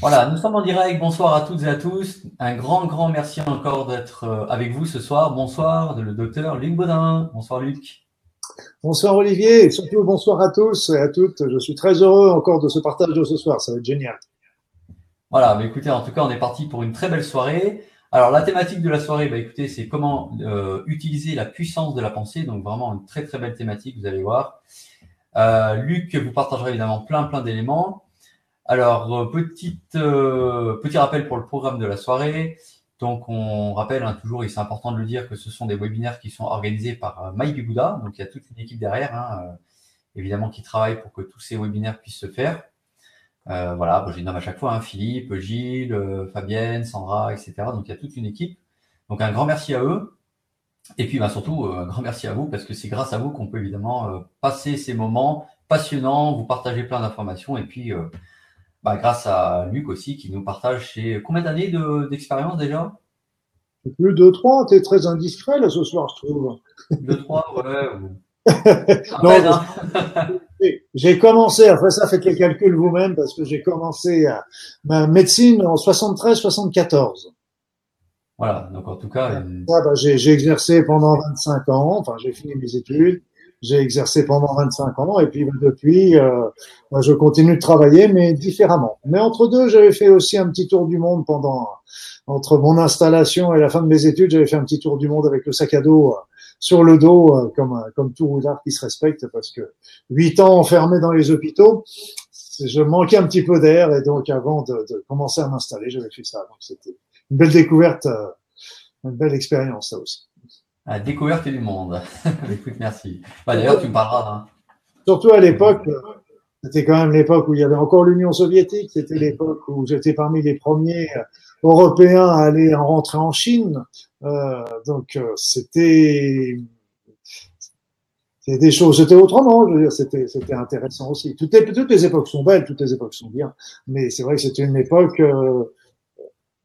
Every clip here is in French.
Voilà, nous sommes en direct. Bonsoir à toutes et à tous. Un grand, grand merci encore d'être euh, avec vous ce soir. Bonsoir, le docteur Luc Baudin. Bonsoir Luc. Bonsoir Olivier et surtout bonsoir à tous et à toutes. Je suis très heureux encore de ce partage de ce soir. Ça va être génial. Voilà, mais écoutez, en tout cas, on est parti pour une très belle soirée. Alors, la thématique de la soirée, bah, écoutez, c'est comment euh, utiliser la puissance de la pensée. Donc, vraiment une très, très belle thématique, vous allez voir. Euh, Luc vous partagera évidemment plein, plein d'éléments. Alors, euh, euh, petit rappel pour le programme de la soirée. Donc, on rappelle hein, toujours, et c'est important de le dire, que ce sont des webinaires qui sont organisés par euh, Mike Bouddha. Donc, il y a toute une équipe derrière, hein, évidemment, qui travaille pour que tous ces webinaires puissent se faire. Voilà, bon, les nomme à chaque fois, hein, Philippe, Gilles, Fabienne, Sandra, etc. Donc, il y a toute une équipe. Donc, un grand merci à eux. Et puis, bah, surtout, un grand merci à vous, parce que c'est grâce à vous qu'on peut évidemment passer ces moments passionnants, vous partager plein d'informations, et puis bah, grâce à Luc aussi qui nous partage ses combien d'années d'expérience déjà? Plus de trois, tu es très indiscret là ce soir, je trouve. Deux, trois, ouais. non, hein. j'ai commencé, après ça, faites les calculs vous-même parce que j'ai commencé ma médecine en 73-74. Voilà, donc en tout cas. Euh... bah, j'ai exercé pendant 25 ans, enfin j'ai fini mes études. J'ai exercé pendant 25 ans et puis depuis, euh, je continue de travailler, mais différemment. Mais entre deux, j'avais fait aussi un petit tour du monde pendant entre mon installation et la fin de mes études. J'avais fait un petit tour du monde avec le sac à dos euh, sur le dos, euh, comme comme tout roulard qui se respecte, parce que huit ans enfermé dans les hôpitaux, je manquais un petit peu d'air et donc avant de, de commencer à m'installer, j'avais fait ça. Donc c'était une belle découverte, euh, une belle expérience ça aussi. La découverte du monde. Écoute, merci. Bah, D'ailleurs, tu me parleras. Hein. Surtout à l'époque, c'était quand même l'époque où il y avait encore l'Union soviétique. C'était l'époque où j'étais parmi les premiers Européens à aller en rentrer en Chine. Euh, donc euh, c'était des choses, c'était autrement. Je veux dire, c'était intéressant aussi. Toutes les, toutes les époques sont belles, toutes les époques sont bien. Mais c'est vrai que c'était une époque euh,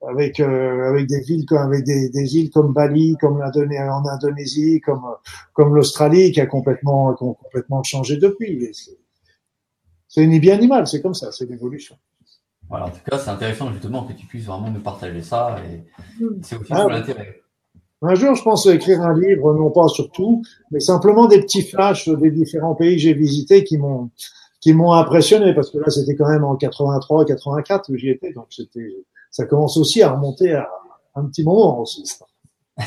avec euh, avec des villes comme avec des, des îles comme Bali, comme en Indonésie, comme comme l'Australie qui a complètement qui ont complètement changé depuis. C'est ni bien ni mal, c'est comme ça, c'est l'évolution. Voilà, en tout cas, c'est intéressant justement que tu puisses vraiment nous partager ça et c'est aussi ah, l'intérêt. Un jour, je pense écrire un livre, non pas sur tout, mais simplement des petits flashs des différents pays que j'ai visités qui m'ont qui m'ont impressionné parce que là, c'était quand même en 83, 84 où j'y étais, donc c'était ça commence aussi à remonter à un petit moment aussi.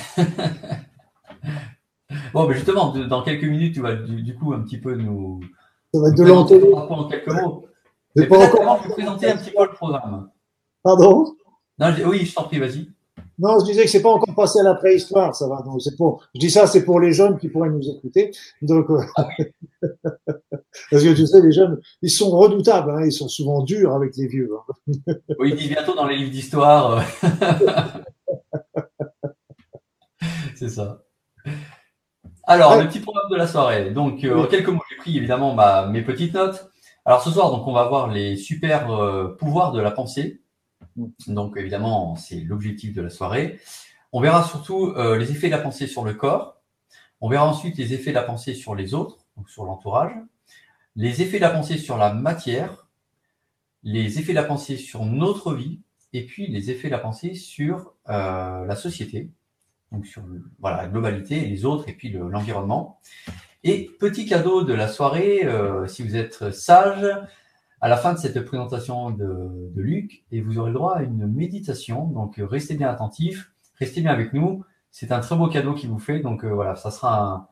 bon, mais justement, dans quelques minutes, tu vas du, coup un petit peu nous. Ça va être de l'antenne. En quelques mots. pas encore vous présenter un petit peu le programme. Pardon? Non, Oui, je t'en prie, vas-y. Non, je disais que c'est pas encore passé à la préhistoire, ça va. Donc c'est pour. Je dis ça, c'est pour les jeunes qui pourraient nous écouter. Donc euh, parce que tu sais, les jeunes, ils sont redoutables. Hein, ils sont souvent durs avec les vieux. Hein. oui, ils disent bientôt dans les livres d'histoire. c'est ça. Alors, le petit programme de la soirée. Donc, euh, en quelques mots, j'ai pris évidemment ma, mes petites notes. Alors, ce soir, donc, on va voir les super euh, pouvoirs de la pensée. Donc évidemment, c'est l'objectif de la soirée. On verra surtout euh, les effets de la pensée sur le corps. On verra ensuite les effets de la pensée sur les autres, donc sur l'entourage. Les effets de la pensée sur la matière. Les effets de la pensée sur notre vie. Et puis les effets de la pensée sur euh, la société. Donc sur voilà, la globalité, les autres et puis l'environnement. et petit cadeau de la soirée, euh, si vous êtes sage, à la fin de cette présentation de, de, Luc et vous aurez le droit à une méditation. Donc, euh, restez bien attentifs, restez bien avec nous. C'est un très beau cadeau qu'il vous fait. Donc, euh, voilà, ça sera un,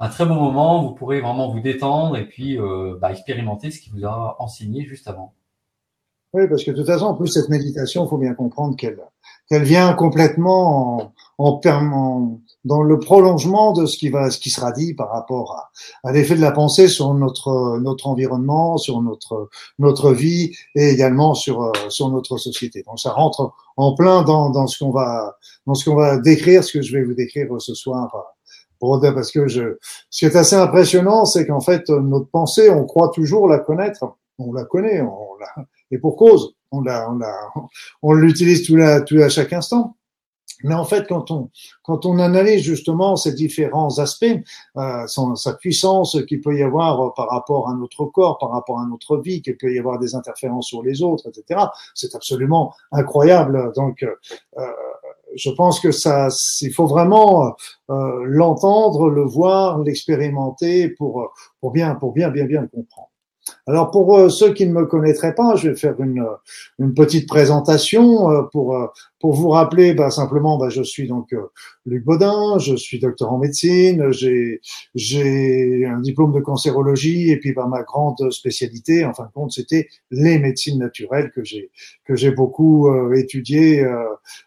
un, très beau moment. Vous pourrez vraiment vous détendre et puis euh, bah, expérimenter ce qu'il vous a enseigné juste avant. Oui, parce que de toute façon, en plus, cette méditation, il faut bien comprendre qu'elle qu'elle vient complètement en, en, dans le prolongement de ce qui va, ce qui sera dit par rapport à, à l'effet de la pensée sur notre notre environnement, sur notre notre vie et également sur euh, sur notre société. Donc ça rentre en plein dans dans ce qu'on va dans ce qu'on va décrire, ce que je vais vous décrire ce soir. Pour, parce que je, ce qui est assez impressionnant, c'est qu'en fait notre pensée, on croit toujours la connaître, on la connaît, on la, et pour cause, on la, on la, on l'utilise tout, tout à chaque instant. Mais en fait, quand on quand on analyse justement ces différents aspects, euh, son, sa puissance qu'il peut y avoir par rapport à notre corps, par rapport à notre vie, qu'il peut y avoir des interférences sur les autres, etc. C'est absolument incroyable. Donc, euh, je pense que ça, il faut vraiment euh, l'entendre, le voir, l'expérimenter pour pour bien pour bien bien bien le comprendre. Alors pour euh, ceux qui ne me connaîtraient pas, je vais faire une, une petite présentation euh, pour pour vous rappeler, bah, simplement, bah, je suis donc euh, Luc Baudin, je suis docteur en médecine, j'ai j'ai un diplôme de cancérologie et puis bah, ma grande spécialité, en fin de compte, c'était les médecines naturelles que j'ai que j'ai beaucoup euh, étudié euh,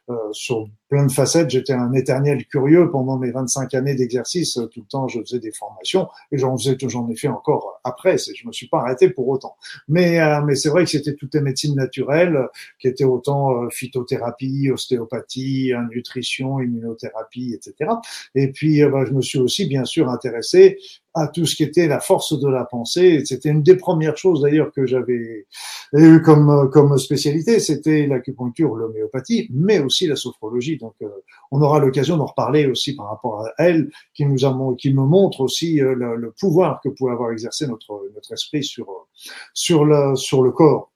euh, sur plein de facettes. J'étais un éternel curieux pendant mes 25 années d'exercice. Tout le temps, je faisais des formations et j'en faisais, j'en ai fait encore après. Je me suis pas arrêté pour autant. Mais mais c'est vrai que c'était toutes les médecines naturelles qui étaient autant phytothérapie ostéopathie, nutrition, immunothérapie, etc. Et puis, euh, bah, je me suis aussi bien sûr intéressé à tout ce qui était la force de la pensée. C'était une des premières choses d'ailleurs que j'avais eu comme comme spécialité, c'était l'acupuncture, l'homéopathie, mais aussi la sophrologie. Donc, euh, on aura l'occasion d'en reparler aussi par rapport à elle, qui nous a, qui me montre aussi euh, le, pouvoir que pouvait avoir exercé notre notre esprit sur sur sur le corps.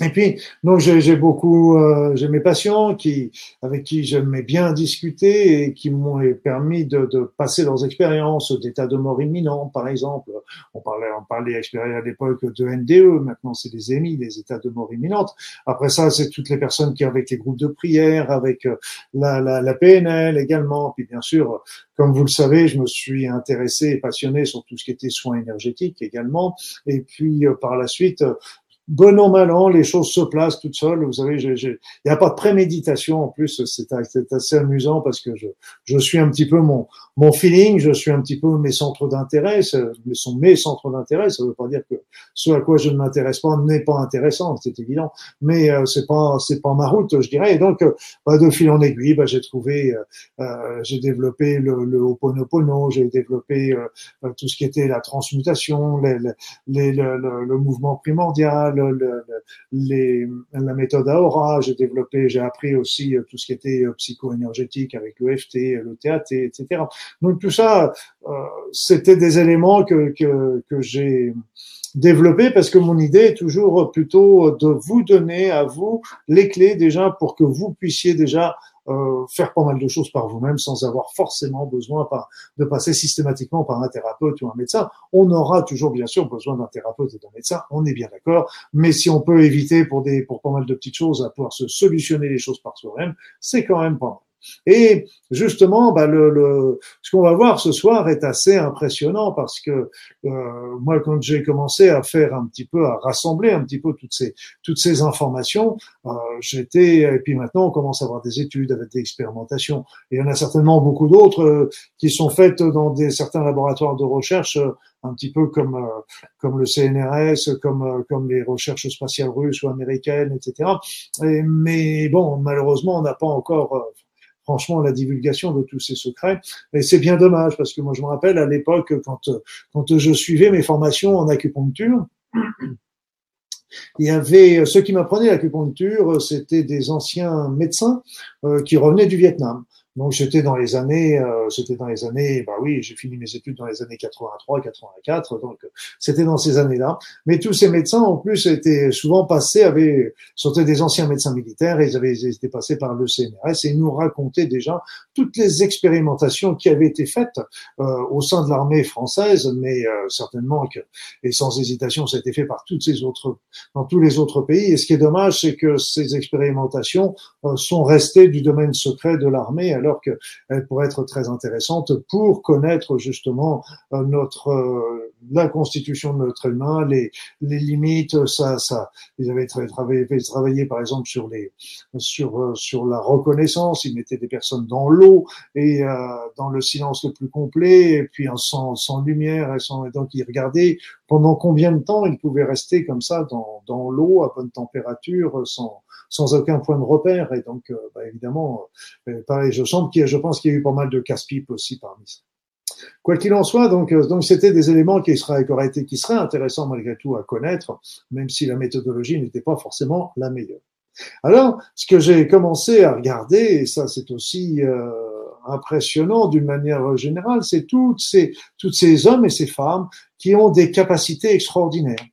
Et puis, donc j'ai beaucoup, euh, j'ai mes patients qui, avec qui j'aimais bien discuter et qui m'ont permis de, de, passer leurs expériences d'état de mort imminent, par exemple. On parlait, on parlait à l'époque de NDE, maintenant c'est des EMI, des états de mort imminente. Après ça, c'est toutes les personnes qui avec les groupes de prière, avec euh, la, la, la PNL également. Puis bien sûr, comme vous le savez, je me suis intéressé et passionné sur tout ce qui était soins énergétiques également. Et puis euh, par la suite, bon an, mal an, les choses se placent toutes seules. Vous savez, il n'y a pas de préméditation en plus. C'est assez amusant parce que je, je suis un petit peu mon, mon feeling, je suis un petit peu mes centres d'intérêt. Ce sont mes centres d'intérêt. Ça ne veut pas dire que ce à quoi je ne m'intéresse pas n'est pas intéressant, c'est évident. Mais euh, c'est pas c'est pas ma route, je dirais. Et donc, euh, bah, de fil en aiguille, bah, j'ai trouvé, euh, euh j'ai développé le, le Ho'oponopono, j'ai développé tout ce qui était la transmutation, les, le, le mouvement primordial la méthode Aura, j'ai développé, j'ai appris aussi euh, tout ce qui était euh, psycho-énergétique avec l'EFT, le TAT, etc. Donc tout ça, euh, c'était des éléments que, que, que j'ai développé parce que mon idée est toujours plutôt de vous donner à vous les clés déjà pour que vous puissiez déjà euh, faire pas mal de choses par vous-même sans avoir forcément besoin de passer systématiquement par un thérapeute ou un médecin. On aura toujours bien sûr besoin d'un thérapeute et d'un médecin, on est bien d'accord. Mais si on peut éviter pour des pour pas mal de petites choses à pouvoir se solutionner les choses par soi-même, c'est quand même pas mal. Et justement, bah, le, le, ce qu'on va voir ce soir est assez impressionnant parce que euh, moi, quand j'ai commencé à faire un petit peu, à rassembler un petit peu toutes ces toutes ces informations, euh, j'étais et puis maintenant on commence à avoir des études avec des expérimentations. Et il y en a certainement beaucoup d'autres euh, qui sont faites dans des certains laboratoires de recherche euh, un petit peu comme euh, comme le CNRS, comme comme les recherches spatiales russes ou américaines, etc. Et, mais bon, malheureusement, on n'a pas encore franchement la divulgation de tous ces secrets. Et c'est bien dommage parce que moi je me rappelle à l'époque quand je suivais mes formations en acupuncture. Il y avait ceux qui m'apprenaient l'acupuncture, c'était des anciens médecins euh, qui revenaient du Vietnam. Donc j'étais dans les années, euh, c'était dans les années, bah oui, j'ai fini mes études dans les années 83, 84, donc c'était dans ces années-là. Mais tous ces médecins, en plus, étaient souvent passés, avaient, c'était des anciens médecins militaires, et ils avaient été passés par le CNRS et ils nous racontaient déjà toutes les expérimentations qui avaient été faites euh, au sein de l'armée française, mais euh, certainement que, et sans hésitation, ça a été fait par toutes ces autres, dans tous les autres pays. Et ce qui est dommage, c'est que ces expérimentations euh, sont restées du domaine secret de l'armée alors qu'elle pourrait être très intéressante pour connaître justement euh, notre euh, la constitution de notre humain, les, les limites, ça, ça, ils avaient travaillé, travaillé par exemple sur les, sur, euh, sur la reconnaissance. Ils mettaient des personnes dans l'eau et euh, dans le silence le plus complet, et puis sans, sans lumière, et, sans, et donc ils regardaient pendant combien de temps ils pouvaient rester comme ça dans, l'eau à bonne température, sans, aucun point de repère? Et donc, euh, bah, évidemment, euh, pareil, je, pense qu'il y a eu pas mal de casse-pipe aussi parmi ça. Quoi qu'il en soit, donc, euh, donc c'était des éléments qui seraient, qui, auraient été, qui seraient intéressants malgré tout à connaître, même si la méthodologie n'était pas forcément la meilleure. Alors, ce que j'ai commencé à regarder, et ça c'est aussi euh, impressionnant d'une manière générale, c'est toutes ces, toutes ces hommes et ces femmes qui ont des capacités extraordinaires.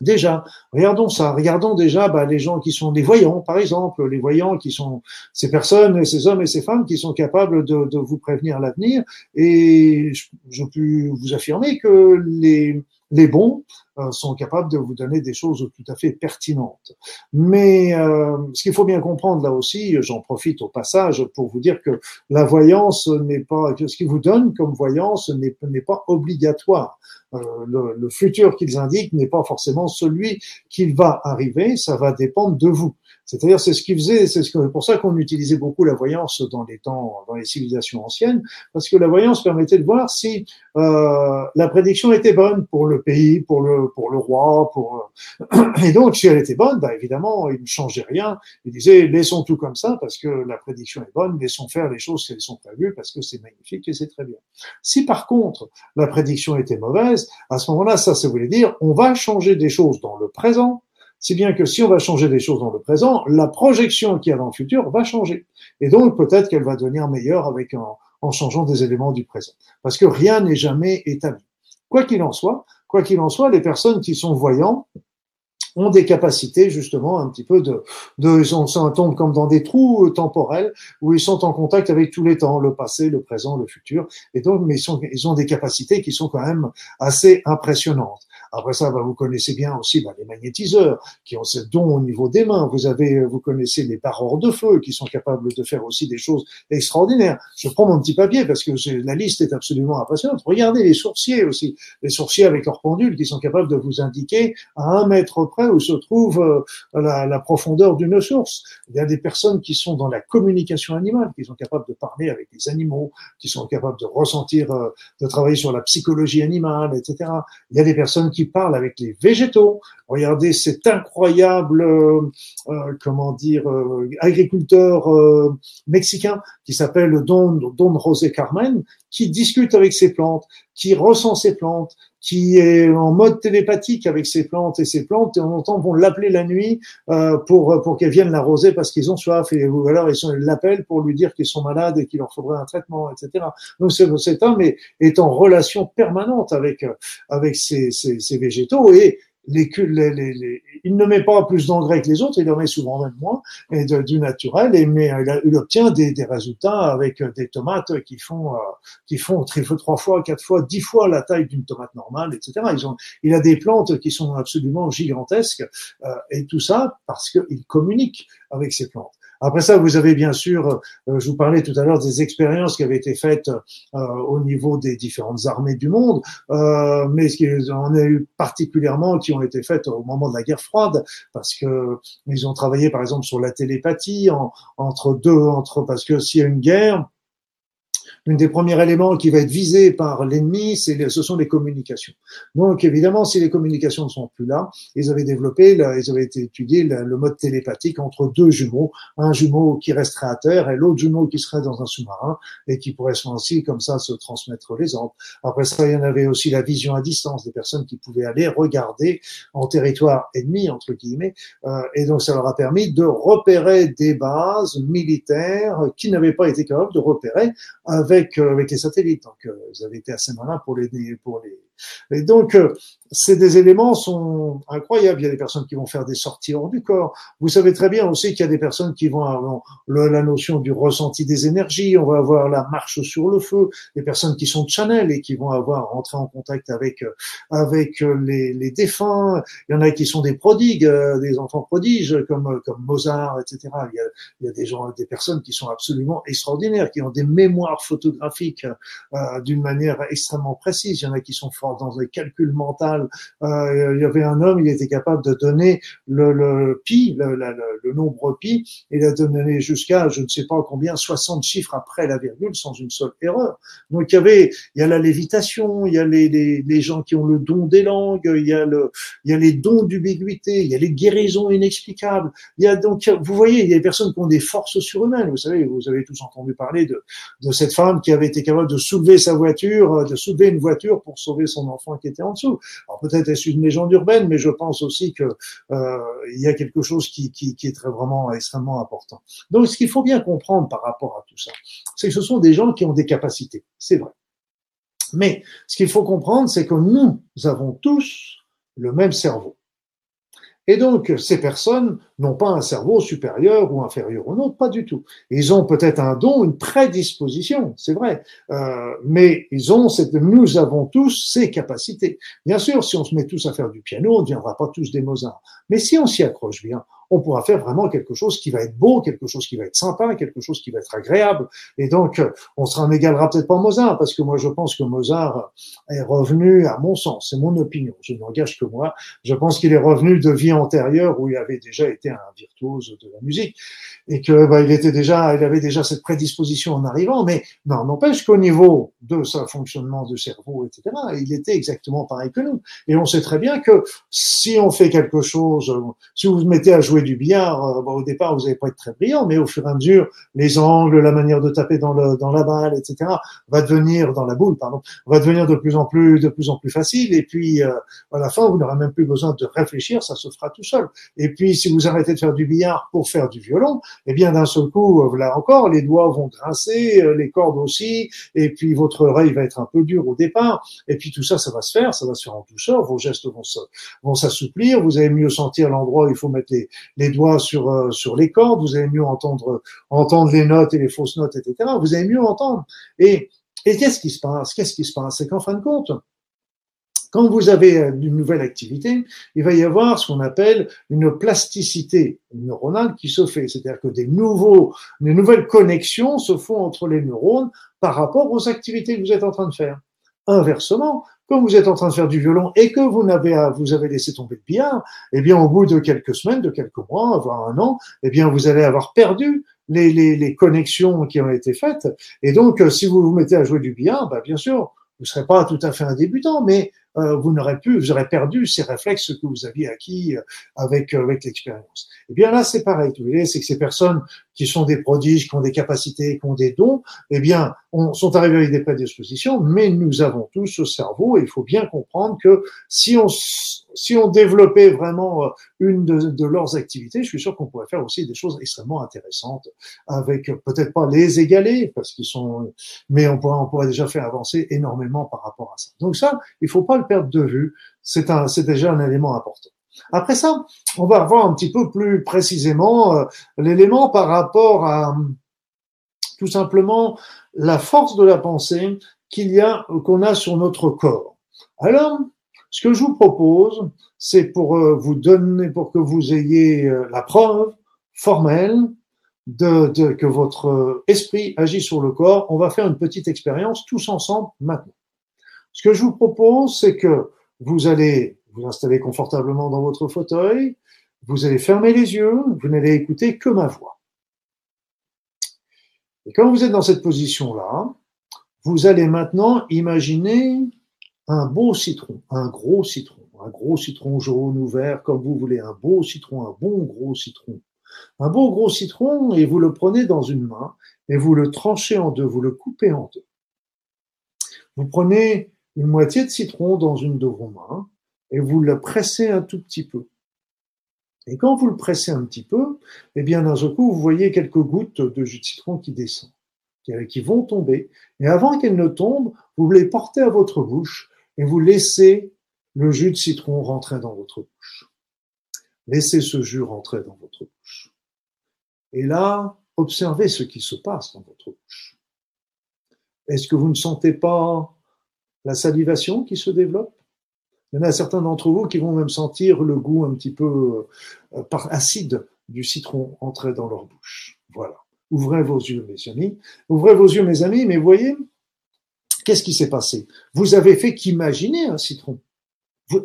Déjà, regardons ça, regardons déjà bah, les gens qui sont des voyants, par exemple, les voyants qui sont ces personnes, ces hommes et ces femmes qui sont capables de, de vous prévenir l'avenir. Et je, je, peux vous affirmer que les, les bons sont capables de vous donner des choses tout à fait pertinentes. Mais euh, ce qu'il faut bien comprendre là aussi, j'en profite au passage pour vous dire que la voyance n'est pas, ce qu'ils vous donnent comme voyance n'est pas obligatoire. Euh, le, futur qu'ils indiquent n'est pas forcément celui qui va arriver, ça va dépendre de vous. C'est-à-dire, c'est ce qui faisait, c'est pour ça qu'on utilisait beaucoup la voyance dans les temps, dans les civilisations anciennes, parce que la voyance permettait de voir si euh, la prédiction était bonne pour le pays, pour le pour le roi, pour euh, et donc si elle était bonne, bah évidemment, il ne changeait rien. Il disait laissons tout comme ça parce que la prédiction est bonne, laissons faire les choses qui sont prévues parce que c'est magnifique et c'est très bien. Si par contre la prédiction était mauvaise, à ce moment-là, ça, ça voulait dire on va changer des choses dans le présent si bien que si on va changer des choses dans le présent, la projection qu'il y a dans le futur va changer. Et donc peut-être qu'elle va devenir meilleure avec en, en changeant des éléments du présent. Parce que rien n'est jamais établi. Quoi qu'il en soit, quoi qu'il en soit, les personnes qui sont voyants ont des capacités justement un petit peu de, de ils sont, ça tombe comme dans des trous temporels où ils sont en contact avec tous les temps, le passé, le présent, le futur, et donc mais ils ont des capacités qui sont quand même assez impressionnantes. Après ça, bah, vous connaissez bien aussi bah, les magnétiseurs qui ont ce don au niveau des mains. Vous avez, vous connaissez les barreurs de feu qui sont capables de faire aussi des choses extraordinaires. Je prends mon petit papier parce que la liste est absolument impressionnante. Regardez les sourciers aussi, les sourciers avec leurs pendules qui sont capables de vous indiquer à un mètre près où se trouve euh, la, la profondeur d'une source. Il y a des personnes qui sont dans la communication animale, qui sont capables de parler avec les animaux, qui sont capables de ressentir, euh, de travailler sur la psychologie animale, etc. Il y a des personnes qui parle avec les végétaux. Regardez cet incroyable, euh, euh, comment dire, euh, agriculteur mexicain qui s'appelle Don, Don José Carmen, qui discute avec ses plantes, qui ressent ses plantes, qui est en mode télépathique avec ses plantes et ses plantes, et en temps vont l'appeler la nuit pour pour qu'elles viennent l'arroser parce qu'ils ont soif, et ou alors ils l'appellent pour lui dire qu'ils sont malades et qu'il leur faudrait un traitement, etc. Donc cet homme est, est en relation permanente avec avec ces, ces, ces végétaux et il ne met pas plus d'engrais que les autres, il en met souvent même moins, et du naturel, et mais il, obtient des, résultats avec des tomates qui font euh, qui font trois fois, quatre fois, dix fois la taille d'une tomate normale, etc. Il a des plantes qui sont absolument gigantesques, euh, et tout ça parce qu'il communique avec ces plantes. Après ça, vous avez bien sûr, euh, je vous parlais tout à l'heure des expériences qui avaient été faites euh, au niveau des différentes armées du monde, euh, mais ce qui en a eu particulièrement qui ont été faites au moment de la guerre froide, parce que ils ont travaillé par exemple sur la télépathie entre deux, entre parce que s'il y a une guerre, une des premiers éléments qui va être visé par l'ennemi, c'est ce sont les communications. Donc évidemment, si les communications ne sont plus là, ils avaient développé, ils avaient étudié le mode télépathique entre deux jumeaux, un jumeau qui resterait à terre et l'autre jumeau qui serait dans un sous-marin et qui pourrait aussi comme ça se transmettre les ordres. Après ça, il y en avait aussi la vision à distance des personnes qui pouvaient aller regarder en territoire ennemi entre guillemets, euh, et donc ça leur a permis de repérer des bases militaires qui n'avaient pas été capables de repérer avec, euh, avec les satellites. Donc, euh, ils avaient été assez malins pour les, pour les, et donc, euh, ces des éléments sont incroyables. Il y a des personnes qui vont faire des sorties hors du corps. Vous savez très bien aussi qu'il y a des personnes qui vont avoir la notion du ressenti des énergies. On va avoir la marche sur le feu. Des personnes qui sont channel et qui vont avoir rentré en contact avec avec les, les défunts. Il y en a qui sont des prodigues, euh, des enfants prodiges comme comme Mozart, etc. Il y a, il y a des gens, des personnes qui sont absolument extraordinaires, qui ont des mémoires photographiques euh, d'une manière extrêmement précise. Il y en a qui sont dans un calcul mental. Euh, il y avait un homme, il était capable de donner le, le pi, le, le, le, nombre pi, il a donné jusqu'à, je ne sais pas combien, 60 chiffres après la virgule sans une seule erreur. Donc il y avait, il y a la lévitation, il y a les, les, les gens qui ont le don des langues, il y a le, il y a les dons d'ubiguïté, il y a les guérisons inexplicables. Il y a donc, vous voyez, il y a des personnes qui ont des forces surhumaines. Vous savez, vous avez tous entendu parler de, de cette femme qui avait été capable de soulever sa voiture, de soulever une voiture pour sauver son enfant qui était en dessous. Alors peut-être est-ce une légende urbaine, mais je pense aussi que euh, il y a quelque chose qui, qui, est très vraiment extrêmement important. Donc ce qu'il faut bien comprendre par rapport à tout ça, c'est que ce sont des gens qui ont des capacités, c'est vrai. Mais ce qu'il faut comprendre, c'est que nous avons tous le même cerveau. Et donc, ces personnes n'ont pas un cerveau supérieur ou inférieur au nôtre, pas du tout. Ils ont peut-être un don, une prédisposition, c'est vrai, euh, mais ils ont cette, nous avons tous ces capacités. Bien sûr, si on se met tous à faire du piano, on ne deviendra pas tous des Mozart. Mais si on s'y accroche bien, on pourra faire vraiment quelque chose qui va être beau, quelque chose qui va être sympa, quelque chose qui va être agréable. Et donc, on sera n'égalera peut-être pas Mozart, parce que moi, je pense que Mozart est revenu, à mon sens, c'est mon opinion, je n'engage que moi, je pense qu'il est revenu de vie antérieure où il avait déjà été un virtuose de la musique et que bah, il était déjà, il avait déjà cette prédisposition en arrivant. Mais non, n'empêche qu'au niveau de sa fonctionnement de cerveau, etc., il était exactement pareil que nous. Et on sait très bien que si on fait quelque chose, si vous vous mettez à jouer du billard, euh, au départ vous n'allez pas être très brillant, mais au fur et à mesure, les angles, la manière de taper dans, la balle, etc., va devenir dans la boule, pardon, va devenir de plus en plus, de plus en plus facile. Et puis euh, à la fin, vous n'aurez même plus besoin de réfléchir, ça se fera tout seul. Et puis si vous arrêtez de faire du billard pour faire du violon, eh bien d'un seul coup, euh, là encore, les doigts vont grincer, les cordes aussi, et puis votre oreille va être un peu dure au départ. Et puis tout ça, ça va se faire, ça va se faire en douceur. Vos gestes vont vont s'assouplir. Vous allez mieux sentir l'endroit où il faut mettre les, les doigts sur, euh, sur les cordes, vous allez mieux entendre, entendre les notes et les fausses notes, etc. Vous allez mieux entendre. Et, et qu'est-ce qui se passe? Qu'est-ce qui se passe? C'est qu'en fin de compte, quand vous avez euh, une nouvelle activité, il va y avoir ce qu'on appelle une plasticité neuronale qui se fait. C'est-à-dire que des nouveaux, des nouvelles connexions se font entre les neurones par rapport aux activités que vous êtes en train de faire. Inversement, quand vous êtes en train de faire du violon et que vous n'avez vous avez laissé tomber le billard, eh bien au bout de quelques semaines, de quelques mois, voire un an, eh bien vous allez avoir perdu les, les, les connexions qui ont été faites. Et donc, euh, si vous vous mettez à jouer du billard, bah, bien sûr, vous ne serez pas tout à fait un débutant, mais vous n'aurez plus, vous aurez perdu ces réflexes que vous aviez acquis euh, avec euh, avec l'expérience. Et eh bien là, c'est pareil. Vous voyez, c'est que ces personnes qui sont des prodiges, qui ont des capacités, qui ont des dons, eh bien, on, sont arrivés avec des prédispositions, mais nous avons tous ce cerveau et il faut bien comprendre que si on si on développait vraiment une de, de leurs activités, je suis sûr qu'on pourrait faire aussi des choses extrêmement intéressantes avec peut-être pas les égaler parce qu'ils sont, mais on pourrait on pourrait déjà faire avancer énormément par rapport à ça. Donc ça, il faut pas le perdre de vue. C'est un, c'est déjà un élément important. Après ça, on va voir un petit peu plus précisément euh, l'élément par rapport à tout simplement la force de la pensée qu'il y a, qu'on a sur notre corps. Alors, ce que je vous propose, c'est pour euh, vous donner, pour que vous ayez euh, la preuve formelle de, que votre esprit agit sur le corps. On va faire une petite expérience tous ensemble maintenant. Ce que je vous propose, c'est que vous allez vous installer confortablement dans votre fauteuil, vous allez fermer les yeux, vous n'allez écouter que ma voix. Et quand vous êtes dans cette position-là, vous allez maintenant imaginer un beau citron, un gros citron, un gros citron jaune ou vert, comme vous voulez, un beau citron, un bon gros citron. Un beau gros citron, et vous le prenez dans une main, et vous le tranchez en deux, vous le coupez en deux. Vous prenez une moitié de citron dans une de vos mains et vous le pressez un tout petit peu. Et quand vous le pressez un petit peu, eh bien, d'un seul coup, vous voyez quelques gouttes de jus de citron qui descendent, qui vont tomber. Et avant qu'elles ne tombent, vous les portez à votre bouche et vous laissez le jus de citron rentrer dans votre bouche. Laissez ce jus rentrer dans votre bouche. Et là, observez ce qui se passe dans votre bouche. Est-ce que vous ne sentez pas la salivation qui se développe. Il y en a certains d'entre vous qui vont même sentir le goût un petit peu euh, acide du citron entrer dans leur bouche. Voilà. Ouvrez vos yeux, mes amis. Ouvrez vos yeux, mes amis, mais voyez, qu'est-ce qui s'est passé? Vous avez fait qu'imaginer un citron.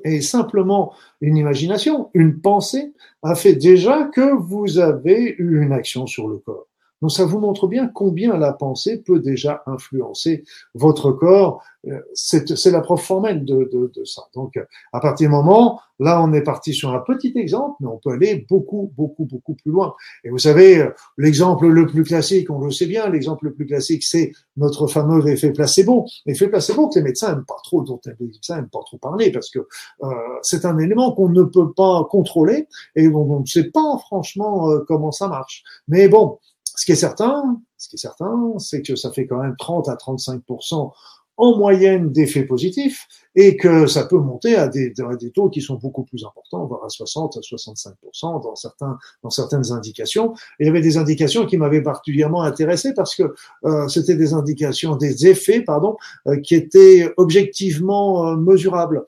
Et simplement une imagination, une pensée a fait déjà que vous avez eu une action sur le corps. Donc ça vous montre bien combien la pensée peut déjà influencer votre corps. Euh, c'est la preuve formelle de, de, de, ça. Donc à partir du moment, là on est parti sur un petit exemple, mais on peut aller beaucoup, beaucoup, beaucoup plus loin. Et vous savez, l'exemple le plus classique, on le sait bien, l'exemple le plus classique, c'est notre fameux effet placebo. L'effet placebo que les médecins n'aiment pas trop, dont les médecins n'aiment pas trop parler, parce que euh, c'est un élément qu'on ne peut pas contrôler et on ne sait pas franchement euh, comment ça marche. Mais bon, ce qui est certain, ce qui est certain, c'est que ça fait quand même 30 à 35% en moyenne d'effets positifs et que ça peut monter à des, taux qui sont beaucoup plus importants, voire à 60 à 65 dans certains dans certaines indications. Il y avait des indications qui m'avaient particulièrement intéressé parce que euh, c'était des indications, des effets, pardon, euh, qui étaient objectivement euh, mesurables.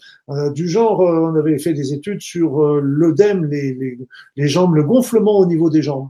du genre, on avait fait des études sur l'œdème, les jambes, le gonflement au niveau des jambes.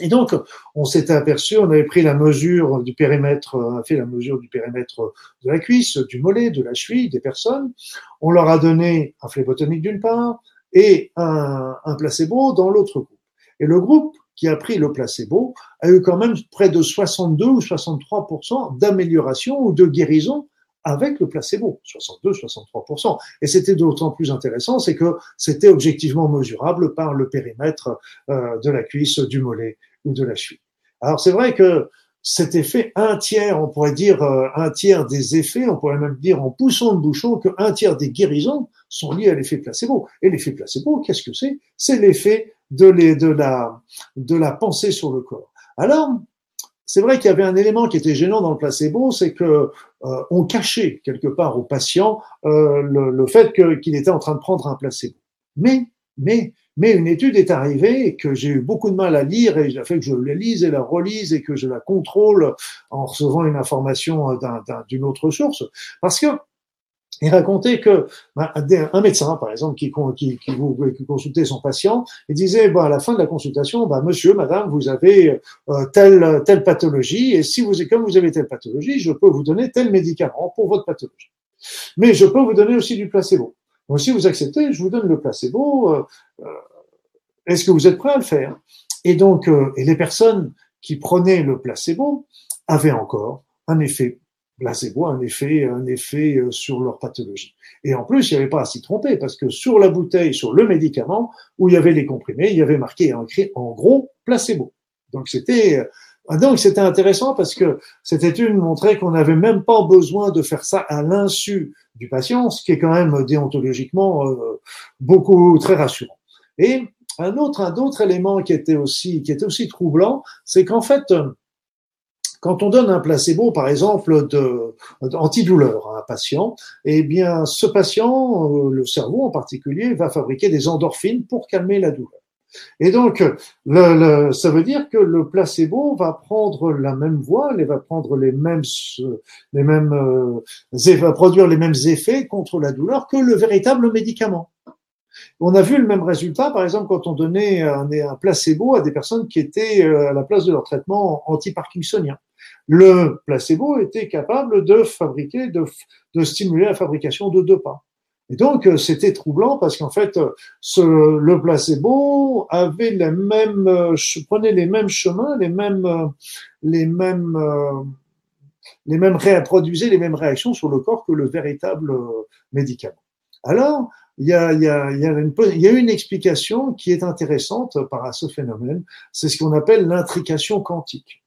Et donc, on s'était aperçu, on avait pris la mesure du périmètre, on a fait la mesure du périmètre de la cuisse, du mollet, de la cheville des personnes. On leur a donné un phlébotomique d'une part et un, un placebo dans l'autre groupe. Et le groupe qui a pris le placebo a eu quand même près de 62 ou 63% d'amélioration ou de guérison avec le placebo, 62-63%. Et c'était d'autant plus intéressant, c'est que c'était objectivement mesurable par le périmètre euh, de la cuisse, du mollet ou de la cheville. Alors c'est vrai que cet effet, un tiers, on pourrait dire euh, un tiers des effets, on pourrait même dire en poussant le bouchon qu'un tiers des guérisons sont liés à l'effet placebo. Et l'effet placebo, qu'est-ce que c'est? C'est l'effet de, de, la, de la pensée sur le corps. Alors, c'est vrai qu'il y avait un élément qui était gênant dans le placebo, c'est que euh, on cachait quelque part au patient euh, le, fait qu'il était en train de prendre un placebo. Mais, mais, mais une étude est arrivée et que j'ai eu beaucoup de mal à lire et j'ai fait que je la lise et la relise et que je la contrôle en recevant une information d'une autre source, parce que il racontait que bah, un médecin, par exemple, qui, qui, qui, qui consultait son patient, il disait bah, à la fin de la consultation, bah, Monsieur, Madame, vous avez euh, telle telle pathologie, et si vous comme vous avez telle pathologie, je peux vous donner tel médicament pour votre pathologie. Mais je peux vous donner aussi du placebo. Donc si vous acceptez, je vous donne le placebo. Euh, euh, est-ce que vous êtes prêt à le faire? Et donc, et les personnes qui prenaient le placebo avaient encore un effet placebo un effet, un effet euh, sur leur pathologie. Et en plus, il n'y avait pas à s'y tromper parce que sur la bouteille, sur le médicament, où il y avait les comprimés, il y avait marqué écrit en gros placebo. Donc c'était euh, donc c'était intéressant parce que cette étude montrait qu'on n'avait même pas besoin de faire ça à l'insu du patient, ce qui est quand même déontologiquement euh, beaucoup très rassurant. Et un autre un autre élément qui était aussi qui était aussi troublant, c'est qu'en fait quand on donne un placebo, par exemple, de, antidouleur à un patient, eh bien, ce patient, euh, le cerveau en particulier, va fabriquer des endorphines pour calmer la douleur. Et donc, ça veut dire que le placebo va prendre la même voie, il va prendre les mêmes, euh, va produire les mêmes effets contre la douleur que le véritable médicament. On a vu le même résultat, par exemple, quand on donnait un, un placebo à des personnes qui étaient euh, à la place de leur traitement anti-parkinsonien le placebo était capable de fabriquer, de, de stimuler la fabrication de deux pas. Et donc, euh, c'était troublant parce qu'en fait, ce, le placebo avait les mêmes, euh, prenait les mêmes chemins, les mêmes, euh, les mêmes, les mêmes reproduisait les mêmes réactions sur le corps que le véritable médicament. Alors, il y a, y a, y a, une, y a une explication qui est intéressante par à ce phénomène. C'est ce qu'on appelle l'intrication quantique.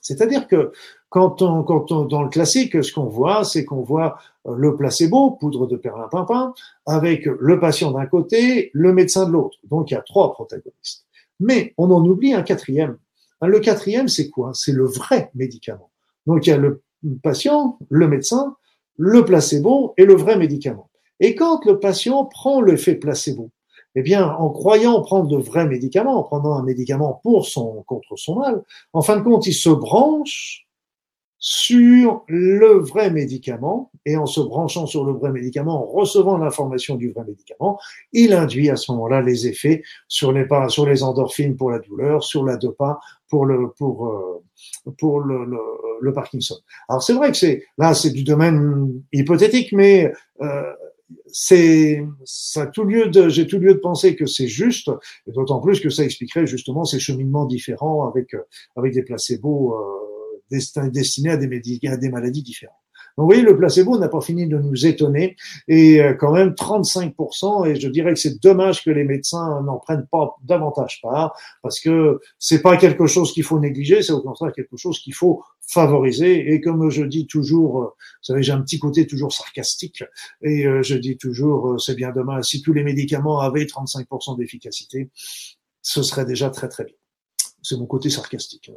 C'est-à-dire que quand on, quand on, dans le classique, ce qu'on voit, c'est qu'on voit euh, le placebo, poudre de perlimpinpin, avec le patient d'un côté, le médecin de l'autre. Donc il y a trois protagonistes. Mais on en oublie un quatrième. Le quatrième, c'est quoi? C'est le vrai médicament. Donc il y a le patient, le médecin, le placebo et le vrai médicament. Et quand le patient prend l'effet placebo, eh bien, en croyant prendre de vrais médicaments, en prenant un médicament pour son, contre son mal, en fin de compte, il se branche sur le vrai médicament, et en se branchant sur le vrai médicament, en recevant l'information du vrai médicament, il induit à ce moment-là les effets sur les, sur les endorphines pour la douleur, sur la dopa pour le, pour, euh, pour le, le, Parkinson. Alors c'est vrai que c'est, là c'est du domaine hypothétique, mais euh, c'est tout lieu de j'ai tout lieu de penser que c'est juste et d'autant plus que ça expliquerait justement ces cheminements différents avec avec des placebos euh, destinés à des, à des maladies différentes. Donc, vous voyez, le placebo n'a pas fini de nous étonner et euh, quand même 35%. Et je dirais que c'est dommage que les médecins n'en prennent pas davantage part parce que c'est pas quelque chose qu'il faut négliger, c'est au contraire quelque chose qu'il faut favoriser. Et comme je dis toujours, euh, vous savez, j'ai un petit côté toujours sarcastique et euh, je dis toujours, c'est bien dommage si tous les médicaments avaient 35% d'efficacité, ce serait déjà très très bien. C'est mon côté sarcastique.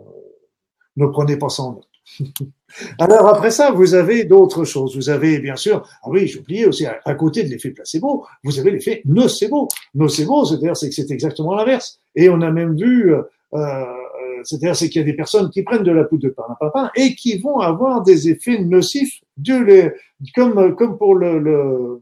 Ne prenez pas ça en note. Alors après ça, vous avez d'autres choses. Vous avez bien sûr, ah oui, j'ai oublié aussi, à, côté de l'effet placebo, vous avez l'effet nocebo. Nocebo, c'est-à-dire c'est que c'est exactement l'inverse. Et on a même vu, euh, euh c'est-à-dire c'est qu'il y a des personnes qui prennent de la poudre de parapapin et qui vont avoir des effets nocifs, de comme comme pour le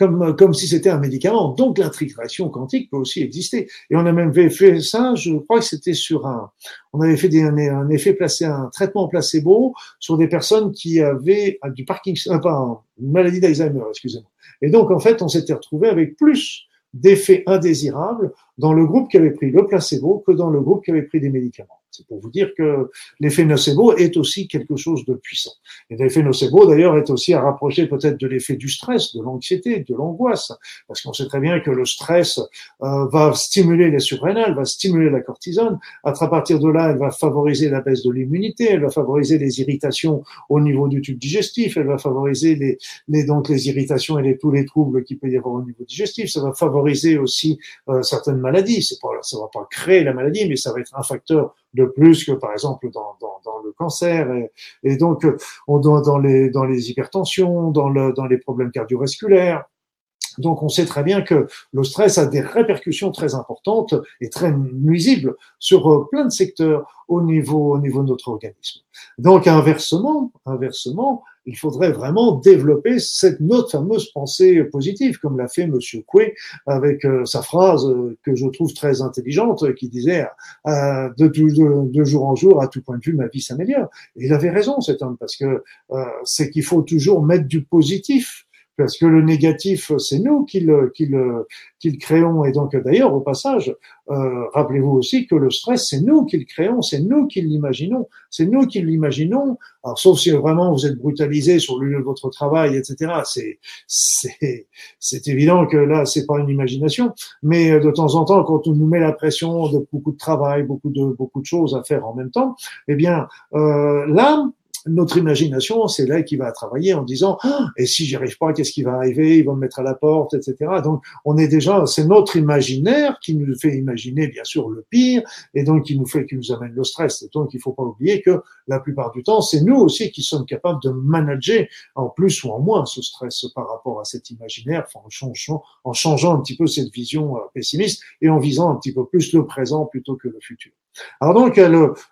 comme, comme si c'était un médicament. Donc l'intégration quantique peut aussi exister. Et on a même fait ça, je crois que c'était sur un, on avait fait des, un, effet placé, un traitement placebo sur des personnes qui avaient du Parkinson, euh, une maladie d'Alzheimer, excusez-moi. Et donc en fait, on s'était retrouvé avec plus d'effets indésirables dans le groupe qui avait pris le placebo que dans le groupe qui avait pris des médicaments. C'est pour vous dire que l'effet nocebo est aussi quelque chose de puissant. Et l'effet nocebo, d'ailleurs, est aussi à rapprocher peut-être de l'effet du stress, de l'anxiété, de l'angoisse, parce qu'on sait très bien que le stress euh, va stimuler les surrénales, va stimuler la cortisone. À partir de là, elle va favoriser la baisse de l'immunité, elle va favoriser les irritations au niveau du tube digestif, elle va favoriser les, les donc les irritations et les, tous les troubles qu'il peut y avoir au niveau digestif. Ça va favoriser aussi euh, certaines maladies. C'est pas, ça va pas créer la maladie, mais ça va être un facteur de plus que par exemple dans, dans, dans le cancer et, donc on dans, dans les dans les hypertensions, dans le dans les problèmes cardiovasculaires. Donc on sait très bien que le stress a des répercussions très importantes et très nuisibles sur euh, plein de secteurs au niveau au niveau de notre organisme. Donc inversement, inversement, il faudrait vraiment développer cette notre fameuse pensée positive, comme l'a fait Monsieur Coué avec euh, sa phrase euh, que je trouve très intelligente, qui disait euh, de, jour en jour, à tout point de vue, ma vie s'améliore. Il avait raison cet homme, parce que c'est qu'il faut toujours mettre du positif parce que le négatif, c'est nous qui le, qui le, qui le créons. Et donc, d'ailleurs, au passage, euh, rappelez-vous aussi que le stress, c'est nous qui le créons, c'est nous qui l'imaginons, c'est nous qui l'imaginons. Alors, sauf si vraiment vous êtes brutalisé sur le lieu de votre travail, etc. C'est, c'est, c'est évident que là, c'est pas une imagination. Mais euh, de temps en temps, quand on nous met la pression de beaucoup de travail, beaucoup de, beaucoup de choses à faire en même temps, eh bien, euh, là, notre imagination, c'est là qui va travailler en disant ah, et si j'y arrive pas, qu'est-ce qui va arriver? Ils vont me mettre à la porte, etc. Donc on est déjà, c'est notre imaginaire qui nous fait imaginer bien sûr le pire et donc qui nous fait, qui nous amène le stress. Et donc il faut pas oublier que la plupart du temps, c'est nous aussi qui sommes capables de manager en plus ou en moins ce stress par rapport à cet imaginaire, en changeant, en changeant un petit peu cette vision euh, pessimiste et en visant un petit peu plus le présent plutôt que le futur. Alors donc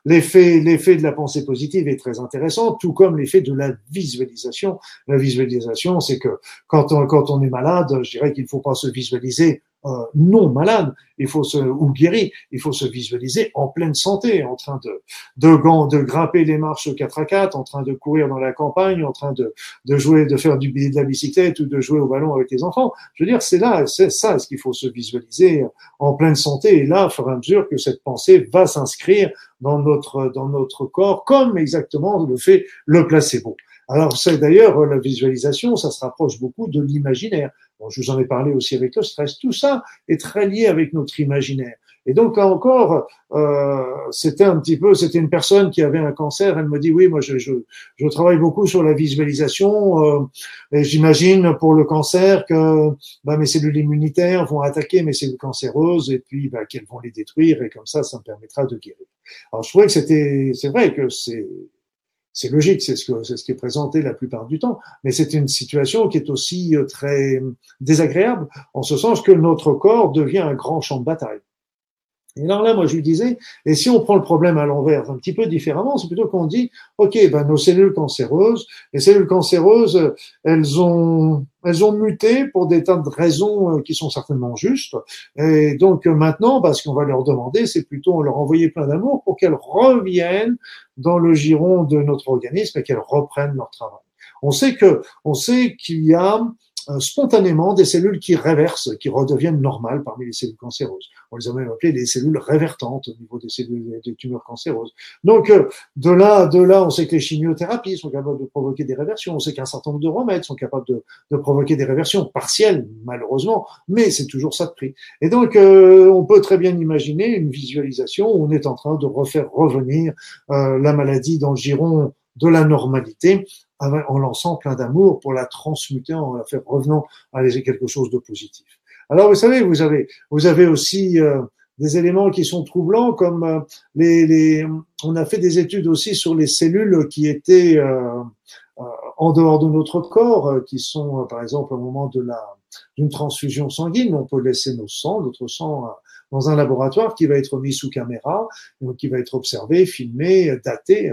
l'effet l'effet de la pensée positive est très intéressant, tout comme l'effet de la visualisation. La visualisation, c'est que quand on, quand on est malade, je dirais qu'il ne faut pas se visualiser euh, non malade, il faut se ou guéri, il faut se visualiser en pleine santé, en train de de, de grimper les marches 4 à 4, en train de courir dans la campagne, en train de de jouer, de faire du de la bicyclette ou de jouer au ballon avec les enfants. Je veux dire, c'est là, c'est ça ce qu'il faut se visualiser en pleine santé. Et là, il fur et à mesure que cette pensée va s'inscrire dans notre dans notre corps, comme exactement le fait le placebo. Alors c'est d'ailleurs la visualisation, ça se rapproche beaucoup de l'imaginaire je vous en ai parlé aussi avec le stress. Tout ça est très lié avec notre imaginaire. Et donc encore, euh, c'était un petit peu, c'était une personne qui avait un cancer. Elle me dit oui, moi je, je, je travaille beaucoup sur la visualisation euh, et j'imagine pour le cancer que bah, mes cellules immunitaires vont attaquer mes cellules cancéreuses et puis bah, qu'elles vont les détruire et comme ça, ça me permettra de guérir. Alors je trouvais que c'était, c'est vrai que c'est c'est logique, c'est ce, qui est présenté la plupart du temps, mais c'est une situation qui est aussi euh, très désagréable, en ce sens que notre corps devient un grand champ de bataille. Et alors là, moi, je lui disais, et si on prend le problème à l'envers, un petit peu différemment, c'est plutôt qu'on dit, OK, ben, nos cellules cancéreuses, les cellules cancéreuses, elles ont, elles ont muté pour des tas de raisons euh, qui sont certainement justes. Et donc, maintenant, ben, ce qu'on va leur demander, c'est plutôt leur envoyer plein d'amour pour qu'elles reviennent dans le giron de notre organisme et qu'elles reprennent leur travail. On sait que, on sait qu'il y a euh, spontanément des cellules qui réversent, qui redeviennent normales parmi les cellules cancéreuses. On les a même appelées les cellules révertantes au niveau des cellules des tumeurs cancéreuses. Donc euh, de là, de là, on sait que les chimiothérapies sont capables de provoquer des réversions. On sait qu'un certain nombre de remèdes sont capables de, provoquer des réversions partielles, malheureusement, mais c'est toujours ça de prix. Et donc euh, on peut très bien imaginer une visualisation où on est en train de refaire revenir la maladie dans le giron de la normalité en lançant plein d'amour pour la transmuter, en la faire revenant à quelque chose de positif. Alors vous savez, vous avez, vous avez aussi euh, des éléments qui sont troublants, comme euh, les, les, on a fait des études aussi sur les cellules qui étaient euh, en dehors de notre corps, qui sont par exemple au moment de la d'une transfusion sanguine, on peut laisser nos sangs, notre sang dans un laboratoire qui va être mis sous caméra, qui va être observé, filmé, daté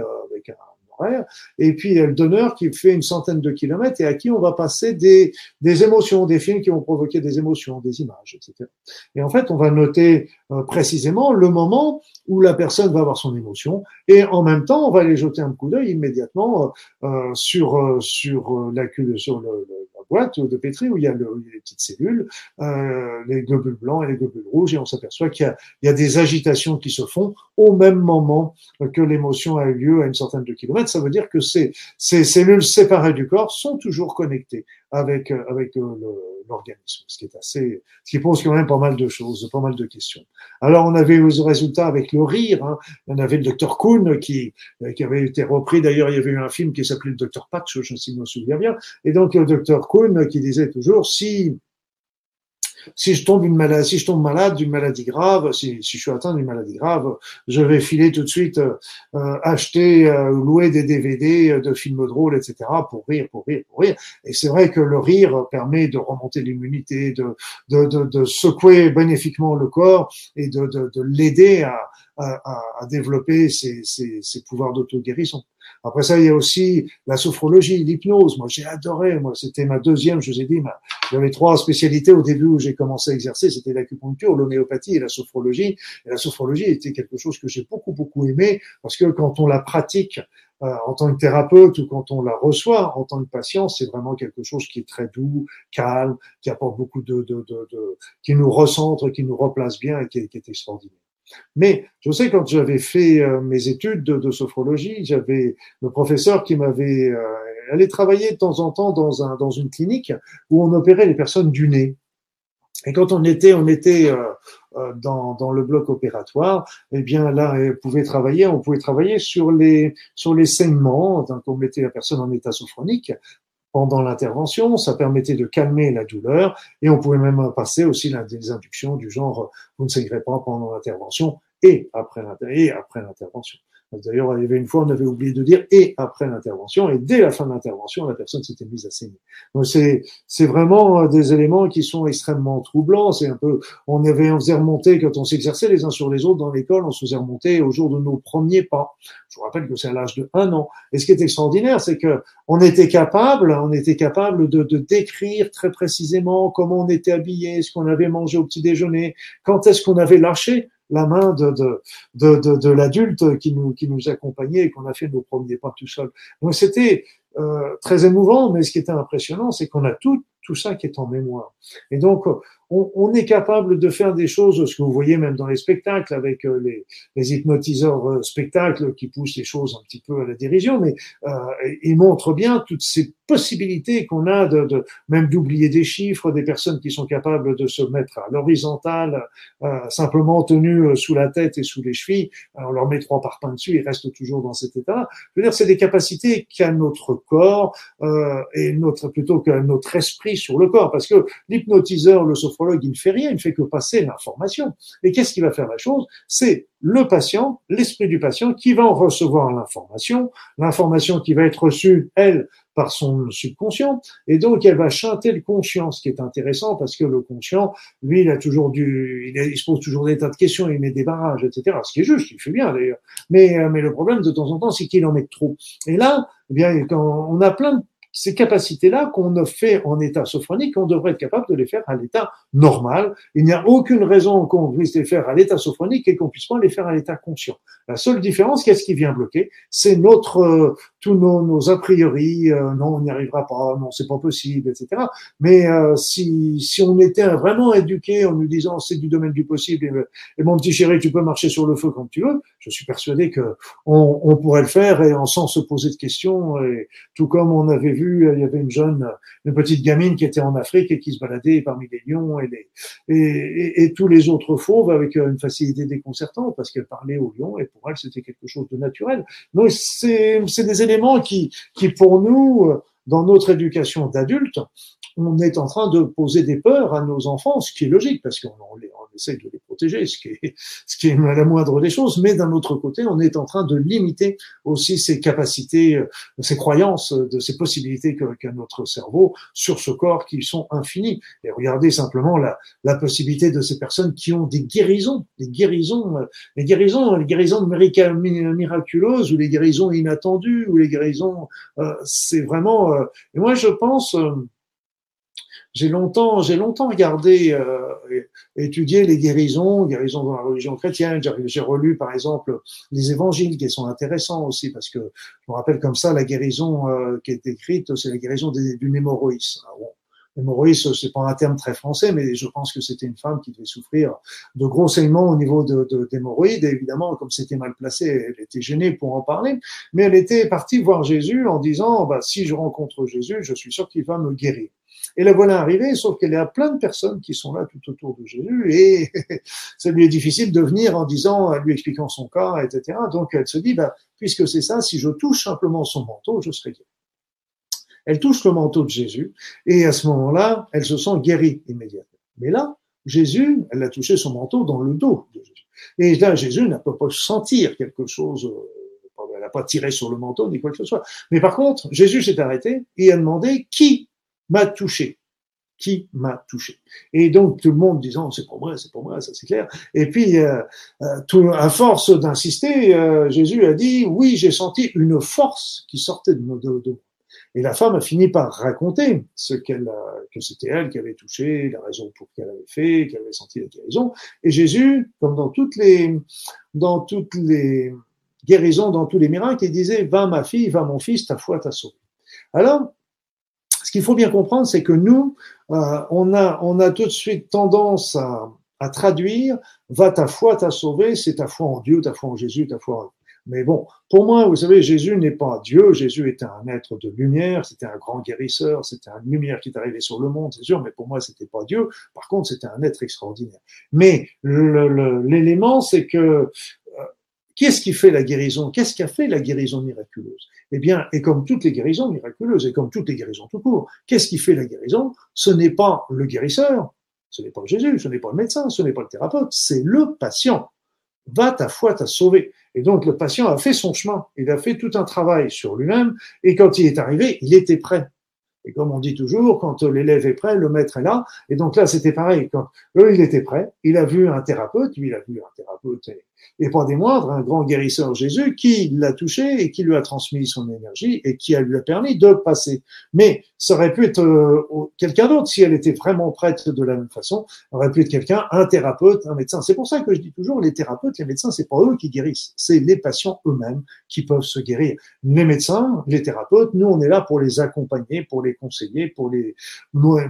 et puis le donneur qui fait une centaine de kilomètres et à qui on va passer des, des émotions, des films qui vont provoquer des émotions, des images, etc. Et en fait, on va noter euh, précisément le moment où la personne va avoir son émotion et en même temps, on va aller jeter un coup d'œil immédiatement euh, euh sur sur la sur le, la boîte de pétri où il y a, le, les petites cellules, les globules blancs et les globules rouges et on s'aperçoit qu'il y a, des agitations qui se font au même moment que l'émotion a eu lieu à une centaine de kilomètres. Ça veut dire que ces cellules séparées du corps sont toujours connectées avec, euh, avec euh, l'organisme, ce qui est assez, ce qui pose quand même pas mal de choses, pas mal de questions. Alors, on avait aux résultats avec le rire, hein. on avait le docteur Kuhn qui, euh, qui avait été repris, d'ailleurs, il y avait eu un film qui s'appelait le docteur Patch, je ne sais si je me souviens bien, et donc le docteur Kuhn qui disait toujours, si, si je tombe une maladie, si je tombe malade d'une maladie grave, si, si je suis atteint d'une maladie grave, je vais filer tout de suite euh, euh acheter, euh, louer des DVD euh, de films drôles, etc. pour rire, pour rire, pour rire. Et c'est vrai que le rire permet de remonter l'immunité, de, de, de, secouer bénéfiquement le corps et de, de l'aider à, à, à, développer ses, ses, ses pouvoirs d'auto-guérison. Après ça, il y a aussi la sophrologie, l'hypnose. Moi, j'ai adoré. Moi, c'était ma deuxième, je vous ai dit, j'avais trois spécialités au début où j'ai commencé à exercer. C'était l'acupuncture, l'homéopathie et la sophrologie. Et la sophrologie était quelque chose que j'ai beaucoup, beaucoup aimé parce que quand on la pratique euh, en tant que thérapeute ou quand on la reçoit en tant que patient, c'est vraiment quelque chose qui est très doux, calme, qui apporte beaucoup de, de, de, de qui nous recentre, qui nous replace bien et qui qui est extraordinaire. Mais je sais quand j'avais fait euh, mes études de, sophrologie, j'avais le professeur qui m'avait euh, allé travailler de temps en temps dans, un, dans une clinique où on opérait les personnes du nez. Et quand on était, on était euh, dans, dans le bloc opératoire, eh bien là, on pouvait travailler, on pouvait travailler sur les sur les saignements. Donc on mettait la personne en état sophronique pendant l'intervention, ça permettait de calmer la douleur et on pouvait même passer aussi des inductions du genre vous ne saigrez pas pendant l'intervention et après l'intervention. D'ailleurs, il y avait une fois, on avait oublié de dire et après l'intervention, et dès la fin de l'intervention, la personne s'était mise à saigner. Donc c'est c'est vraiment euh, des éléments qui sont extrêmement troublants. C'est un peu, on avait, on faisait remonter quand on s'exerçait les uns sur les autres dans l'école, on se faisait remonter au jour de nos premiers pas. Je vous rappelle que c'est à l'âge de un an. Et ce qui est extraordinaire, c'est que on était capable, on était capable de, de décrire très précisément comment on était habillé, ce qu'on avait mangé au petit déjeuner, quand est-ce qu'on avait lâché la main de, de, de, de, l'adulte qui nous, qui nous accompagnait et qu'on a fait nos premiers pas tout seul. Donc c'était euh, très émouvant, mais ce qui était impressionnant, c'est qu'on a tout, tout ça qui est en mémoire. Et donc, on, on, est capable de faire des choses, ce que vous voyez même dans les spectacles, avec euh, les, les hypnotiseurs euh, spectacles qui poussent les choses un petit peu à la dérision, mais euh, ils montrent bien toutes ces possibilités qu'on a de, de même d'oublier des chiffres, des personnes qui sont capables de se mettre à l'horizontale, euh, simplement tenues euh, sous la tête et sous les chevilles. On leur met trois parpaings dessus, ils restent toujours dans cet état-là. Je veux dire, c'est des capacités qu'a notre corps euh, et notre plutôt que notre esprit sur le corps, parce que l'hypnotiseur, le il ne fait rien, il ne fait que passer l'information. Et qu'est-ce qui va faire la chose? C'est le patient, l'esprit du patient, qui va en recevoir l'information, l'information qui va être reçue, elle, par son subconscient, et donc elle va chanter le conscient, ce qui est intéressant parce que le conscient, lui, il a toujours du, il, se pose toujours des tas de questions, il met des barrages, etc. Ce qui est juste, il fait bien d'ailleurs. Mais, euh, mais le problème de temps en temps, c'est qu'il en met trop. Et là, eh bien, on a plein de ces capacités-là qu'on a fait en état sophronique, on devrait être capable de les faire à l'état normal. Il n'y a aucune raison qu'on puisse les faire à l'état sophronique et qu'on puisse pas les faire à l'état conscient. La seule différence, qu'est-ce qui vient bloquer? C'est notre euh, tous nos, nos a priori, euh, non, on n'y arrivera pas, non, c'est pas possible, etc. Mais euh, si, si on était vraiment éduqué en nous disant c'est du domaine du possible et, mon petit chéri, tu peux marcher sur le feu quand tu veux, je suis persuadé que on, on pourrait le faire et sans se poser de questions. Et tout comme on avait vu, il y avait une jeune, une petite gamine qui était en Afrique et qui se baladait parmi les lions et les et, et, tous les autres fauves avec une facilité déconcertante parce qu'elle parlait aux lions et pour elle c'était quelque chose de naturel. Donc c'est des éléments qui, qui pour nous, dans notre éducation d'adulte, on est en train de poser des peurs à nos enfants, ce qui est logique parce qu'on on, on essaie de les protéger, ce qui est, ce qui est la moindre des choses. Mais d'un autre côté, on est en train de limiter aussi ses capacités, ses croyances, de ses possibilités qu'a notre cerveau sur ce corps qui sont infinies. Et regardez simplement la, la possibilité de ces personnes qui ont des guérisons, des guérisons, les guérisons, les guérisons miraculeuses ou les guérisons inattendues ou les guérisons, euh, c'est vraiment. Euh, et moi, je pense. Euh, j'ai longtemps, j'ai longtemps regardé, euh, étudié les guérisons, guérisons dans la religion chrétienne. J'ai relu, par exemple, les évangiles qui sont intéressants aussi, parce que je me rappelle comme ça la guérison euh, qui est écrite, c'est la guérison d'une hémorroïs. Bon, Hémorroïs, c'est pas un terme très français, mais je pense que c'était une femme qui devait souffrir de gros saignements au niveau de, de, d'hémorroïdes. Et évidemment, comme c'était mal placé, elle était gênée pour en parler. Mais elle était partie voir Jésus en disant, bah, si je rencontre Jésus, je suis sûr qu'il va me guérir. Et la voilà arrivée, sauf qu'elle est à plein de personnes qui sont là tout autour de Jésus et ça lui est difficile de venir en disant, lui expliquant son cas, etc. Donc elle se dit, bah, puisque c'est ça, si je touche simplement son manteau, je serai guéri. Elle touche le manteau de Jésus et à ce moment-là, elle se sent guérie immédiatement. Mais là, Jésus, elle a touché son manteau dans le dos de Jésus. Et là, Jésus n'a pas sentir quelque chose, euh, elle n'a pas tiré sur le manteau ni quoi que ce soit. Mais par contre, Jésus s'est arrêté et a demandé qui m'a touché? Qui m'a touché? Et donc tout le monde disant c'est pour moi, c'est pour moi, ça c'est clair. Et puis euh, euh, à force d'insister, Jésus a dit oui, j'ai senti une force qui sortait de, moi. Et la femme a fini par raconter ce qu'elle, que c'était elle qui avait touché, la raison pour qu'elle avait fait, qu'elle avait senti la guérison. Et Jésus, comme dans toutes les, dans toutes les guérisons, dans tous les miracles, il disait va ma fille, va mon fils, ta foi t'a sauvé. Alors qu'il faut bien comprendre, c'est que nous, euh, on, a, on a tout de suite tendance à, à traduire va ta foi t'a sauvé, c'est ta foi en Dieu, ta foi en Jésus, ta foi en mais bon, pour moi, vous savez, Jésus n'est pas Dieu, Jésus était un être de lumière, c'était un grand guérisseur, c'était une lumière qui est arrivée sur le monde, c'est sûr, mais pour moi, c'était pas Dieu. Par contre, c'était un être extraordinaire. Mais l'élément, c'est que euh, qu'est-ce qui fait la guérison? Qu'est-ce qui a fait la guérison miraculeuse? Eh bien, et comme toutes les guérisons miraculeuses, et comme toutes les guérisons tout court, qu'est-ce qui fait la guérison? Ce n'est pas le guérisseur, ce n'est pas Jésus, ce n'est pas le médecin, ce n'est pas le thérapeute, c'est le patient. Va, ta foi t'a sauvé. Et donc le patient a fait son chemin, il a fait tout un travail sur lui-même, et quand il est arrivé, il était prêt. Et comme on dit toujours, quand l'élève est prêt, le maître est là. Et donc là, c'était pareil. Quand eux, il était prêt, il a vu un thérapeute, lui, il a vu un thérapeute et pas des moindres, un grand guérisseur Jésus qui l'a touché et qui lui a transmis son énergie et qui a lui a permis de passer. Mais ça aurait pu être euh, quelqu'un d'autre si elle était vraiment prête de la même façon. aurait pu être quelqu'un, un thérapeute, un médecin. C'est pour ça que je dis toujours, les thérapeutes, les médecins, c'est pas eux qui guérissent, c'est les patients eux-mêmes qui peuvent se guérir. Les médecins, les thérapeutes, nous, on est là pour les accompagner, pour les conseiller, pour les,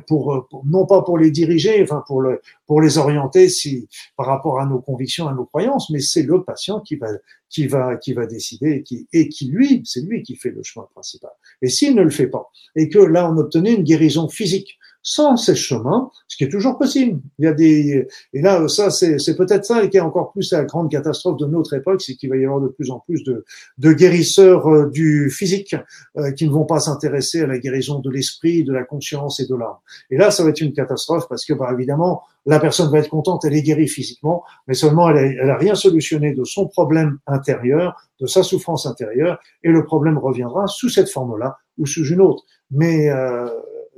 pour, non pas pour les diriger, enfin pour le, pour les orienter si par rapport à nos convictions, à nos croyances, mais c'est le patient qui va qui va qui va décider et qui, et qui lui, c'est lui qui fait le chemin principal. Et s'il ne le fait pas, et que là on obtenait une guérison physique, sans ces chemins, ce qui est toujours possible. Il y a des et là ça c'est peut-être ça qui est encore plus la grande catastrophe de notre époque, c'est qu'il va y avoir de plus en plus de de guérisseurs euh, du physique euh, qui ne vont pas s'intéresser à la guérison de l'esprit, de la conscience et de l'âme. Et là ça va être une catastrophe parce que bah évidemment la personne va être contente, elle est guérie physiquement, mais seulement elle a, elle a rien solutionné de son problème intérieur, de sa souffrance intérieure, et le problème reviendra sous cette forme-là ou sous une autre. Mais euh,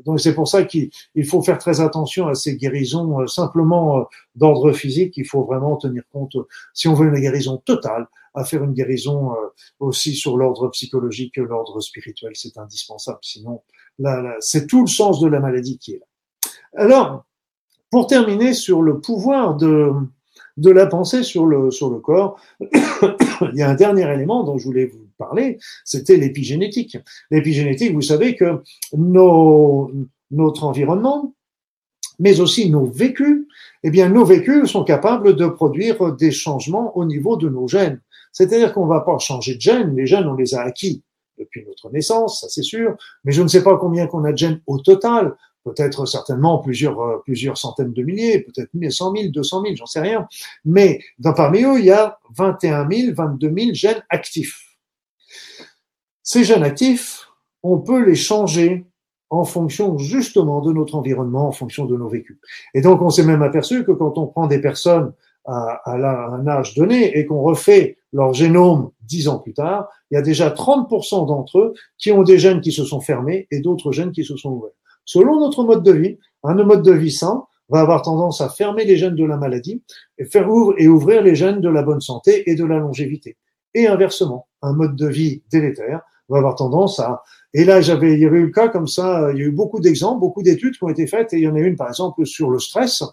donc c'est pour ça qu'il faut faire très attention à ces guérisons euh, simplement euh, d'ordre physique. Il faut vraiment tenir compte, si on veut une guérison totale, à faire une guérison euh, aussi sur l'ordre psychologique, l'ordre spirituel. C'est indispensable. Sinon, là, c'est tout le sens de la maladie qui est là. Alors, pour terminer sur le pouvoir de, de la pensée sur le, sur le corps, il y a un dernier élément dont je voulais vous parler, c'était l'épigénétique. L'épigénétique, vous savez que nos, notre environnement, mais aussi nos vécus, eh bien, nos vécus sont capables de produire des changements au niveau de nos gènes. C'est-à-dire qu'on ne va pas changer de gènes, les gènes, on les a acquis depuis notre naissance, ça c'est sûr, mais je ne sais pas combien qu'on a de gènes au total, peut-être certainement plusieurs, euh, plusieurs centaines de milliers, peut-être 100 000, 200 000, j'en sais rien. Mais dans, parmi eux, il y a 21 000, 22 000 gènes actifs. Ces gènes actifs, on peut les changer en fonction justement de notre environnement, en fonction de nos vécus. Et donc, on s'est même aperçu que quand on prend des personnes à, à, un âge donné et qu'on refait leur génome dix ans plus tard, il y a déjà 30% d'entre eux qui ont des gènes qui se sont fermés et d'autres gènes qui se sont ouverts. Selon notre mode de vie, un mode de vie sain va avoir tendance à fermer les gènes de la maladie et faire ouvrir et ouvrir les gènes de la bonne santé et de la longévité. Et inversement, un mode de vie délétère va avoir tendance à et là j'avais il y avait eu le cas comme ça il y a eu beaucoup d'exemples beaucoup d'études qui ont été faites et il y en a une par exemple sur le stress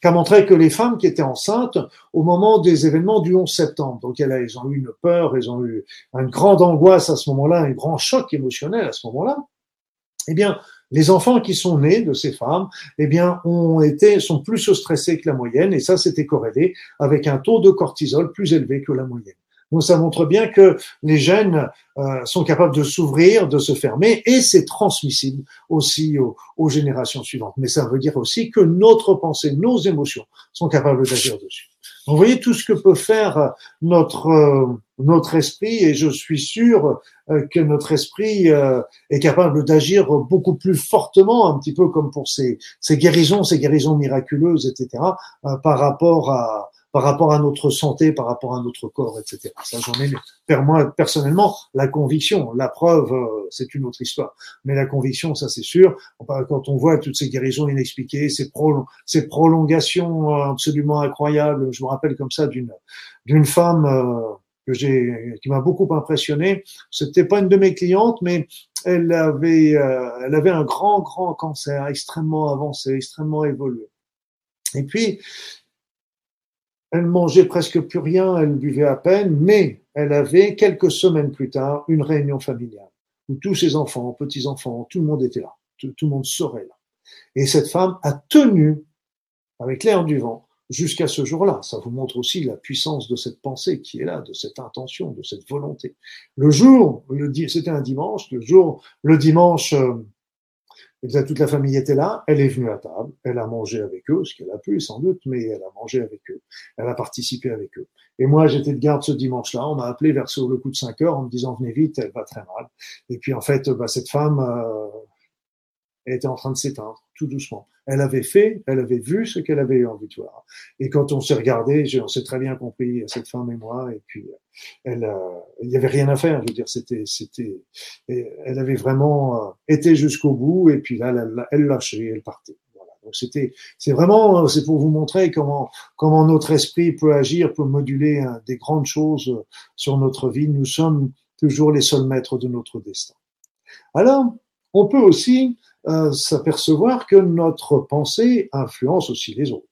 qui a montré que les femmes qui étaient enceintes au moment des événements du 11 septembre, donc elles, ont eu une peur, elles ont eu une grande angoisse à ce moment-là, un grand choc émotionnel à ce moment-là, eh bien, les enfants qui sont nés de ces femmes, eh bien, ont été, sont plus stressés que la moyenne, et ça, c'était corrélé avec un taux de cortisol plus élevé que la moyenne. Donc ça montre bien que les gènes euh, sont capables de s'ouvrir, de se fermer, et c'est transmissible aussi aux, aux, générations suivantes. Mais ça veut dire aussi que notre pensée, nos émotions sont capables d'agir dessus. Donc, vous voyez tout ce que peut faire notre euh, notre esprit, et je suis sûr euh, que notre esprit est capable d'agir beaucoup plus fortement, un petit peu comme pour ces, ces guérisons, ces guérisons miraculeuses, etc., par rapport à par rapport à notre santé, par rapport à notre corps, etc. Ça, j'en ai, moi, personnellement, la conviction, la preuve, euh, c'est une autre histoire. Mais la conviction, ça, c'est sûr. Quand on voit toutes ces guérisons inexpliquées, ces, prolongations euh, absolument incroyables, je me rappelle comme ça d'une, d'une femme, euh, que j'ai, qui m'a beaucoup impressionné. C'était pas une de mes clientes, mais elle avait, elle avait un grand, grand cancer extrêmement avancé, extrêmement évolué. Et puis, elle mangeait presque plus rien, elle buvait à peine, mais elle avait quelques semaines plus tard une réunion familiale où tous ses enfants, petits-enfants, tout le monde était là, tout, le monde serait là. Et cette femme a tenu avec l'air du vent jusqu'à ce jour-là. Ça vous montre aussi la puissance de cette pensée qui est là, de cette intention, de cette volonté. Le jour, c'était un dimanche, le jour, le dimanche, euh, toute la famille était là, elle est venue à table, elle a mangé avec eux, ce qu'elle a pu sans doute, mais elle a mangé avec eux, elle a participé avec eux. Et moi, j'étais de garde ce dimanche-là, on m'a appelé vers le coup de 5 heures en me disant venez vite, elle va très mal. Et puis en fait, bah, cette femme, euh, elle était en train de s'éteindre, tout doucement. Elle avait fait, elle avait vu ce qu'elle avait eu envie de voir. Et quand on s'est regardé, on s'est très bien compris, cette femme et moi, et puis elle, euh, il n'y avait rien à faire. Je veux dire, c'était, c'était, elle avait vraiment euh, été jusqu'au bout, et puis là, elle, lâchait, elle partait. Voilà. Donc c'était, c'est vraiment, c'est pour vous montrer comment, comment notre esprit peut agir, peut moduler des grandes choses sur notre vie. Nous sommes toujours les seuls maîtres de notre destin. Alors, on peut aussi euh, s'apercevoir que notre pensée influence aussi les autres.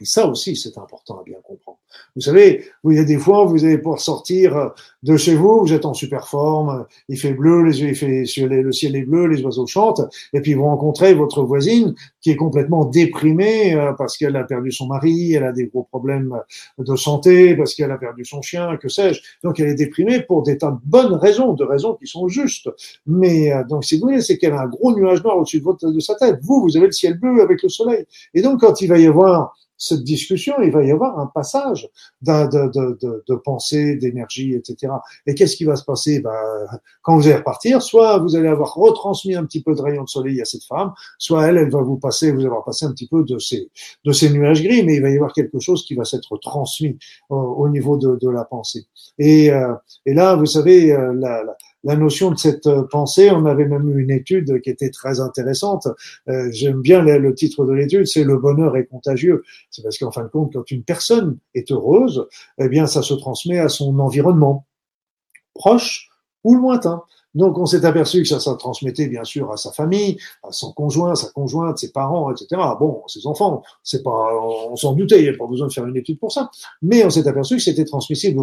Et ça aussi, c'est important à bien comprendre. Vous savez, il y a des fois, vous allez pouvoir sortir de chez vous, vous êtes en super forme, il fait bleu, les yeux, il fait, le ciel est bleu, les oiseaux chantent, et puis vous rencontrez votre voisine qui est complètement déprimée euh, parce qu'elle a perdu son mari, elle a des gros problèmes de santé, parce qu'elle a perdu son chien, que sais-je. Donc elle est déprimée pour des tas de bonnes raisons, de raisons qui sont justes. Mais euh, donc si vous voulez, c'est qu'elle a un gros nuage noir au-dessus de, de sa tête. Vous, vous avez le ciel bleu avec le soleil. Et donc quand il va y avoir cette discussion, il va y avoir un passage de, de, de, de pensée, d'énergie, etc. Et qu'est-ce qui va se passer? Ben, Quand vous allez repartir, soit vous allez avoir retransmis un petit peu de rayon de soleil à cette femme, soit elle, elle va vous passer, vous avoir passé un petit peu de ces, de ces nuages gris, mais il va y avoir quelque chose qui va s'être transmis au, niveau de, de la pensée. Et, euh, et là, vous savez, euh, la, la la notion de cette euh, pensée. On avait même eu une étude qui était très intéressante. Euh, J'aime bien le, titre de l'étude, c'est le bonheur est contagieux. C'est parce qu'en fin de compte, quand une personne est heureuse, eh bien, ça se transmet à son environnement, proche ou lointain. Donc on s'est aperçu que ça se transmettait bien sûr à sa famille, à son conjoint, sa conjointe, ses parents, etc. Bon, ses enfants, c'est pas, on s'en doutait, il n'y a pas besoin de faire une étude pour ça. Mais on s'est aperçu que c'était transmissible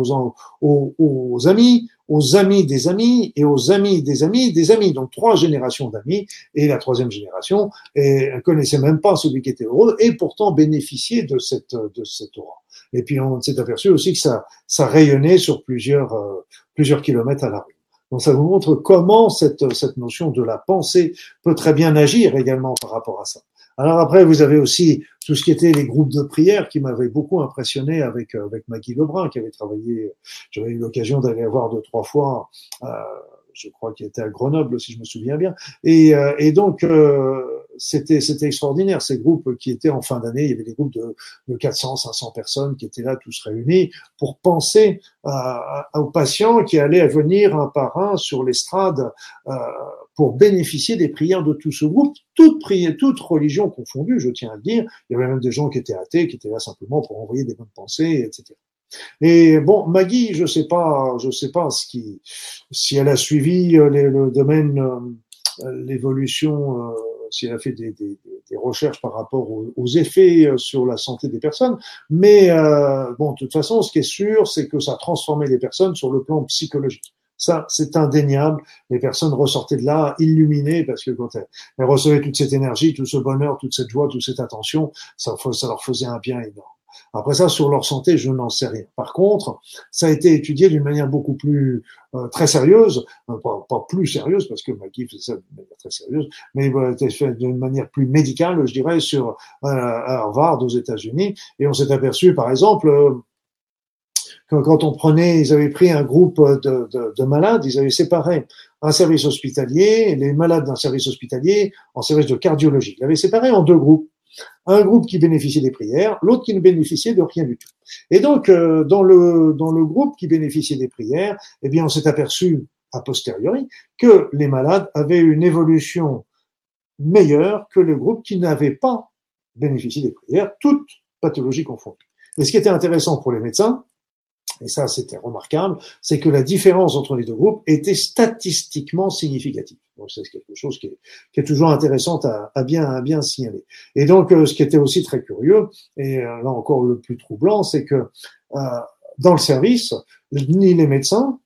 aux, amis, aux amis des amis et aux amis des amis des amis. Donc trois générations d'amis et la troisième génération ne connaissait même pas celui qui était heureux et pourtant bénéficiait de cette de cette aura. Et puis on s'est aperçu aussi que ça ça rayonnait sur plusieurs euh, plusieurs kilomètres à la rue. Donc ça vous montre comment cette cette notion de la pensée peut très bien agir également par rapport à ça. Alors après, vous avez aussi tout ce qui était les groupes de prière qui m'avaient beaucoup impressionné avec avec Maggie Lebrun qui avait travaillé. J'avais eu l'occasion d'aller voir deux trois fois. Euh, je crois qu'il était à Grenoble si je me souviens bien. Et, euh, donc euh, c'était c'était extraordinaire ces groupes qui étaient en fin d'année. Il y avait des groupes de, de 400, 500 personnes qui étaient là tous réunis pour penser aux patients qui allaient venir un par un sur l'estrade euh, pour bénéficier des prières de tout ce groupe, toutes prières, toutes religions confondues, je tiens à le dire. Il y avait même des gens qui étaient athées, qui étaient là simplement pour envoyer des bonnes pensées, etc. Et bon, Maggie, je sais pas, je sais pas ce qui, si elle a suivi euh, le domaine, euh, l'évolution, euh, si elle a fait des, recherches par rapport aux, effets sur la santé des personnes. Mais bon, de toute façon, ce qui est sûr, c'est que ça a transformé les personnes sur le plan psychologique. Ça, c'est indéniable. Les personnes ressortaient de là illuminées parce que quand elles, recevaient toute cette énergie, tout ce bonheur, toute cette joie, toute cette attention, ça leur faisait un bien énorme. Après ça, sur leur santé, je n'en sais rien. Par contre, ça a été étudié d'une manière beaucoup plus euh, très sérieuse, euh, pas, pas, plus sérieuse parce que Maggie faisait ça d'une manière très sérieuse, mais euh, fait d'une manière plus médicale, je dirais, sur euh, Harvard aux États-Unis. Et on s'est aperçu, par exemple, quand on prenait, ils avaient pris un groupe de, de, de, malades, ils avaient séparé un service hospitalier, les malades d'un service hospitalier en service de cardiologie. Ils l'avaient séparé en deux groupes. Un groupe qui bénéficiait des prières, l'autre qui ne bénéficiait de rien du tout. Et donc, euh, dans, le, dans le groupe qui bénéficiait des prières, eh bien, on s'est aperçu a posteriori que les malades avaient une évolution meilleure que le groupe qui n'avait pas bénéficié des prières, toutes pathologies confondues. Et ce qui était intéressant pour les médecins, et ça c'était remarquable, c'est que la différence entre les deux groupes était statistiquement significative. Donc c'est quelque chose qui est, qui est toujours intéressant à, à, bien, à bien signaler. Et donc euh, ce qui était aussi très curieux, et euh, là encore le plus troublant, c'est que euh, dans le service, ni les médecins,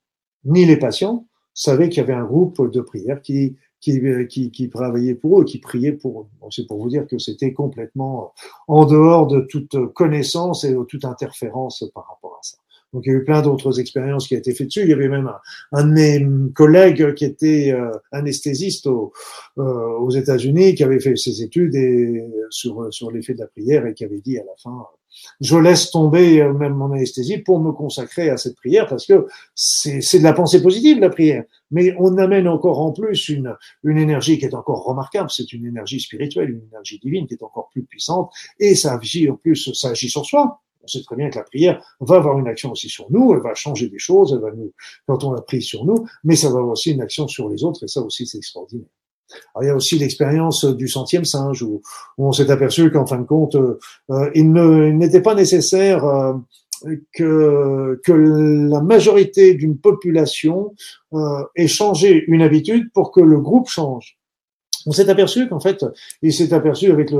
ni les patients savaient qu'il y avait un groupe de prière qui, qui, qui, qui travaillait pour eux, qui priait pour eux. c'est pour vous dire que c'était complètement en dehors de toute connaissance et de toute interférence par rapport à ça. Donc il y a eu plein d'autres expériences qui ont été faites dessus. Il y avait même un, un de mes collègues qui était euh, anesthésiste au, euh, aux États-Unis, qui avait fait ses études et, sur, sur l'effet de la prière et qui avait dit à la fin, je laisse tomber euh, même mon anesthésie pour me consacrer à cette prière parce que c'est de la pensée positive la prière. Mais on amène encore en plus une, une énergie qui est encore remarquable. C'est une énergie spirituelle, une énergie divine qui est encore plus puissante et ça agit en plus, ça agit sur soi. On sait très bien que la prière va avoir une action aussi sur nous, elle va changer des choses, elle va nous, quand on la prie sur nous, mais ça va avoir aussi une action sur les autres, et ça aussi c'est extraordinaire. Alors, il y a aussi l'expérience du centième singe, où, on s'est aperçu qu'en fin de compte, euh, il n'était pas nécessaire euh, que, que la majorité d'une population euh, ait changé une habitude pour que le groupe change on s'est aperçu qu'en fait, il s'est aperçu avec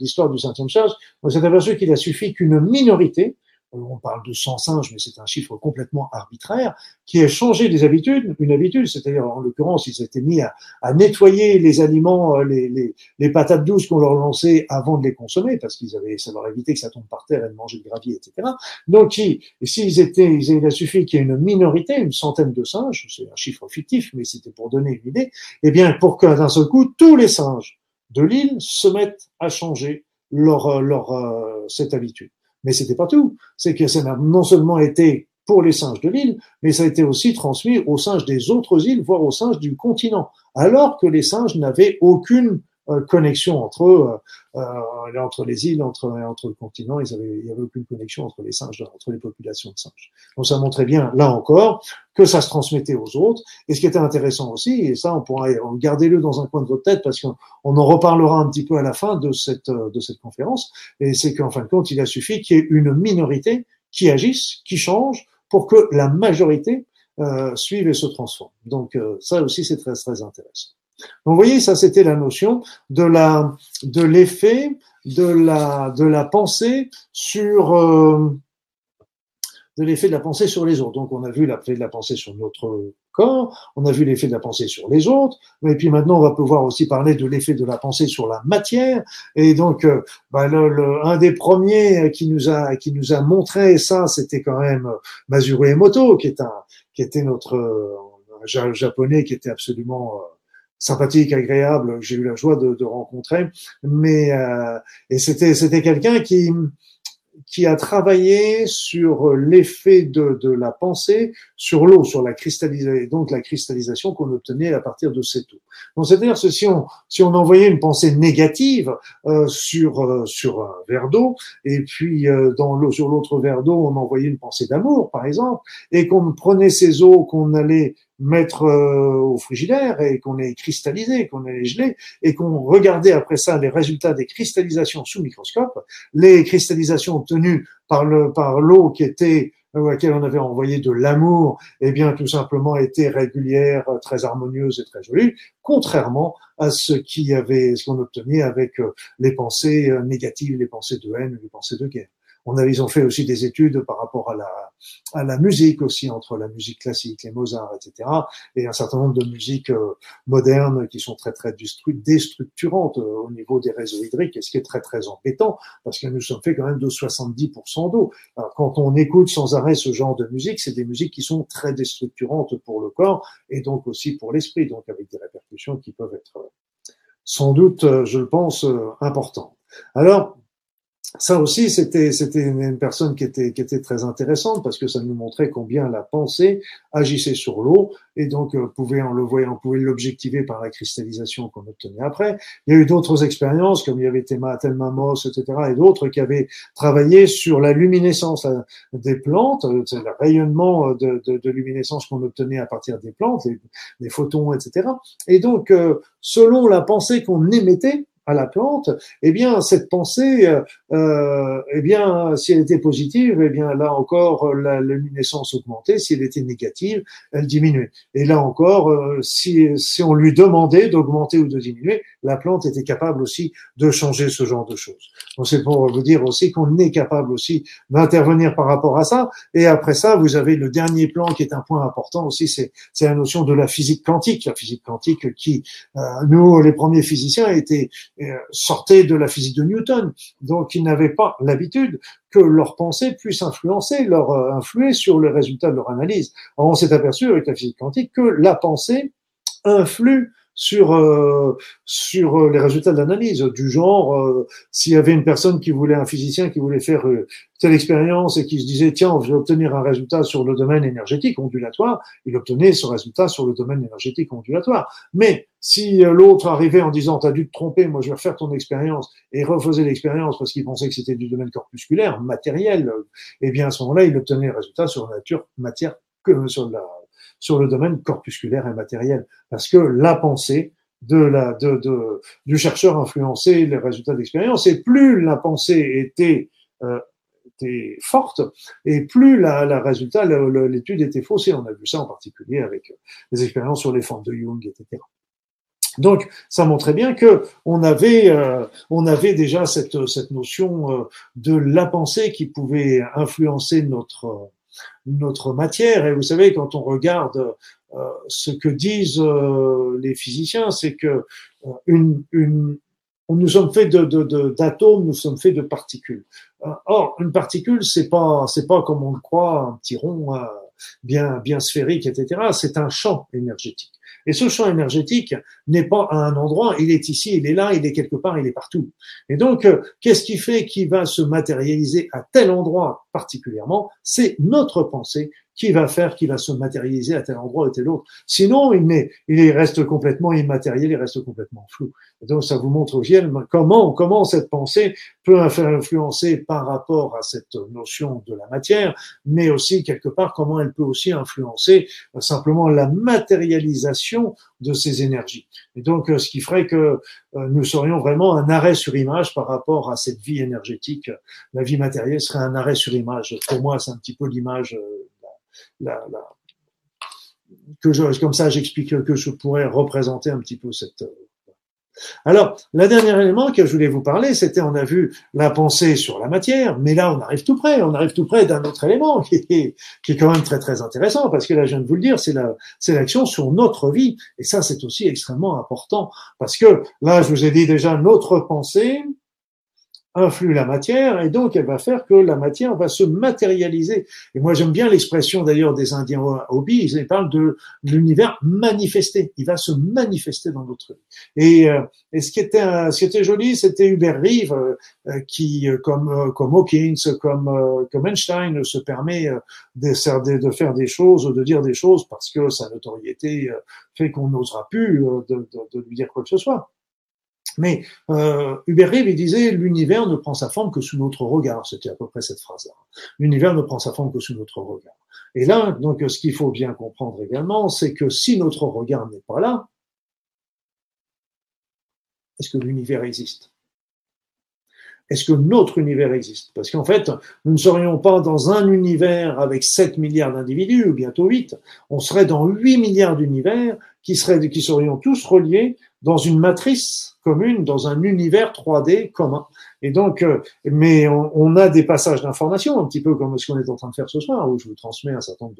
l'histoire du cinquième charge, on s'est aperçu qu'il a suffi qu'une minorité on parle de 100 singes, mais c'est un chiffre complètement arbitraire, qui a changé des habitudes, une habitude, c'est-à-dire en l'occurrence, ils s'étaient mis à, à, nettoyer les aliments, euh, les, les, les patates douces qu'on leur lançait avant de les consommer, parce qu'ils avaient, ça leur évitait que ça tombe par terre et de manger le gravier, etc. Donc, s'ils étaient, il a suffi qu'il y ait une minorité, une centaine de singes, c'est un chiffre fictif, mais c'était pour donner une idée, eh bien, pour que d'un seul coup, tous les singes de l'île se mettent à changer leur, leur, euh, cette habitude. Mais c'était pas tout. C'est que ça n'a non seulement été pour les singes de l'île, mais ça a été aussi transmis aux singes des autres îles, voire aux singes du continent, alors que les singes n'avaient aucune connexion entre eux, euh, euh, entre les îles, entre, entre le continent, ils avaient, il n'y avait aucune connexion entre les singes, entre les populations de singes. Donc ça montrait bien, là encore, que ça se transmettait aux autres. Et ce qui était intéressant aussi, et ça on pourra garder-le dans un coin de votre tête parce qu'on en reparlera un petit peu à la fin de cette, de cette conférence, et c'est qu'en fin de compte, il a suffi qu'il y ait une minorité qui agisse, qui change, pour que la majorité euh, suivent et se transforment. Donc ça aussi c'est très très intéressant. Vous voyez, ça c'était la notion de la de l'effet de la de la pensée sur de l'effet de la pensée sur les autres. Donc on a vu l'effet de la pensée sur notre corps, on a vu l'effet de la pensée sur les autres, et puis maintenant on va pouvoir aussi parler de l'effet de la pensée sur la matière. Et donc euh, bah, un des premiers qui nous a qui nous a montré ça, c'était quand même Masuru Emoto, qui est un qui était notre euh, japonais qui était absolument euh, sympathique, agréable, j'ai eu la joie de, de rencontrer, mais euh, et c'était c'était quelqu'un qui qui a travaillé sur l'effet de, de, la pensée sur l'eau, sur la cristallisation, donc la cristallisation qu'on obtenait à partir de cette eau. Donc c'est-à-dire que si on si on envoyait une pensée négative euh, sur euh, sur un verre d'eau et puis euh, dans l'eau sur l'autre verre d'eau on envoyait une pensée d'amour par exemple et qu'on prenait ces eaux qu'on allait mettre euh, au frigidaire et qu'on est cristallisé, qu'on est gelé et qu'on regardait après ça les résultats des cristallisations sous microscope, les cristallisations obtenues par le par l'eau qui était laquelle on avait envoyé de l'amour, eh bien tout simplement étaient régulières, très harmonieuses et très jolies, contrairement à ce qui avait, ce qu'on obtenait avec euh, les pensées négatives, les pensées de haine, les pensées de guerre. On a, ils ont fait aussi des études par rapport à la, à la musique aussi, entre la musique classique, les Mozart, etc., et un certain nombre de musiques euh, modernes qui sont très, très déstructurantes euh, au niveau des réseaux hydriques, et ce qui est très, très embêtant, parce que nous sommes faits quand même de 70% d'eau. Alors, quand on écoute sans arrêt ce genre de musique, c'est des musiques qui sont très déstructurantes pour le corps, et donc aussi pour l'esprit, donc avec des répercussions qui peuvent être euh, sans doute, je le pense, importantes. Alors, ça aussi, c'était une personne qui était qui était très intéressante parce que ça nous montrait combien la pensée agissait sur l'eau et donc euh, pouvait en le voyant, on pouvait l'objectiver par la cristallisation qu'on obtenait après. Il y a eu d'autres expériences comme il y avait Théma, Telma Moss, etc. et d'autres qui avaient travaillé sur la luminescence euh, des plantes, euh, le rayonnement de, de, de luminescence qu'on obtenait à partir des plantes, les, photons, etc. Et donc, selon la pensée qu'on émettait, à la plante, eh bien cette pensée, euh, euh, eh bien si elle était positive, eh bien là encore la luminescence augmentait. Si elle était négative, elle diminuait. Et là encore, euh, si, si on lui demandait d'augmenter ou de diminuer, la plante était capable aussi de changer ce genre de choses. Donc c'est pour vous dire aussi qu'on est capable aussi d'intervenir par rapport à ça. Et après ça, vous avez le dernier plan qui est un point important aussi, c'est la notion de la physique quantique. La physique quantique qui, euh, nous les premiers physiciens, étaient euh, sortaient de la physique de Newton, donc ils n'avaient pas l'habitude que leur pensée puisse influencer, leur euh, influer sur le résultat de leur analyse. on s'est aperçu avec la physique quantique que la pensée influe sur euh, sur euh, les résultats de l'analyse du genre euh, s'il y avait une personne qui voulait un physicien qui voulait faire telle expérience et qui se disait tiens je vais obtenir un résultat sur le domaine énergétique ondulatoire il obtenait ce résultat sur le domaine énergétique ondulatoire. Mais si l'autre arrivait en disant t'as dû te tromper moi je vais refaire ton expérience et refaisait l'expérience parce qu'il pensait que c'était du domaine corpusculaire matériel eh bien à ce moment-là il obtenait le résultat sur la nature matière que sur la sur le domaine corpusculaire et matériel, parce que la pensée de la, de, de, du chercheur influençait les résultats d'expérience, et plus la pensée était, euh, était forte, et plus la, la résultat, l'étude était faussée. On a vu ça en particulier avec les expériences sur les formes de Jung, etc. Donc, ça montrait bien que on avait, euh, on avait déjà cette, cette notion euh, de la pensée qui pouvait influencer notre notre matière. Et vous savez, quand on regarde euh, ce que disent euh, les physiciens, c'est que euh, une, une, nous sommes faits de, d'atomes, nous sommes faits de particules. Or, une particule, c'est pas, c'est pas comme on le croit, un petit rond bien, bien sphérique, etc. C'est un champ énergétique. Et ce champ énergétique n'est pas à un endroit, il est ici, il est là, il est quelque part, il est partout. Et donc, euh, qu'est-ce qui fait qu'il va se matérialiser à tel endroit particulièrement? C'est notre pensée qui va faire qu'il va se matérialiser à tel endroit ou tel autre? Sinon, il, est, il reste complètement immatériel, il reste complètement flou. donc, ça vous montre comment, comment cette pensée peut influencer par rapport à cette notion de la matière, mais aussi quelque part comment elle peut aussi influencer euh, simplement la matérialisation de ces énergies. Et donc, euh, ce qui ferait que euh, nous serions vraiment un arrêt sur image par rapport à cette vie énergétique. La vie matérielle serait un arrêt sur image. Pour moi, c'est un petit peu l'image la, que je, comme ça j'explique que je pourrais représenter un petit peu cette. Alors, le dernier élément que je voulais vous parler, c'était, on a vu la pensée sur la matière, mais là, on arrive tout près, on arrive tout près d'un autre élément qui est, qui est quand même très, très intéressant, parce que là, je viens de vous le dire, c'est la, c'est l'action sur notre vie. Et ça, c'est aussi extrêmement important, parce que là, je vous ai dit déjà, notre pensée, influe la matière et donc elle va faire que la matière va se matérialiser. Et moi j'aime bien l'expression d'ailleurs des Indiens Obi, ils parlent de, l'univers manifesté. Il va se manifester dans notre vie. Et, euh, et ce qui était ce qui était joli, c'était Hubert Reeve euh, qui, euh, comme comme Hawkins, comme comme Einstein, se permet de, de faire des choses, de dire des choses parce que sa notoriété fait qu'on n'osera plus de, de, de lui dire quoi que ce soit. Mais euh, Hubert Reeve, il disait l'univers ne prend sa forme que sous notre regard. C'était à peu près cette phrase-là. L'univers ne prend sa forme que sous notre regard. Et là, donc, ce qu'il faut bien comprendre également, c'est que si notre regard n'est pas là, est-ce que l'univers existe? Est-ce que notre univers existe? Parce qu'en fait, nous ne serions pas dans un univers avec 7 milliards d'individus, ou bientôt 8, on serait dans 8 milliards d'univers qui, seraient, qui serions tous reliés dans une matrice commune, dans un univers 3D commun. Et donc, euh, mais on, a des passages d'informations, un petit peu comme ce qu'on est en train de faire ce soir, où je vous transmets un certain nombre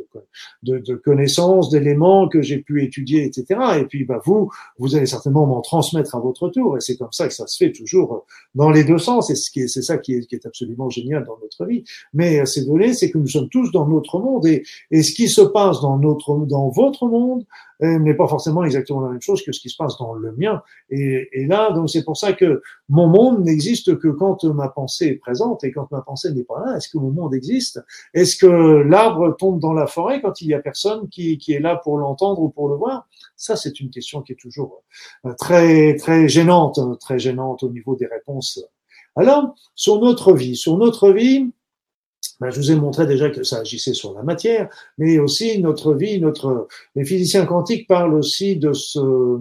de, de, de connaissances, d'éléments que j'ai pu étudier, etc. Et puis, bah, vous, vous allez certainement m'en transmettre à votre tour. Et c'est comme ça que ça se fait toujours dans les deux sens. Et c'est ça qui est, qui est absolument génial dans notre vie. Mais euh, c'est donné, c'est que nous sommes tous dans notre monde. Et, et ce qui se passe dans notre, dans votre monde, euh, n'est pas forcément exactement la même chose que ce qui se passe dans le mien. Et, et là, donc c'est pour ça que mon monde n'existe que quand ma pensée est présente et quand ma pensée n'est pas là. Est-ce que mon monde existe? Est-ce que l'arbre tombe dans la forêt quand il y a personne qui, est là pour l'entendre ou pour le voir? Ça, c'est une question qui est toujours euh, très très gênante, très gênante au niveau des réponses. Alors, sur notre vie, sur notre vie, ben, je vous ai montré déjà que ça agissait sur la matière, mais aussi notre vie, notre les physiciens quantiques parlent aussi de ce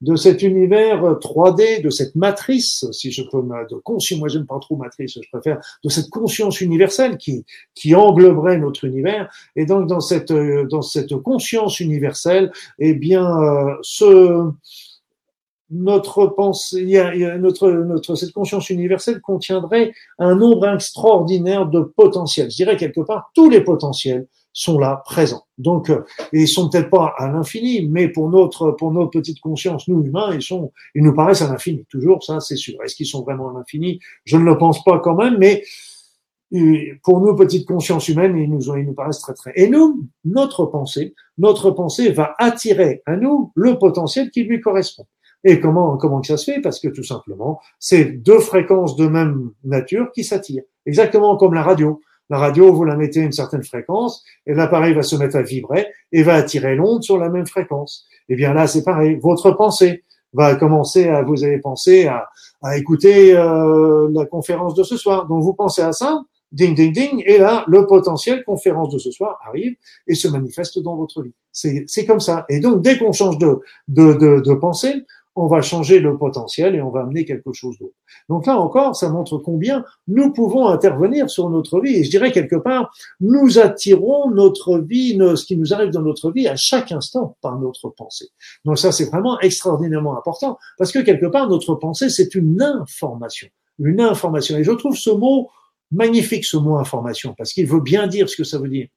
de cet univers 3D, de cette matrice, si je peux de conscience, moi j'aime pas trop matrice, je préfère de cette conscience universelle qui qui engloberait notre univers. Et donc dans cette dans cette conscience universelle, eh bien euh, ce notre pensée, notre, notre, cette conscience universelle contiendrait un nombre extraordinaire de potentiels. Je dirais quelque part, tous les potentiels sont là, présents. Donc, euh, ils sont peut-être pas à l'infini, mais pour notre, pour notre petite conscience, nous humains, ils sont, ils nous paraissent à l'infini. Toujours, ça, c'est sûr. Est-ce qu'ils sont vraiment à l'infini? Je ne le pense pas quand même, mais euh, pour nos petites consciences humaines, ils nous, ils nous paraissent très très. Et nous, notre pensée, notre pensée va attirer à nous le potentiel qui lui correspond. Et comment, comment que ça se fait? Parce que tout simplement, c'est deux fréquences de même nature qui s'attirent. Exactement comme la radio. La radio, vous la mettez à une certaine fréquence et l'appareil va se mettre à vibrer et va attirer l'onde sur la même fréquence. Et eh bien là, c'est pareil. Votre pensée va commencer à, vous allez penser à, à écouter euh, la conférence de ce soir. Donc vous pensez à ça, ding, ding, ding, et là, le potentiel conférence de ce soir arrive et se manifeste dans votre vie. C'est comme ça. Et donc, dès qu'on change de, de, de, de pensée, on va changer le potentiel et on va amener quelque chose d'autre. Donc là encore, ça montre combien nous pouvons intervenir sur notre vie. Et je dirais quelque part, nous attirons notre vie, ce qui nous arrive dans notre vie à chaque instant par notre pensée. Donc ça, c'est vraiment extraordinairement important parce que quelque part, notre pensée, c'est une information. Une information. Et je trouve ce mot magnifique, ce mot information, parce qu'il veut bien dire ce que ça veut dire.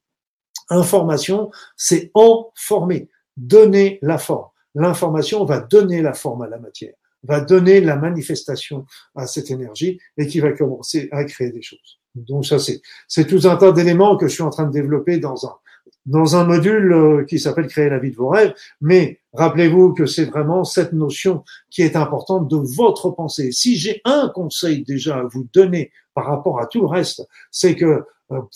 Information, c'est en former, donner la forme l'information va donner la forme à la matière, va donner la manifestation à cette énergie et qui va commencer à créer des choses. Donc ça, c'est, c'est tout un tas d'éléments que je suis en train de développer dans un, dans un module euh, qui s'appelle Créer la vie de vos rêves. Mais rappelez-vous que c'est vraiment cette notion qui est importante de votre pensée. Si j'ai un conseil déjà à vous donner par rapport à tout le reste, c'est que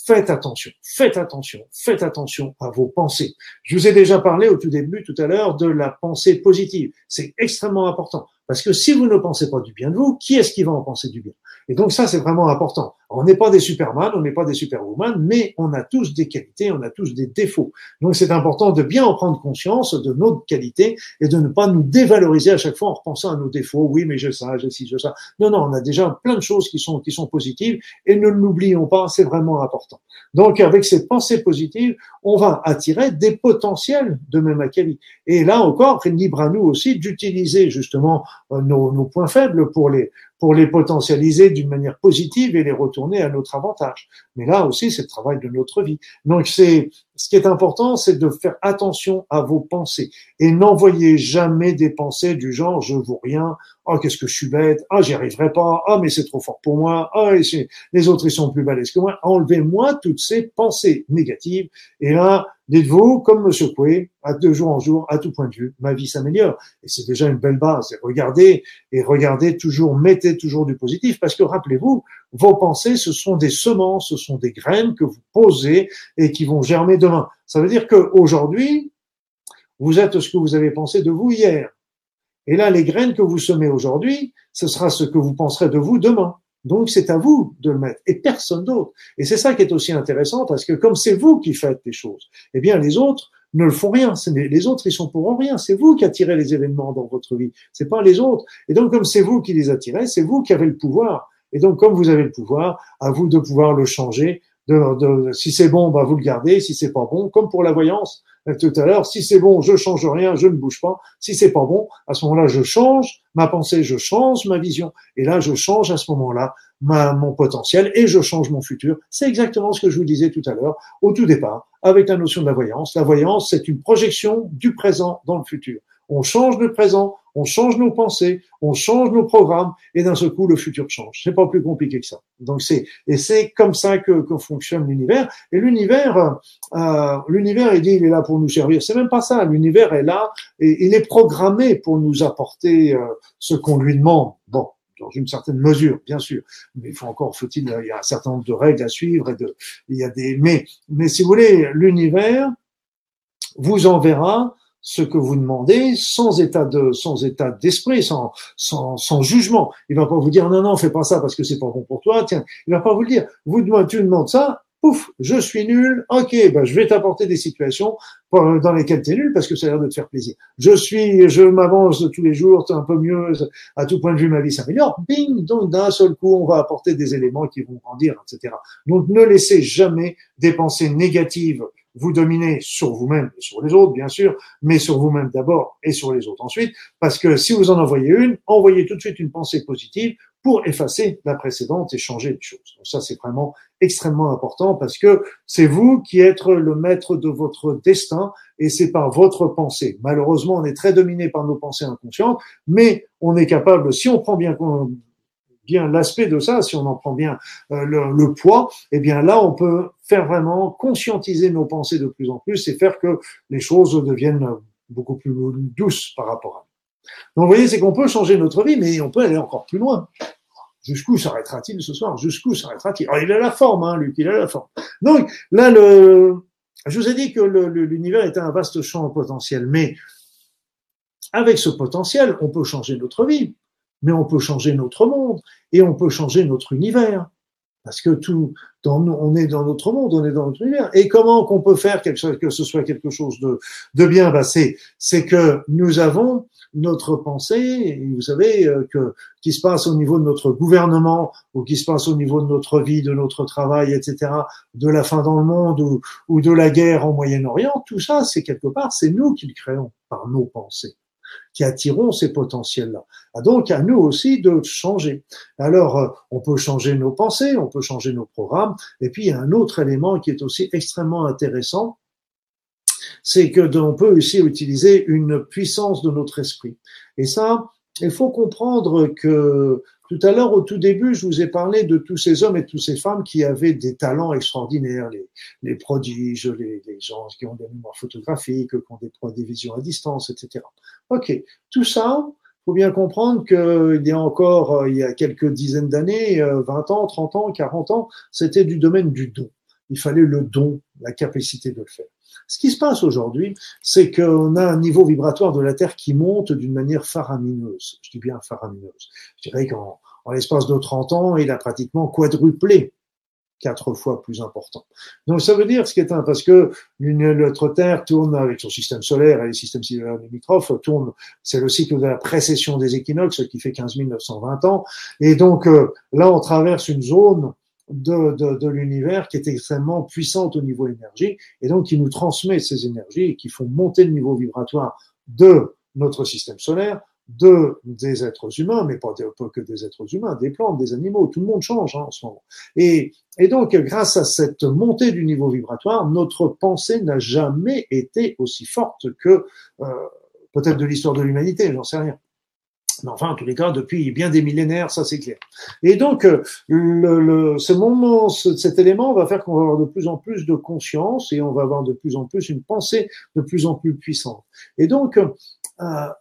faites attention, faites attention, faites attention à vos pensées. Je vous ai déjà parlé au tout début, tout à l'heure, de la pensée positive. C'est extrêmement important Parce que si vous ne pensez pas du bien de vous, qui est-ce qui va en penser du bien? Et donc ça, c'est vraiment important. On n'est pas des superman, on n'est pas des superwoman, mais on a tous des qualités, on a tous des défauts. Donc c'est important de bien en prendre conscience de nos qualités et de ne pas nous dévaloriser à chaque fois en repensant à nos défauts. Oui, mais j'ai ça, j'ai ci, j'ai ça. Non, non, on a déjà plein de choses qui sont qui sont positives et ne l'oublions pas, c'est vraiment important. Donc avec ces pensées positives, on va attirer des potentiels de même acabit. Et là encore, libre à nous aussi d'utiliser justement nos, nos points faibles pour les pour les potentialiser d'une manière positive et les retourner à notre avantage. Mais là aussi, c'est le travail de notre vie. Donc, c'est ce qui est important, c'est de faire attention à vos pensées et n'envoyez jamais des pensées du genre je vaux rien, oh qu'est-ce que je suis bête, ah j'y arriverai pas, ah mais c'est trop fort pour moi, ah les autres ils sont plus balèzes que moi. Enlevez-moi toutes ces pensées négatives et là Dites-vous, comme Monsieur Coué, à deux jours en jour, à tout point de vue, ma vie s'améliore. Et c'est déjà une belle base. Regardez, et regardez toujours, mettez toujours du positif, parce que rappelez-vous, vos pensées, ce sont des semences, ce sont des graines que vous posez et qui vont germer demain. Ça veut dire qu'aujourd'hui, vous êtes ce que vous avez pensé de vous hier. Et là, les graines que vous semez aujourd'hui, ce sera ce que vous penserez de vous demain. Donc c'est à vous de le mettre et personne d'autre. Et c'est ça qui est aussi intéressant parce que comme c'est vous qui faites les choses, eh bien les autres ne le font rien. Les autres ils sont pour rien. C'est vous qui attirez les événements dans votre vie. C'est pas les autres. Et donc comme c'est vous qui les attirez, c'est vous qui avez le pouvoir. Et donc comme vous avez le pouvoir, à vous de pouvoir le changer. De, si c'est bon, bah vous le gardez. Si c'est pas bon, comme pour la voyance euh, tout à l'heure, si c'est bon, je change rien, je ne bouge pas. Si c'est pas bon, à ce moment-là, je change ma pensée, je change ma vision, et là, je change à ce moment-là ma, mon potentiel et je change mon futur. C'est exactement ce que je vous disais tout à l'heure, au tout départ, avec la notion de la voyance. La voyance, c'est une projection du présent dans le futur. On change le présent, on change nos pensées, on change nos programmes, et d'un seul coup, le futur change. C'est pas plus compliqué que ça. Donc c'est et c'est comme ça que, que fonctionne l'univers. Et l'univers, euh, l'univers, il dit, il est là pour nous servir. C'est même pas ça. L'univers est là et il est programmé pour nous apporter euh, ce qu'on lui demande. Bon, dans une certaine mesure, bien sûr. Mais il faut encore, faut-il, il y a un certain nombre de règles à suivre et de, il y a des, mais, mais si vous voulez, l'univers vous enverra ce que vous demandez sans état de sans état d'esprit, sans, sans sans jugement. Il va pas vous dire non non fais pas ça parce que c'est pas bon pour toi. Tiens, il va pas vous le dire. Vous tu demandes ça, pouf, je suis nul. Ok, ben je vais t'apporter des situations dans lesquelles tu es nul parce que ça a l'air de te faire plaisir. Je suis, je m'avance tous les jours, un peu mieux à tout point de vue, ma vie s'améliore. Bing, donc d'un seul coup, on va apporter des éléments qui vont grandir, etc. Donc ne laissez jamais des pensées négatives vous dominez sur vous-même et sur les autres, bien sûr, mais sur vous-même d'abord et sur les autres ensuite, parce que si vous en envoyez une, envoyez tout de suite une pensée positive pour effacer la précédente et changer les choses. Ça, c'est vraiment extrêmement important parce que c'est vous qui êtes le maître de votre destin et c'est par votre pensée. Malheureusement, on est très dominé par nos pensées inconscientes, mais on est capable, si on prend bien bien l'aspect de ça, si on en prend bien euh, le, poids, eh bien là, on peut faire vraiment conscientiser nos pensées de plus en plus et faire que les choses deviennent beaucoup plus douces par rapport à nous. Donc, vous voyez, c'est qu'on peut changer notre vie, mais on peut aller encore plus loin. Jusqu'où s'arrêtera-t-il ce soir? Jusqu'où s'arrêtera-t-il? Alors, il a la forme, hein, Luc, il a la forme. Donc, là, le, je vous ai dit que l'univers était un vaste champ potentiel, mais avec ce potentiel, on peut changer notre vie mais on peut changer notre monde et on peut changer notre univers. Parce que tout, on est dans notre monde, on est dans notre univers. Et comment qu'on peut faire quelque que ce soit quelque chose de, de bien c'est, c'est que nous avons notre pensée, et vous savez, euh, que, qui se passe au niveau de notre gouvernement, ou qui se passe au niveau de notre vie, de notre travail, etc., de la fin dans le monde, ou, ou de la guerre en Moyen-Orient, tout ça, c'est quelque part, c'est nous qui le créons par nos pensées qui attirons ces potentiels-là. Ah, donc, à nous aussi de changer. Alors, euh, on peut changer nos pensées, on peut changer nos programmes. Et puis, il y a un autre élément qui est aussi extrêmement intéressant, c'est que on peut aussi utiliser une puissance de notre esprit. Et ça, il faut comprendre que tout à l'heure, au tout début, je vous ai parlé de tous ces hommes et toutes ces femmes qui avaient des talents extraordinaires, les, prodiges, les, gens qui ont des mémoires photographiques, qui ont des, visions à distance, etc. Ok, tout ça, faut bien comprendre qu'il y a encore, euh, il y a quelques dizaines d'années, 20 euh, ans, 30 ans, 40 ans, c'était du domaine du don. Il fallait le don, la capacité de le faire. Ce qui se passe aujourd'hui, c'est qu'on a un niveau vibratoire de la Terre qui monte d'une manière faramineuse. Je dis bien faramineuse. Je dirais qu'en en l'espace de 30 ans, il a pratiquement quadruplé quatre fois plus important. Donc ça veut dire ce qui est un, parce que notre Terre tourne avec son système solaire et les systèmes solaires limitrophes tourne, c'est le cycle de la précession des équinoxes qui fait 15 920 ans. Et donc euh, là, on traverse une zone de, de, de l'univers qui est extrêmement puissante au niveau énergie et donc qui nous transmet ces énergies et qui font monter le niveau vibratoire de notre système solaire de des êtres humains, mais pas, que des êtres humains, des plantes, des animaux, tout le monde change hein, en ce moment. Et, et donc, grâce à cette montée du niveau vibratoire, notre pensée n'a jamais été aussi forte que euh, peut-être de l'histoire de l'humanité, j'en sais rien. Enfin, en tous les cas, depuis bien des millénaires, ça c'est clair. Et donc, euh, le, le, ce moment, cet élément va faire qu'on va avoir de plus en plus de conscience et on va avoir de plus en plus une pensée de plus en plus puissante. Et donc,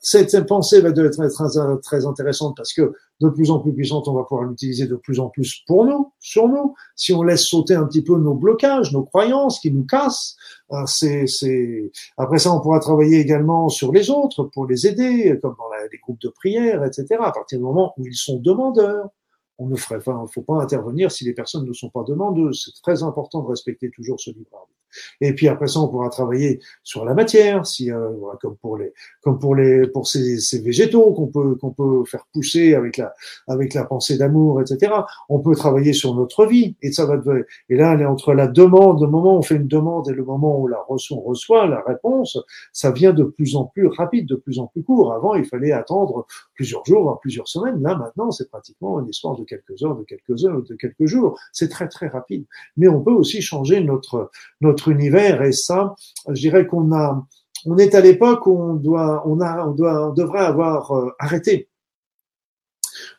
cette pensée va être très, très intéressante parce que de plus en plus puissante, on va pouvoir l'utiliser de plus en plus pour nous, sur nous. Si on laisse sauter un petit peu nos blocages, nos croyances qui nous cassent, euh, c'est, c'est... après ça, on pourra travailler également sur les autres pour les aider, comme dans les groupes de prière, etc. À partir du moment où ils sont demandeurs, on ne ferait, enfin, faut pas intervenir si les personnes ne sont pas demandeuses. C'est très important de respecter toujours ce libre arbitre. Et puis après ça, on pourra travailler sur la matière, si euh, comme pour les comme pour les pour ces, ces végétaux qu'on peut qu'on peut faire pousser avec la avec la pensée d'amour, etc. On peut travailler sur notre vie et ça va et là, elle est entre la demande, le moment où on fait une demande et le moment où la reçoit, on reçoit la réponse, ça vient de plus en plus rapide, de plus en plus court. Avant, il fallait attendre plusieurs jours, voire plusieurs semaines. Là, maintenant, c'est pratiquement une histoire de quelques heures, de quelques heures, de quelques jours. C'est très très rapide. Mais on peut aussi changer notre notre univers. Et ça, je dirais qu'on a, on est à l'époque où on doit, on a, on doit, on devrait avoir euh, arrêté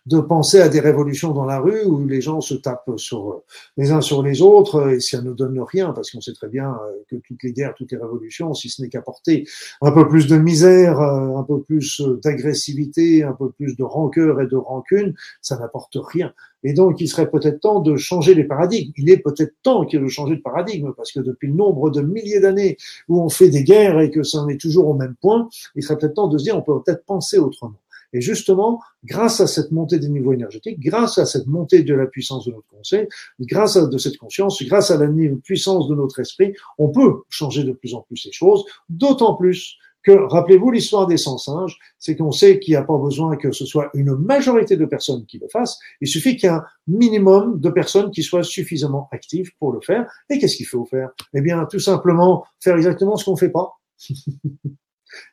de penser à des révolutions dans la rue où les gens se tapent sur les uns sur les autres et ça ne donne rien parce qu'on sait très bien euh, que toutes les guerres, toutes les révolutions, si ce n'est qu'apporter un peu plus de misère, euh, un peu plus d'agressivité, un peu plus de rancœur et de rancune, ça n'apporte rien. Et donc, il serait peut-être temps de changer les paradigmes. Il est peut-être temps qu'il de changer de paradigme parce que depuis le nombre de milliers d'années où on fait des guerres et que ça en est toujours au même point, il serait peut-être temps de se dire on peut peut-être penser autrement. Et justement, grâce à cette montée des niveaux énergétiques, grâce à cette montée de la puissance de notre conseil, grâce à de cette conscience, grâce à la puissance de notre esprit, on peut changer de plus en plus les choses, d'autant plus que, rappelez-vous l'histoire des 100 singes, c'est qu'on sait qu'il n'y a pas besoin que ce soit une majorité de personnes qui le fassent, il suffit qu'il un minimum de personnes qui soient suffisamment actives pour le faire. Et qu'est-ce qu'il faut faire? Eh bien, tout simplement faire exactement ce qu'on ne fait pas.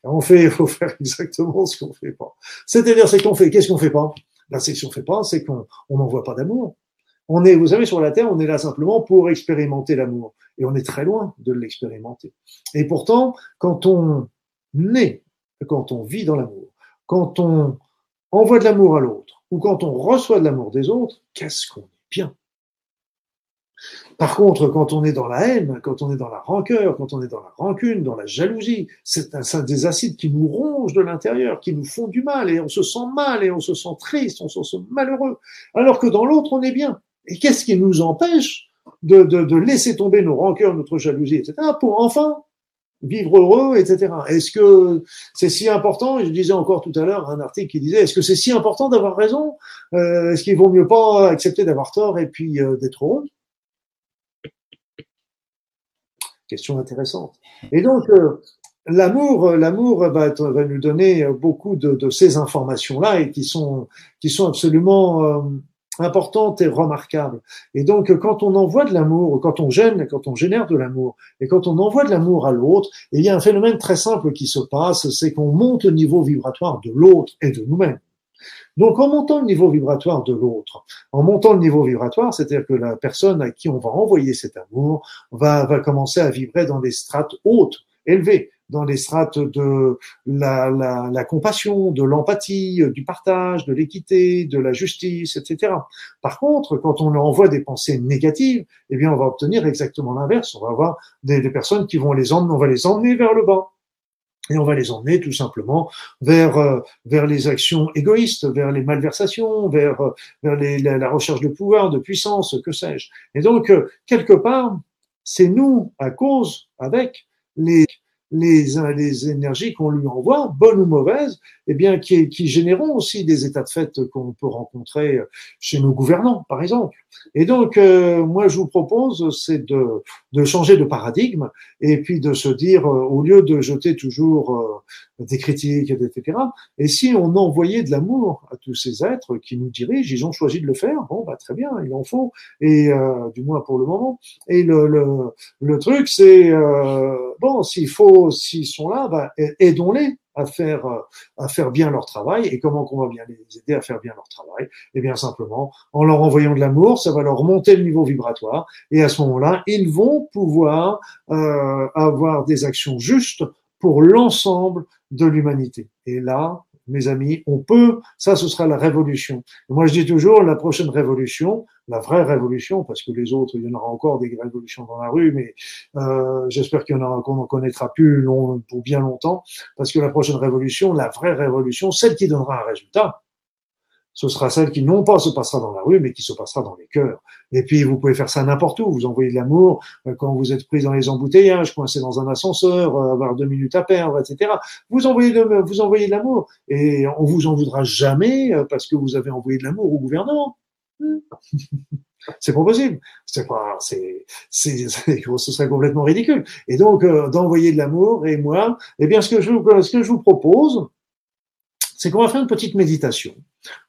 On fait, il faut faire exactement ce qu'on fait pas. C'est-à-dire, c'est qu'on fait, qu'est-ce qu'on fait pas? La c'est qu'on fait pas, c'est qu'on n'envoie pas d'amour. On est, vous savez, sur la Terre, on est là simplement pour expérimenter l'amour. Et on est très loin de l'expérimenter. Et pourtant, quand on naît, quand on vit dans l'amour, quand on envoie de l'amour à l'autre, ou quand on reçoit de l'amour des autres, qu'est-ce qu'on est bien? Par contre, quand on est dans la haine, quand on est dans la rancœur, quand on est dans la rancune, dans la jalousie, c'est des acides qui nous rongent de l'intérieur, qui nous font du mal, et on se sent mal, et on se sent triste, on se sent malheureux. Alors que dans l'autre, on est bien. Et qu'est-ce qui nous empêche de laisser tomber nos rancœurs, notre jalousie, etc., pour enfin vivre heureux, etc. Est-ce que c'est si important? Je disais encore tout à l'heure un article qui disait est-ce que c'est si important d'avoir raison? Euh, Est-ce qu'il vaut mieux pas accepter d'avoir tort et puis euh, d'être heureux? Question intéressante. Et donc, euh, l'amour, l'amour va, va, nous donner beaucoup de, de ces informations-là et qui sont, qui sont absolument euh, importantes et remarquables. Et donc, quand on envoie de l'amour, quand on gêne, quand on génère de l'amour, et quand on envoie de l'amour à l'autre, il y a un phénomène très simple qui se passe, c'est qu'on monte le niveau vibratoire de l'autre et de nous-mêmes. Donc, en montant le niveau vibratoire de l'autre, en montant le niveau vibratoire, c'est-à-dire que la personne à qui on va envoyer cet amour va, va commencer à vibrer dans des strates hautes, élevées, dans les strates de la, la, compassion, de l'empathie, du partage, de l'équité, de la justice, etc. Par contre, quand on envoie des pensées négatives, eh bien, on va obtenir exactement l'inverse. On va avoir des, des personnes qui vont les emmener, on va les emmener vers le bas et on va les emmener tout simplement vers euh, vers les actions égoïstes, vers les malversations, vers euh, vers les, la, recherche de pouvoir, de puissance, que sais-je. Et donc euh, quelque part, c'est nous, à cause, avec les, les, les énergies qu'on lui envoie, bonnes ou mauvaises, eh bien, qui, qui généreront aussi des états de fait qu'on peut rencontrer chez nos gouvernants, par exemple. Et donc, euh, moi, je vous propose, c'est de, de changer de paradigme et puis de se dire, euh, au lieu de jeter toujours euh, des critiques, etc., et si on envoyait de l'amour à tous ces êtres qui nous dirigent, ils ont choisi de le faire, bon, bah, très bien, ils en font, et du moins pour le moment. Et le, le, le truc, c'est, bon, s'il faut, s'ils sont là, bah, aidons-les à faire, à faire bien leur travail. Et comment qu'on va bien les aider à faire bien leur travail? Eh bien simplement en leur envoyant de l'amour, ça va leur monter le niveau vibratoire. Et à ce moment-là, ils vont pouvoir euh, avoir des actions justes pour l'ensemble de l'humanité. Et là, mes amis, on peut, ça ce sera la révolution. moi je dis toujours, la prochaine révolution, la vraie révolution, parce que les autres, il y en aura encore des révolutions dans la rue, mais euh, j'espère qu'il y en aura qu'on en connaîtra plus long, pour bien longtemps, parce que la prochaine révolution, la vraie révolution, celle qui donnera un résultat, ce sera celle qui non pas se passera dans la rue, mais qui se passera dans les cœurs. Et puis vous pouvez faire ça n'importe où. Vous envoyez de l'amour euh, quand vous êtes pris dans les embouteillages, coincé dans un ascenseur, euh, avoir deux minutes à perdre, etc. Vous envoyez de, vous envoyez de l'amour et on vous en voudra jamais euh, parce que vous avez envoyé de l'amour au gouvernement. c'est pas possible. C'est pas, c'est, c'est, ce serait complètement ridicule. Et donc, d'envoyer de l'amour, et moi, eh bien, ce que je, ce que je vous propose, c'est qu'on va faire une petite méditation,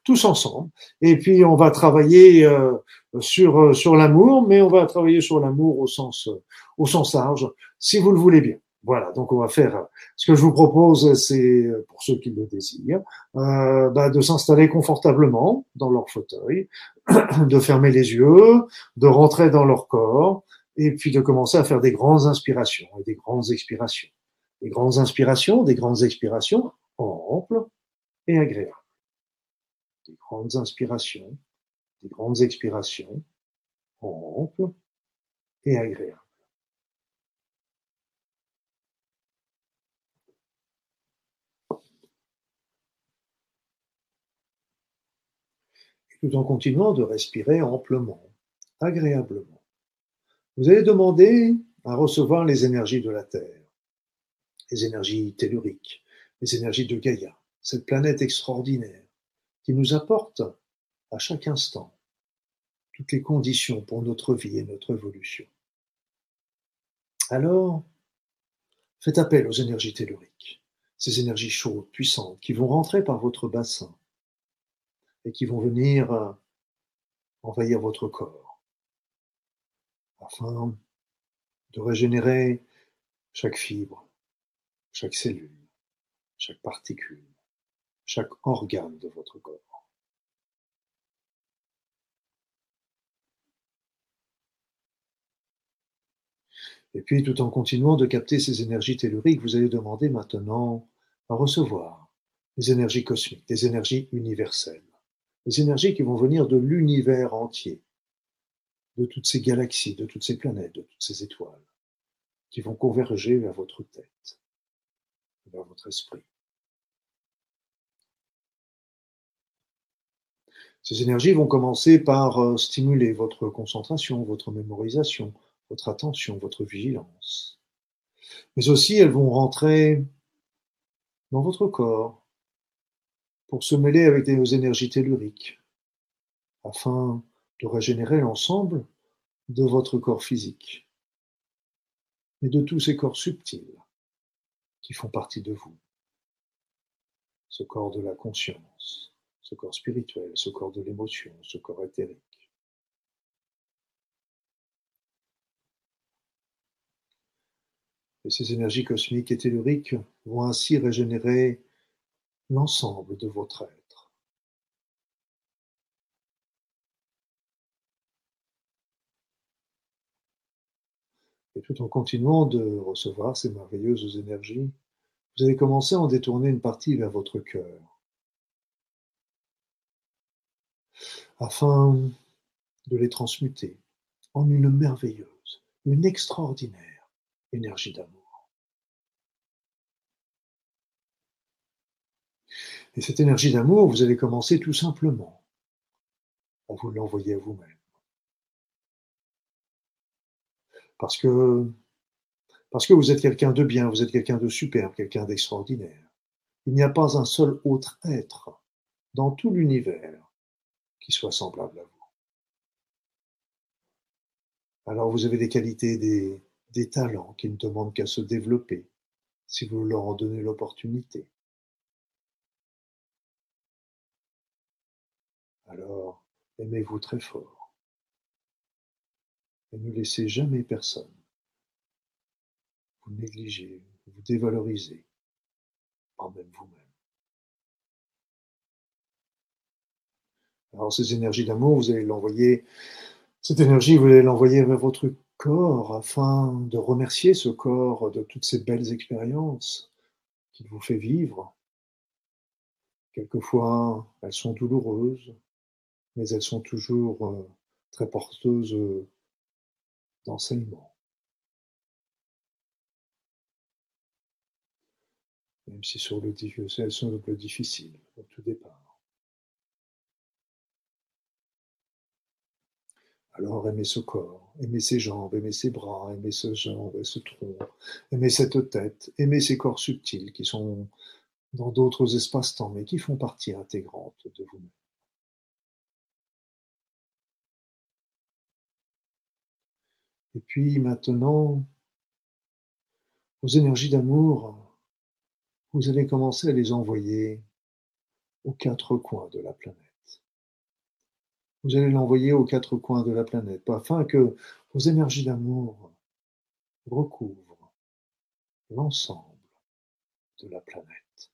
tous ensemble, et puis on va travailler euh, sur euh, sur l'amour, mais on va travailler sur l'amour au sens au sens large, si vous le voulez bien. Voilà, donc on va faire. Ce que je vous propose, c'est pour ceux qui le désirent, euh, bah, de s'installer confortablement dans leur fauteuil, de fermer les yeux, de rentrer dans leur corps, et puis de commencer à faire des grandes inspirations et des grandes expirations. Des grandes inspirations, des grandes expirations amples, et agréable. Des grandes inspirations, des grandes expirations, amples et agréables. tout en continuant de respirer amplement, agréablement. Vous allez demander à recevoir les énergies de la Terre, les énergies telluriques, les énergies de Gaïa, cette planète extraordinaire qui nous apporte à chaque instant toutes les conditions pour notre vie et notre évolution. Alors, faites appel aux énergies telluriques, ces énergies chaudes, puissantes, qui vont rentrer par votre bassin et qui vont venir euh, envahir votre corps, afin de régénérer chaque fibre, chaque cellule, chaque particule, chaque organe de votre corps. Et puis, tout en continuant de capter ces énergies telluriques, vous allez demander maintenant à recevoir les énergies cosmiques, des énergies universelles, les énergies qui vont venir de l'univers entier, de toutes ces galaxies, de toutes ces planètes, de toutes ces étoiles, qui vont converger vers votre tête, vers votre esprit. Ces énergies vont commencer par euh, stimuler votre concentration, votre mémorisation, votre attention, votre vigilance. Mais aussi, elles vont rentrer dans votre corps pour se mêler avec vos énergies telluriques, afin de régénérer l'ensemble de votre corps physique et de tous ces corps subtils qui font partie de vous, ce corps de la conscience ce corps spirituel, ce corps de l'émotion, ce corps éthérique. Et ces énergies cosmiques et telluriques vont ainsi régénérer l'ensemble de votre être. Et tout en continuant de recevoir ces merveilleuses énergies, vous allez commencer à en détourner une partie vers votre cœur. Afin de les transmuter en une merveilleuse, une extraordinaire énergie d'amour. Et cette énergie d'amour, vous allez commencer tout simplement à vous l'envoyer à vous-même. Parce que Parce que vous êtes quelqu'un de bien, vous êtes quelqu'un de superbe, quelqu'un d'extraordinaire. Il n'y a pas un seul autre être dans tout l'univers qui soit semblable à vous. Alors vous avez des qualités, des, talents qui ne demandent qu'à se développer si vous leur en donnez l'opportunité. Alors, aimez-vous très fort et ne laissez jamais personne vous négliger, vous dévaloriser, pas même vous-même. Alors ces énergies d'amour, vous allez l'envoyer, cette énergie, vous allez l'envoyer vers votre corps afin de remercier ce corps de toutes ces belles expériences qu'il vous fait vivre. Quelquefois, elles sont douloureuses, mais elles sont toujours euh, très porteuses d'enseignement. Même si sur le, elles sont un peu difficiles au tout départ. Alors aimez ce corps, aimez ses jambes, aimez ses bras, aimez ce jambes et ce tronc, aimez cette tête, aimez ces corps subtils qui sont dans d'autres espaces-temps, mais qui font partie intégrante de vous-même. Et puis maintenant, vos énergies d'amour, vous allez commencer à les envoyer aux quatre coins de la planète. Vous allez l'envoyer aux quatre coins de la planète afin que vos énergies d'amour recouvrent l'ensemble de la planète.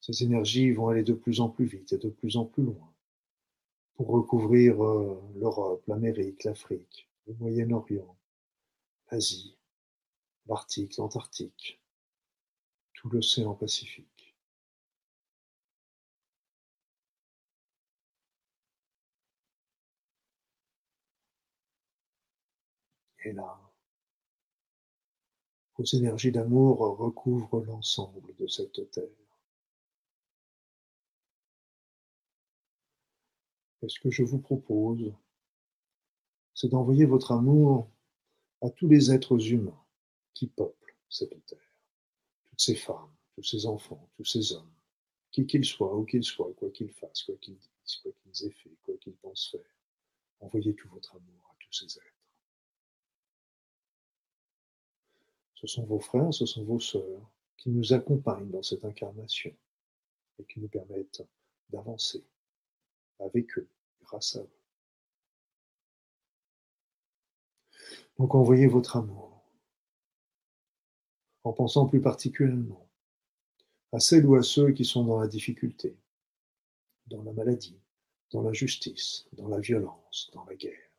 Ces énergies vont aller de plus en plus vite et de plus en plus loin pour recouvrir euh, l'Europe, l'Amérique, l'Afrique, le Moyen-Orient, l'Asie, l'Arctique, l'Antarctique, tout l'océan Pacifique. Et là, vos énergies d'amour recouvrent l'ensemble de cette terre. Et ce que je vous propose, c'est d'envoyer votre amour à tous les êtres humains qui peuplent cette terre, toutes ces femmes, tous ces enfants, tous ces hommes, qui qu'ils soient, où qu'ils soient, quoi qu'ils fassent, quoi qu'ils disent, quoi qu'ils aient fait, quoi qu'ils pensent faire. Envoyez tout votre amour à tous ces êtres. Ce sont vos frères, ce sont vos sœurs qui nous accompagnent dans cette incarnation et qui nous permettent d'avancer avec eux, grâce à eux. Donc envoyez votre amour en pensant plus particulièrement à celles ou à ceux qui sont dans la difficulté, dans la maladie, dans l'injustice, dans la violence, dans la guerre,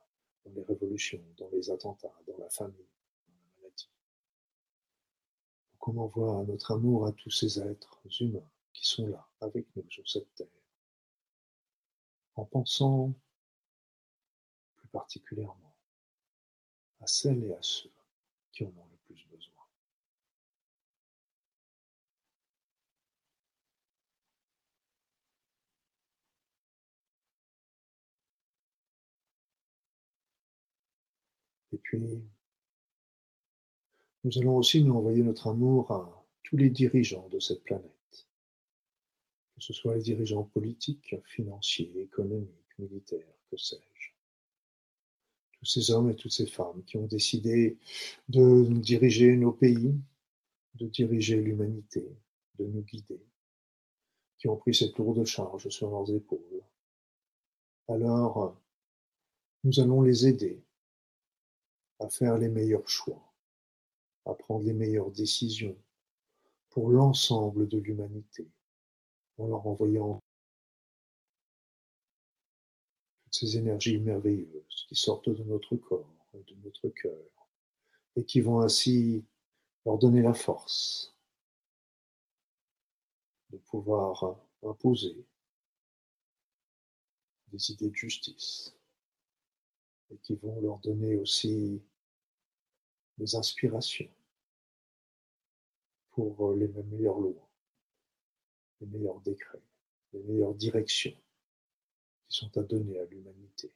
dans les révolutions, dans les attentats, dans la famille, qu'on envoie notre amour à tous ces êtres humains qui sont là avec nous sur cette terre, en pensant plus particulièrement à celles et à ceux qui en ont le plus besoin. Et puis, nous allons aussi nous envoyer notre amour à tous les dirigeants de cette planète, que ce soit les dirigeants politiques, financiers, économiques, militaires, que sais-je. Tous ces hommes et toutes ces femmes qui ont décidé de diriger nos pays, de diriger l'humanité, de nous guider, qui ont pris cette lourde charge sur leurs épaules. Alors, nous allons les aider à faire les meilleurs choix à prendre les meilleures décisions pour l'ensemble de l'humanité, en leur envoyant toutes ces énergies merveilleuses qui sortent de notre corps et de notre cœur, et qui vont ainsi leur donner la force de pouvoir imposer des idées de justice, et qui vont leur donner aussi des inspirations pour euh, les meilleures lois, les meilleurs décrets, les meilleures directions qui sont à donner à l'humanité.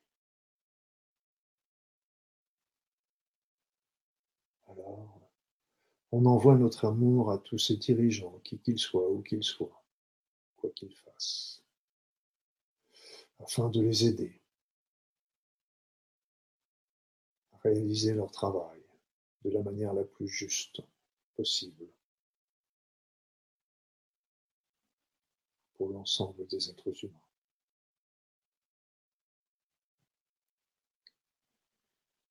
Alors, on envoie notre amour à tous ces dirigeants, qui qu'ils soient, où qu'ils soient, quoi qu'ils fassent, afin de les aider à réaliser leur travail de la manière la plus juste possible pour l'ensemble des êtres humains.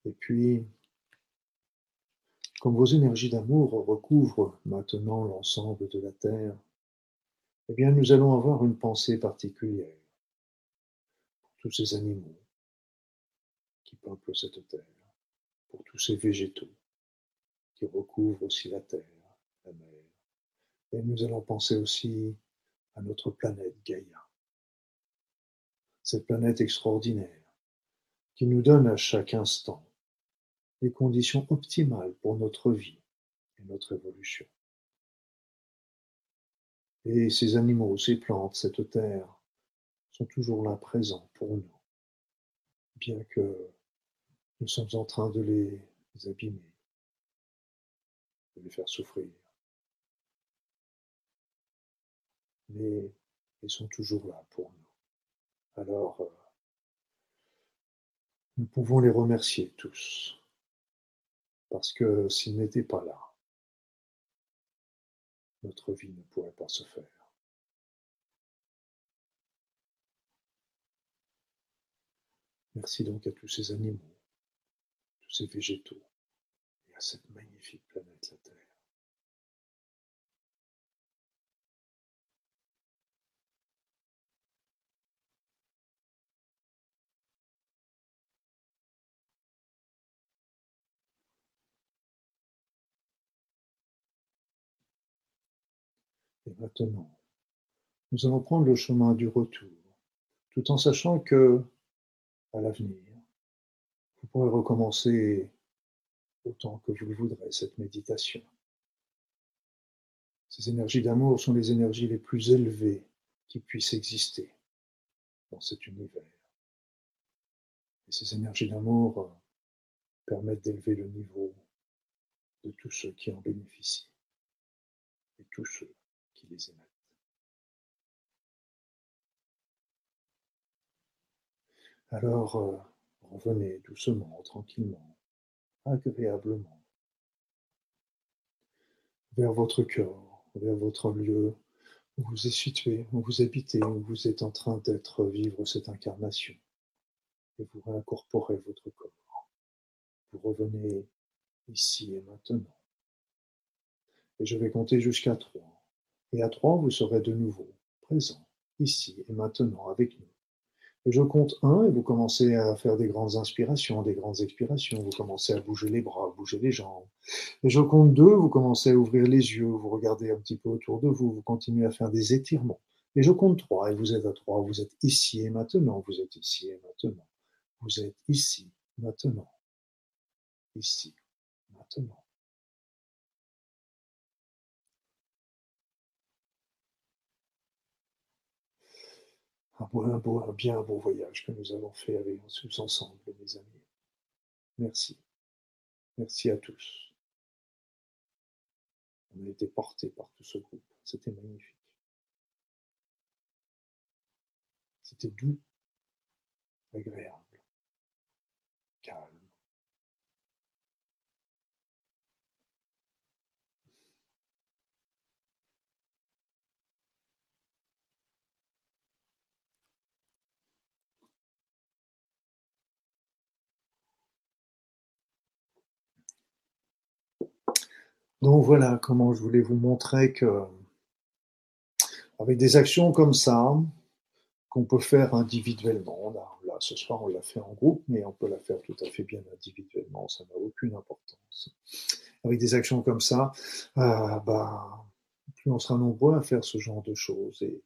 Et puis, comme vos énergies d'amour recouvrent maintenant l'ensemble de la Terre, eh bien nous allons avoir une pensée particulière pour tous ces animaux qui peuplent cette Terre, pour tous ces végétaux qui recouvrent aussi la Terre, la mer. Et nous allons penser aussi à notre planète Gaïa, cette planète extraordinaire qui nous donne à chaque instant les conditions optimales pour notre vie et notre évolution. Et ces animaux, ces plantes, cette terre sont toujours là présents pour nous, bien que nous sommes en train de les abîmer, de les faire souffrir. Mais ils sont toujours là pour nous. Alors, euh, nous pouvons les remercier tous parce que s'il n'était pas là, notre vie ne pourrait pas se faire. Merci donc à tous ces animaux, tous ces végétaux à cette magnifique planète, la Terre. Et maintenant, nous allons prendre le chemin du retour, tout en sachant que, à l'avenir, vous pourrez recommencer autant que vous le voudrez cette méditation. Ces énergies d'amour sont les énergies les plus élevées qui puissent exister dans cet univers. Et ces énergies d'amour permettent d'élever le niveau de tous ceux qui en bénéficient et tous ceux les émettent. Alors, euh, revenez doucement, tranquillement, agréablement vers votre cœur, vers votre lieu où vous êtes situé, où vous habitez, où vous êtes en train d'être vivre cette incarnation. Et vous réincorporez votre corps. Vous revenez ici et maintenant. Et je vais compter jusqu'à trois. Et à trois, vous serez de nouveau présent, ici et maintenant avec nous. Et je compte un et vous commencez à faire des grandes inspirations, des grandes expirations. Vous commencez à bouger les bras, bouger les jambes. Et je compte deux, vous commencez à ouvrir les yeux, vous regardez un petit peu autour de vous, vous continuez à faire des étirements. Et je compte trois et vous êtes à trois, vous êtes ici et maintenant, vous êtes ici et maintenant. Vous êtes ici, maintenant. Ici, maintenant. Un, beau, un, bien beau voyage que nous avons fait avec tous ensemble, mes amis. Merci. Merci à tous. On a été portés par tout ce groupe. C'était magnifique. C'était doux, agréable, calme. Donc voilà comment je voulais vous montrer que avec des actions comme ça, qu'on peut faire individuellement, là, ce soir on l'a fait en groupe, mais on peut la faire tout à fait bien individuellement, ça n'a aucune importance. Avec des actions comme ça, euh, bah, plus on sera nombreux à faire ce genre de choses et,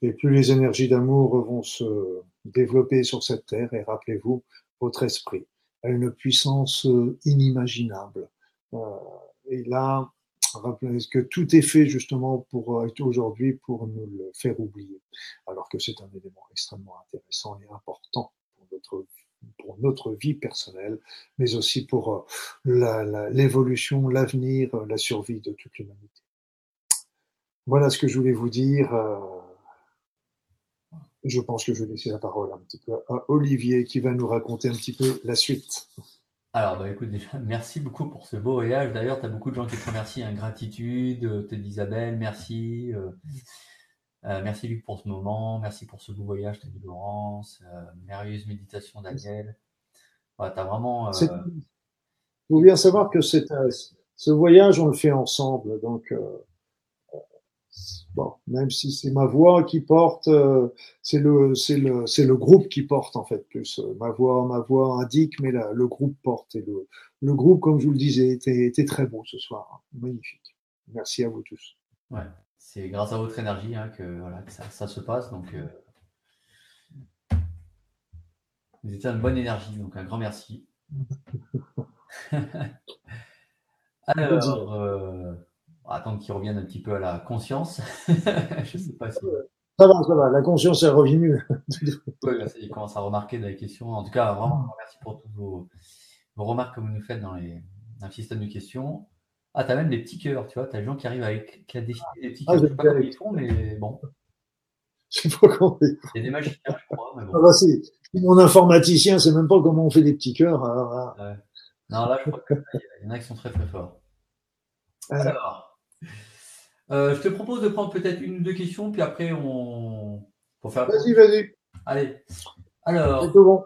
et plus les énergies d'amour vont se développer sur cette terre. Et rappelez-vous, votre esprit a une puissance inimaginable. Euh, et là, rappelez que tout est fait justement pour euh, aujourd'hui pour nous le faire oublier, alors que c'est un élément extrêmement intéressant et important pour notre pour notre vie personnelle, mais aussi pour l'évolution, l'avenir, la survie de toute l'humanité. Voilà ce que je voulais vous dire. Je pense que je vais laisser la parole un petit peu à Olivier qui va nous raconter un petit peu la suite. Alors, bah, écoute, déjà, merci beaucoup pour ce beau voyage. D'ailleurs, tu as beaucoup de gens qui te remercient. Hein. Gratitude, euh, te dit Isabelle, merci. Euh, euh, merci Luc pour ce moment. Merci pour ce beau voyage, te dit Laurence. merveilleuse méditation, Daniel. tu as vraiment. Il faut bien savoir que ce voyage, on le fait ensemble. Donc, Bon, même si c'est ma voix qui porte, euh, c'est le, c'est le, c'est le groupe qui porte en fait plus. Ma voix, ma voix indique, mais le groupe porte. Et le, le groupe, comme je vous le disais, était, était très bon ce soir. Magnifique. Merci à vous tous. Ouais, c'est grâce à votre énergie hein, que, voilà, que ça, ça, se passe. Donc, euh... vous étiez une bonne énergie. Donc, un grand merci. Alors, euh, attendre qu'il revienne un petit peu à la conscience. je sais pas si. Ça va, ça va, la conscience est revenue. oui, il commence à remarquer dans les questions. En tout cas, vraiment, merci pour toutes vos, remarques que vous nous faites dans, les, dans le système de questions. Ah, tu as même des petits cœurs, tu vois, tu as des gens qui arrivent avec qui a des, des petits ah, cœurs. Ah, je sais pas comment ils font, mais bon. Je sais pas comment ils font. Il y a des magiciens, je crois. Mais bon. ah bah, si. Mon informaticien, c'est même pas comment on fait des petits cœurs. Alors, ouais. Non, là, je crois qu'il y en a qui sont très très forts. Alors. Euh, je te propose de prendre peut-être une ou deux questions, puis après on. Pour faire. Vas-y, vas-y. Allez. Alors. Bon.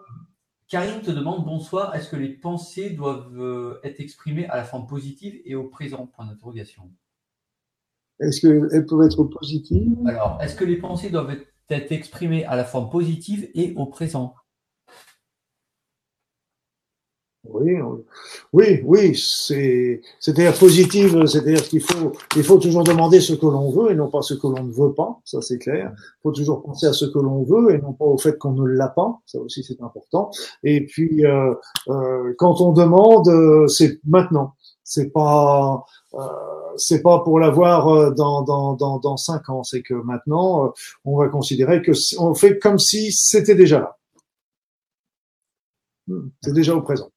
Karine te demande bonsoir. Est-ce que les pensées doivent euh, être exprimées à la forme positive et au présent? Point d'interrogation. Est-ce qu'elles peuvent être positives? Alors, est-ce que les pensées doivent être exprimées à la forme positive et au présent? Oui, oui, oui, c'est, c'est-à-dire positive, c'est-à-dire qu'il faut, il faut toujours demander ce que l'on veut et non pas ce que l'on ne veut pas, ça c'est clair. Il faut toujours penser à ce que l'on veut et non pas au fait qu'on ne l'a pas, ça aussi c'est important. Et puis euh, euh, quand on demande, euh, c'est maintenant, c'est pas, euh, c'est pas pour l'avoir euh, dans dans dans dans cinq ans, c'est que maintenant on va considérer que on fait comme si c'était déjà là, hmm, c'est déjà au présent.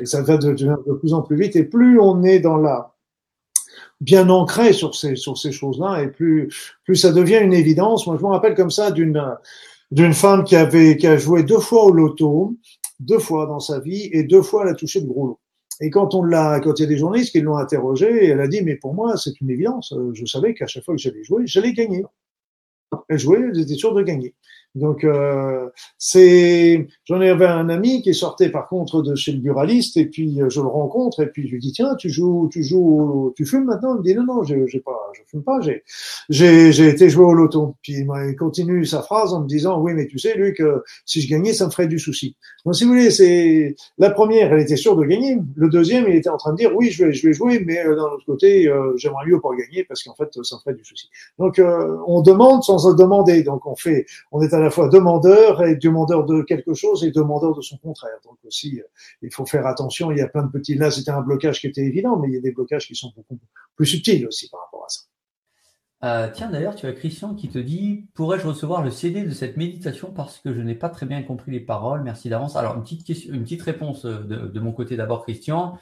Et ça va de, de, plus en plus vite. Et plus on est dans la bien ancré sur ces sur ces choses-là, et plus plus ça devient une évidence. Moi, je me rappelle comme ça d'une d'une femme qui avait qui a joué deux fois au loto, deux fois dans sa vie, et deux fois elle a touché de gros lot. Et quand on l'a, quand il y a des journalistes qui l'ont interrogée, elle a dit mais pour moi c'est une évidence. Je savais qu'à chaque fois que j'allais jouer, j'allais gagner. Elle jouait, elle était sûre de gagner. Donc euh, c'est, j'en avais un ami qui sortait par contre de chez le buraliste et puis euh, je le rencontre et puis je lui dis tiens tu joues tu joues tu fumes maintenant? Il me dit non non j'ai, pas je fume pas j'ai j'ai été jouer au loto. Puis il continue sa phrase en me disant oui mais tu sais Luc que si je gagnais ça me ferait du souci. Donc si vous voulez c'est la première elle était sûre de gagner. Le deuxième il était en train de dire oui je vais je vais jouer mais euh, d'un autre côté euh, j'aimerais mieux pas gagner parce qu'en fait ça me ferait du souci. Donc on demande sans se demander. Donc on fait on est à la fois demandeur et demandeur de quelque chose et demandeur de son contraire. Donc aussi, il faut faire attention. Il y a plein de petits. Là, c'était un blocage qui était évident, mais il y a des blocages qui sont beaucoup plus subtils aussi par rapport à ça. Euh, tiens, d'ailleurs, tu as Christian qui te dit Pourrais-je recevoir le CD de cette méditation parce que je n'ai pas très bien compris les paroles? Merci d'avance. Alors, une petite, question, une petite réponse de, de mon côté d'abord, Christian.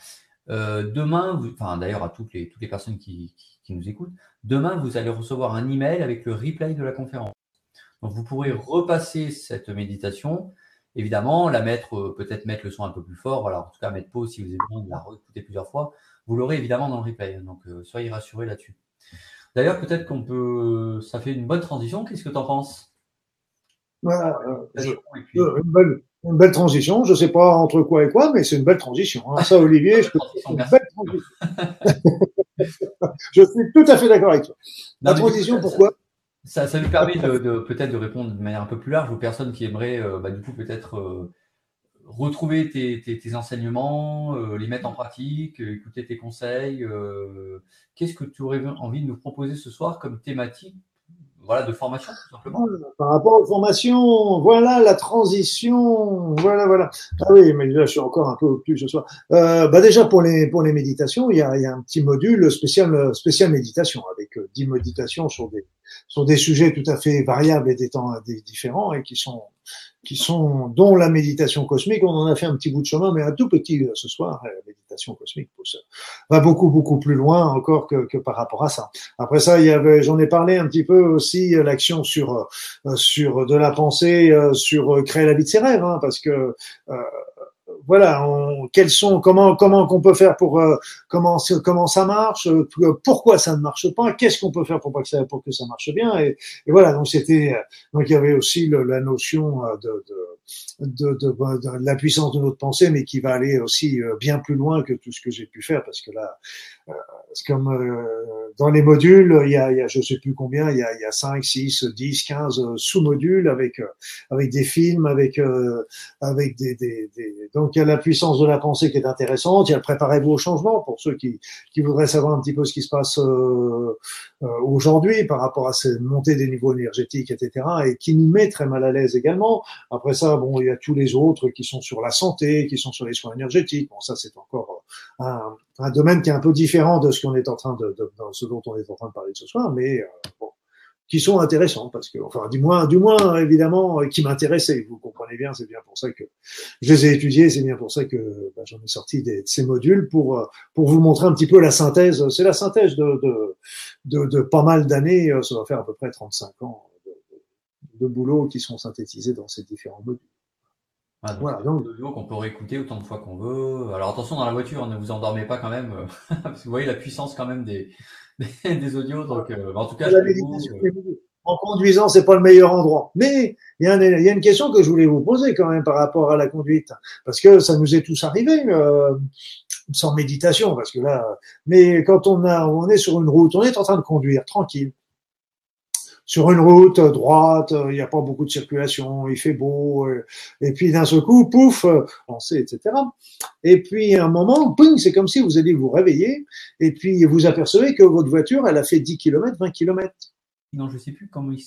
Euh, demain, enfin d'ailleurs à toutes les, toutes les personnes qui, qui, nous écoutent, demain vous allez recevoir un email avec le replay de la conférence. Donc vous pourrez repasser cette méditation, évidemment, la mettre, euh, peut-être mettre le son un peu plus fort, voilà, en tout cas mettre pause si vous avez besoin de la réécouter plusieurs fois. Vous l'aurez évidemment dans le replay, donc euh, soyez rassurés là-dessus. D'ailleurs, peut-être qu'on peut, ça fait une bonne transition. Qu'est-ce que tu en penses? Voilà, euh, une, belle, une, belle, transition. Je ne sais pas entre quoi et quoi, mais c'est une belle transition. Hein. Ça, Olivier, je, une belle transition. je suis tout à fait d'accord avec toi. La transition, pourquoi? Ça, ça nous permet de, peut-être de répondre de manière un peu plus large aux personnes qui aimeraient euh, bah, du coup peut-être euh, retrouver tes, tes, enseignements, euh, les mettre en pratique, écouter tes conseils. Qu'est-ce que tu aurais envie de nous proposer ce soir comme thématique voilà, de formation, tout simplement? Par rapport aux formations, voilà la transition, voilà, voilà. Ah oui, mais là, je suis encore un peu plus ce soir. Bah déjà, pour les, pour les méditations, il y a, il y a un petit module spécial, spécial méditation, avec 10 méditations sur des, sur des sujets tout à fait variables et des temps différents et qui sont qui sont, dont la méditation cosmique, on en a fait un petit bout de chemin, mais un tout petit ce soir, la méditation cosmique va beaucoup, beaucoup plus loin encore que, que par rapport à ça. Après ça, il y avait, j'en ai parlé un petit peu aussi, l'action sur, sur de la pensée, sur créer la vie de ses rêves, hein, parce que, euh, voilà, on, quels sont, comment, comment qu'on peut faire pour euh, comment, comment ça marche, euh, pourquoi ça ne marche pas, qu'est-ce qu'on peut faire pour, que ça, pour que ça marche bien, et, et voilà. Donc c'était, donc il y avait aussi le, la notion euh, de, de, de, de, la puissance de notre pensée, mais qui va aller aussi bien plus loin que tout ce que j'ai pu faire, parce que là, comme euh, dans les modules, il y a, il y a je sais plus combien, il y a, il y a 5, 6, 10, 15 sous-modules avec euh, avec des films, avec euh, avec des, des, des, donc il y a la puissance de la pensée qui est intéressante. Il y a préparez-vous au changement pour ceux qui qui voudraient savoir un petit peu ce qui se passe aujourd'hui par rapport à cette montée des niveaux énergétiques, etc. Et qui nous met très mal à l'aise également. Après ça, bon, il y a tous les autres qui sont sur la santé, qui sont sur les soins énergétiques. Bon, ça c'est encore un, un domaine qui est un peu différent de ce qu'on est en train de, de, ce dont on est en train de parler ce soir, mais euh, bon, qui sont intéressants parce que, enfin, du moins, du moins évidemment, euh, qui m'intéressaient. Vous comprenez bien, c'est bien pour ça que je les ai étudiés, c'est bien pour ça que bah, j'en ai sorti des, de ces modules pour euh, pour vous montrer un petit peu la synthèse. C'est la synthèse de de, de, de pas mal d'années. Ça va faire à peu près 35 ans de, de boulot qui sont synthétisés dans ces différents modules. Ah, voilà, donc audio qu'on peut réécouter autant de fois qu'on veut. Alors attention dans la voiture, ne vous endormez pas quand même, euh, parce que vous voyez la puissance quand même des, des, audios. Donc, euh, en tout cas, je euh, en conduisant, c'est pas le meilleur endroit. Mais il y, a il y, a une question que je voulais vous poser quand même par rapport à la conduite, parce que ça nous est tous arrivé. Euh, sans méditation, parce que là, mais quand on a, on est sur une route, on est en train de conduire tranquille sur une route droite, il n'y a pas beaucoup de circulation, il fait beau, euh, et puis d'un seul coup, pouf, sait, etc. Et puis à un moment, c'est comme si vous allez vous réveiller, et puis vous apercevez que votre voiture, elle a fait 10 km, 20 km. Non, je sais plus comment il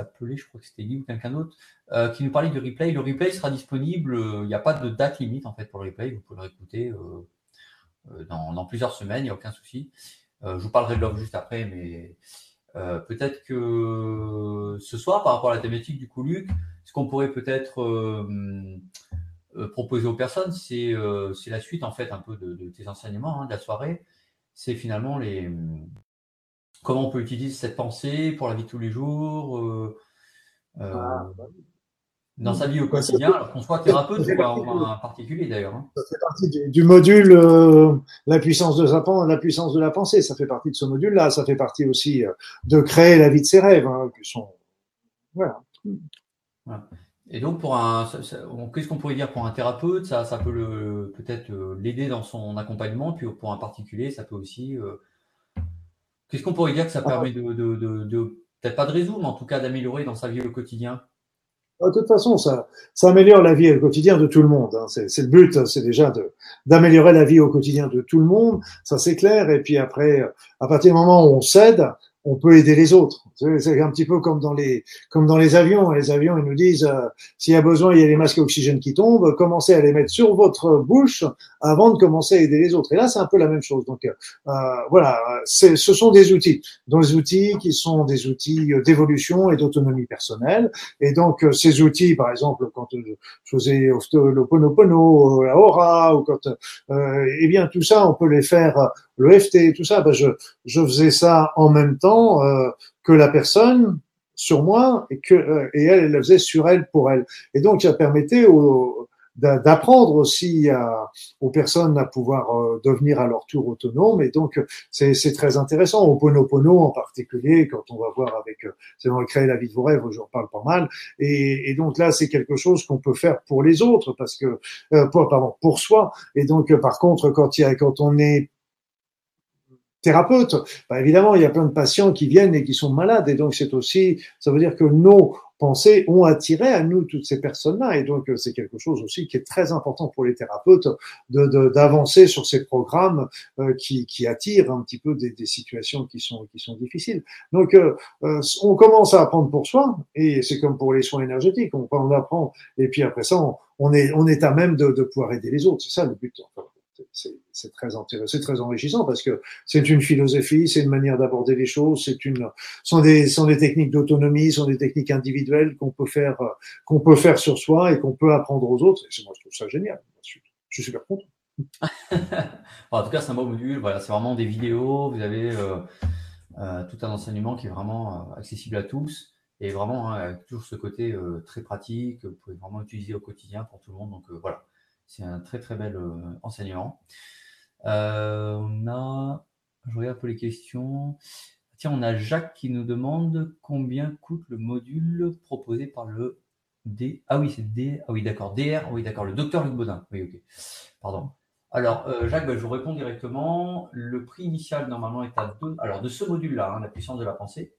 s'appelait, je crois que c'était Guy ou quelqu'un d'autre, euh, qui nous parlait du replay. Le replay sera disponible, euh, il n'y a pas de date limite en fait pour le replay, vous pouvez le réécouter euh, dans, plusieurs semaines, il n'y a aucun souci. je vous parlerai de l'offre juste après, mais peut-être que ce soir, par rapport à la thématique du coup, Luc, ce qu'on pourrait peut-être proposer aux personnes, c'est la suite en fait un peu de, tes enseignements hein, de la soirée. C'est finalement les, comment on peut utiliser cette pensée pour la vie de tous les jours, euh, euh, ah, bah dans sa vie au quotidien, alors qu'on soit thérapeute ou un particulier d'ailleurs. Hein. Ça fait partie du, module euh, la puissance de la puissance de la pensée. Ça fait partie de ce module-là. Ça fait partie aussi de créer la vie de ses rêves, hein, sont voilà. Et donc pour un, qu'est-ce qu'on pourrait dire pour un thérapeute? Ça, ça peut le peut-être l'aider dans son accompagnement, puis pour un particulier, ça peut aussi Qu'est-ce qu'on pourrait dire que ça ah. permet de, peut-être pas de résoudre, mais en tout cas d'améliorer dans sa vie au quotidien? Ah, de toute façon, ça, ça améliore la vie au quotidien de tout le monde. Hein. C'est le but, c'est déjà d'améliorer la vie au quotidien de tout le monde. Ça c'est clair. Et puis après, à partir du moment où on cède, on peut aider les autres. C'est un petit peu comme dans les comme dans les avions. Les avions, ils nous disent euh, s'il y a besoin, il y a les masques oxygène qui tombent. Commencez à les mettre sur votre bouche avant de commencer à aider les autres. Et là, c'est un peu la même chose. Donc euh, voilà, ce sont des outils, des outils qui sont des outils d'évolution et d'autonomie personnelle. Et donc euh, ces outils, par exemple, quand je faisais le Ponopono, la Aura, ou quand euh, eh bien tout ça, on peut les faire le FT, tout ça. Ben, je je faisais ça en même temps que la personne sur moi et que euh, et elle, elle le faisait sur elle pour elle. Et donc ça permettait d'apprendre aussi à, aux personnes à pouvoir euh, devenir à leur tour autonomes. Et donc c'est très intéressant. Au Ponopono en particulier, quand on va voir avec euh, c'est dans créer la vie de vos rêves, j'en parle pas mal. Et, et donc là c'est quelque chose qu'on peut faire pour les autres parce que pour, pardon pour soi. Et donc par contre quand il y a quand on est thérapeute. Bah, évidemment, il y a plein de patients qui viennent et qui sont malades, et donc c'est aussi, ça veut dire que nos pensées ont attiré à nous toutes ces personnes-là, et donc c'est quelque chose aussi qui est très important pour les thérapeutes d'avancer de, sur ces programmes euh, qui, qui, attirent un petit peu des, des, situations qui sont qui sont difficiles. Donc, euh, euh, on commence à apprendre pour soi, et c'est comme pour les soins énergétiques, on, on apprend, et puis après ça, on, on est on est à même de, de pouvoir aider les autres. C'est ça le but. C'est très intéressant, très enrichissant parce que c'est une philosophie, c'est une manière d'aborder les choses, c'est une, sont des, sont des techniques d'autonomie, sont des techniques individuelles qu'on peut faire, qu'on peut faire sur soi et qu'on peut apprendre aux autres. Et moi, je trouve ça génial. Je suis super content. en tout cas, c'est un beau module. Voilà, c'est vraiment des vidéos. Vous avez euh, euh, tout un enseignement qui est vraiment euh, accessible à tous et vraiment hein, avec toujours ce côté très pratique que vous pouvez vraiment utiliser au quotidien pour tout le monde. Donc voilà, c'est un très très bel enseignement. on a, je regarde peu les questions. Tiens, on a Jacques qui nous demande combien coûte le module proposé par le D. Ah oui, c'est D. Ah oui, d'accord. DR. Oui, d'accord. Le docteur Luc Baudin. Oui, ok. Pardon. Alors, euh, Jacques, bah, je vous réponds directement. Le prix initial, normalement, est à 2. Alors, de ce module-là, hein, la puissance de la pensée,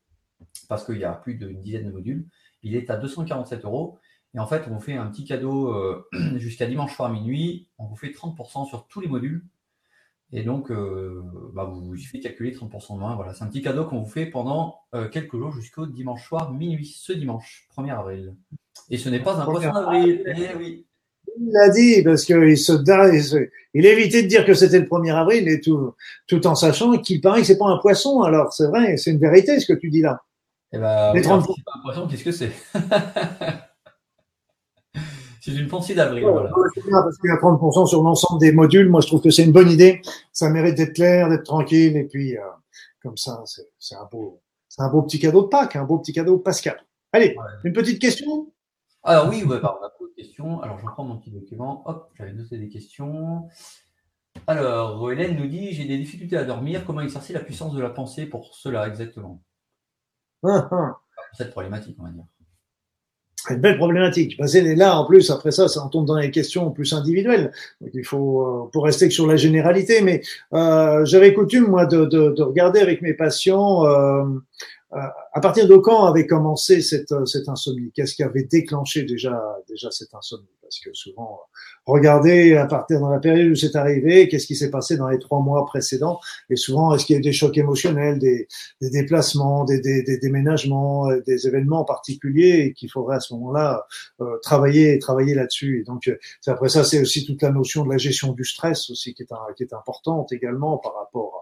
parce qu'il y a plus d'une dizaine de modules, il est à 247 euros. Et en fait, on vous fait un petit cadeau euh, jusqu'à dimanche soir minuit. On vous fait 30% sur tous les modules. Et donc, euh, bah, vous, il suffit calculer 30% de moins. Voilà, c'est un petit cadeau qu'on vous fait pendant quelques jours jusqu'au dimanche soir minuit, ce dimanche, 1er avril. Et ce n'est pas un poisson d'avril. Eh oui. Il l'a dit parce qu'il se, il évitait de dire que c'était le 1er avril et tout, tout en sachant qu'il paraît que c'est pas un poisson. Alors c'est vrai, c'est une vérité ce que tu dis là. Eh ben, Les 30... pas un poisson, qu'est-ce que c'est? C'est une pensée d'avril. voilà. Parce qu'il y a 30% sur l'ensemble des modules. Moi, je trouve que c'est une bonne idée. Ça mérite d'être clair, d'être tranquille. Et puis, euh, comme ça, c'est un beau, c'est un beau petit cadeau de Pâques, un beau petit cadeau Pascal. Allez, une petite question? Alors oui, on a beaucoup de questions. Alors je reprends mon petit document. Hop, j'avais noté des questions. Alors, Hélène nous dit J'ai des difficultés à dormir. Comment exercer la puissance de la pensée pour cela exactement? Ah, ah. Cette problématique, on va dire. Une belle problématique. Parce est là, en plus, après ça, ça tombe dans les questions plus individuelles. Donc, il faut, euh, pour rester sur la généralité. Mais euh, j'avais coutume, moi, de, de, de, regarder avec mes patients euh, à partir de quand avait commencé cette, euh, cette insomnie? Qu'est-ce qui avait déclenché déjà, déjà cette insomnie? Parce que souvent, regardez à partir dans la période où c'est arrivé, qu'est-ce qui s'est passé dans les trois mois précédents? Et souvent, est-ce qu'il y a eu des chocs émotionnels, des, des déplacements, des, des, des, déménagements, euh, des événements particuliers qu'il faudrait à ce moment-là euh, travailler travailler là-dessus? Et donc, après ça, c'est aussi toute la notion de la gestion du stress aussi qui est, qui est importante également par rapport à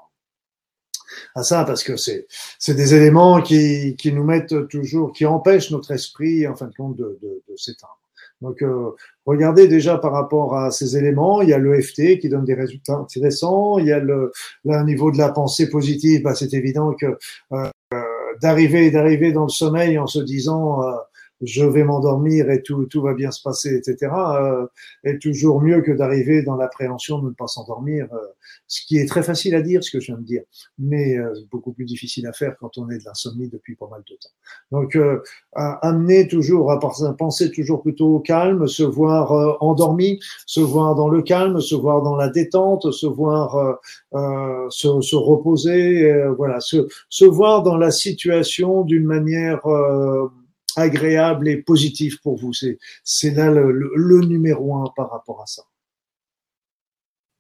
à ça parce que c'est c'est des éléments qui qui nous mettent toujours qui empêchent notre esprit en fin de compte de, de, de s'éteindre. Donc euh, regardez déjà par rapport à ces éléments, il y a l'EFT qui donne des résultats intéressants, il y a le, niveau de la pensée positive, bah, c'est évident que euh, d'arriver d'arriver dans le sommeil en se disant euh, je vais m'endormir et tout, tout va bien se passer, etc., euh, est toujours mieux que d'arriver dans l'appréhension de ne pas s'endormir, euh, ce qui est très facile à dire, ce que je viens de dire, mais euh, beaucoup plus difficile à faire quand on est de l'insomnie depuis pas mal de temps. Donc, euh, amener toujours à penser toujours plutôt au calme, se voir euh, endormi, se voir dans le calme, se voir dans la détente, se voir se, se, reposer, voilà, se, se voir dans la situation d'une manière agréable et positif pour vous. C'est là le, numéro un par rapport à ça.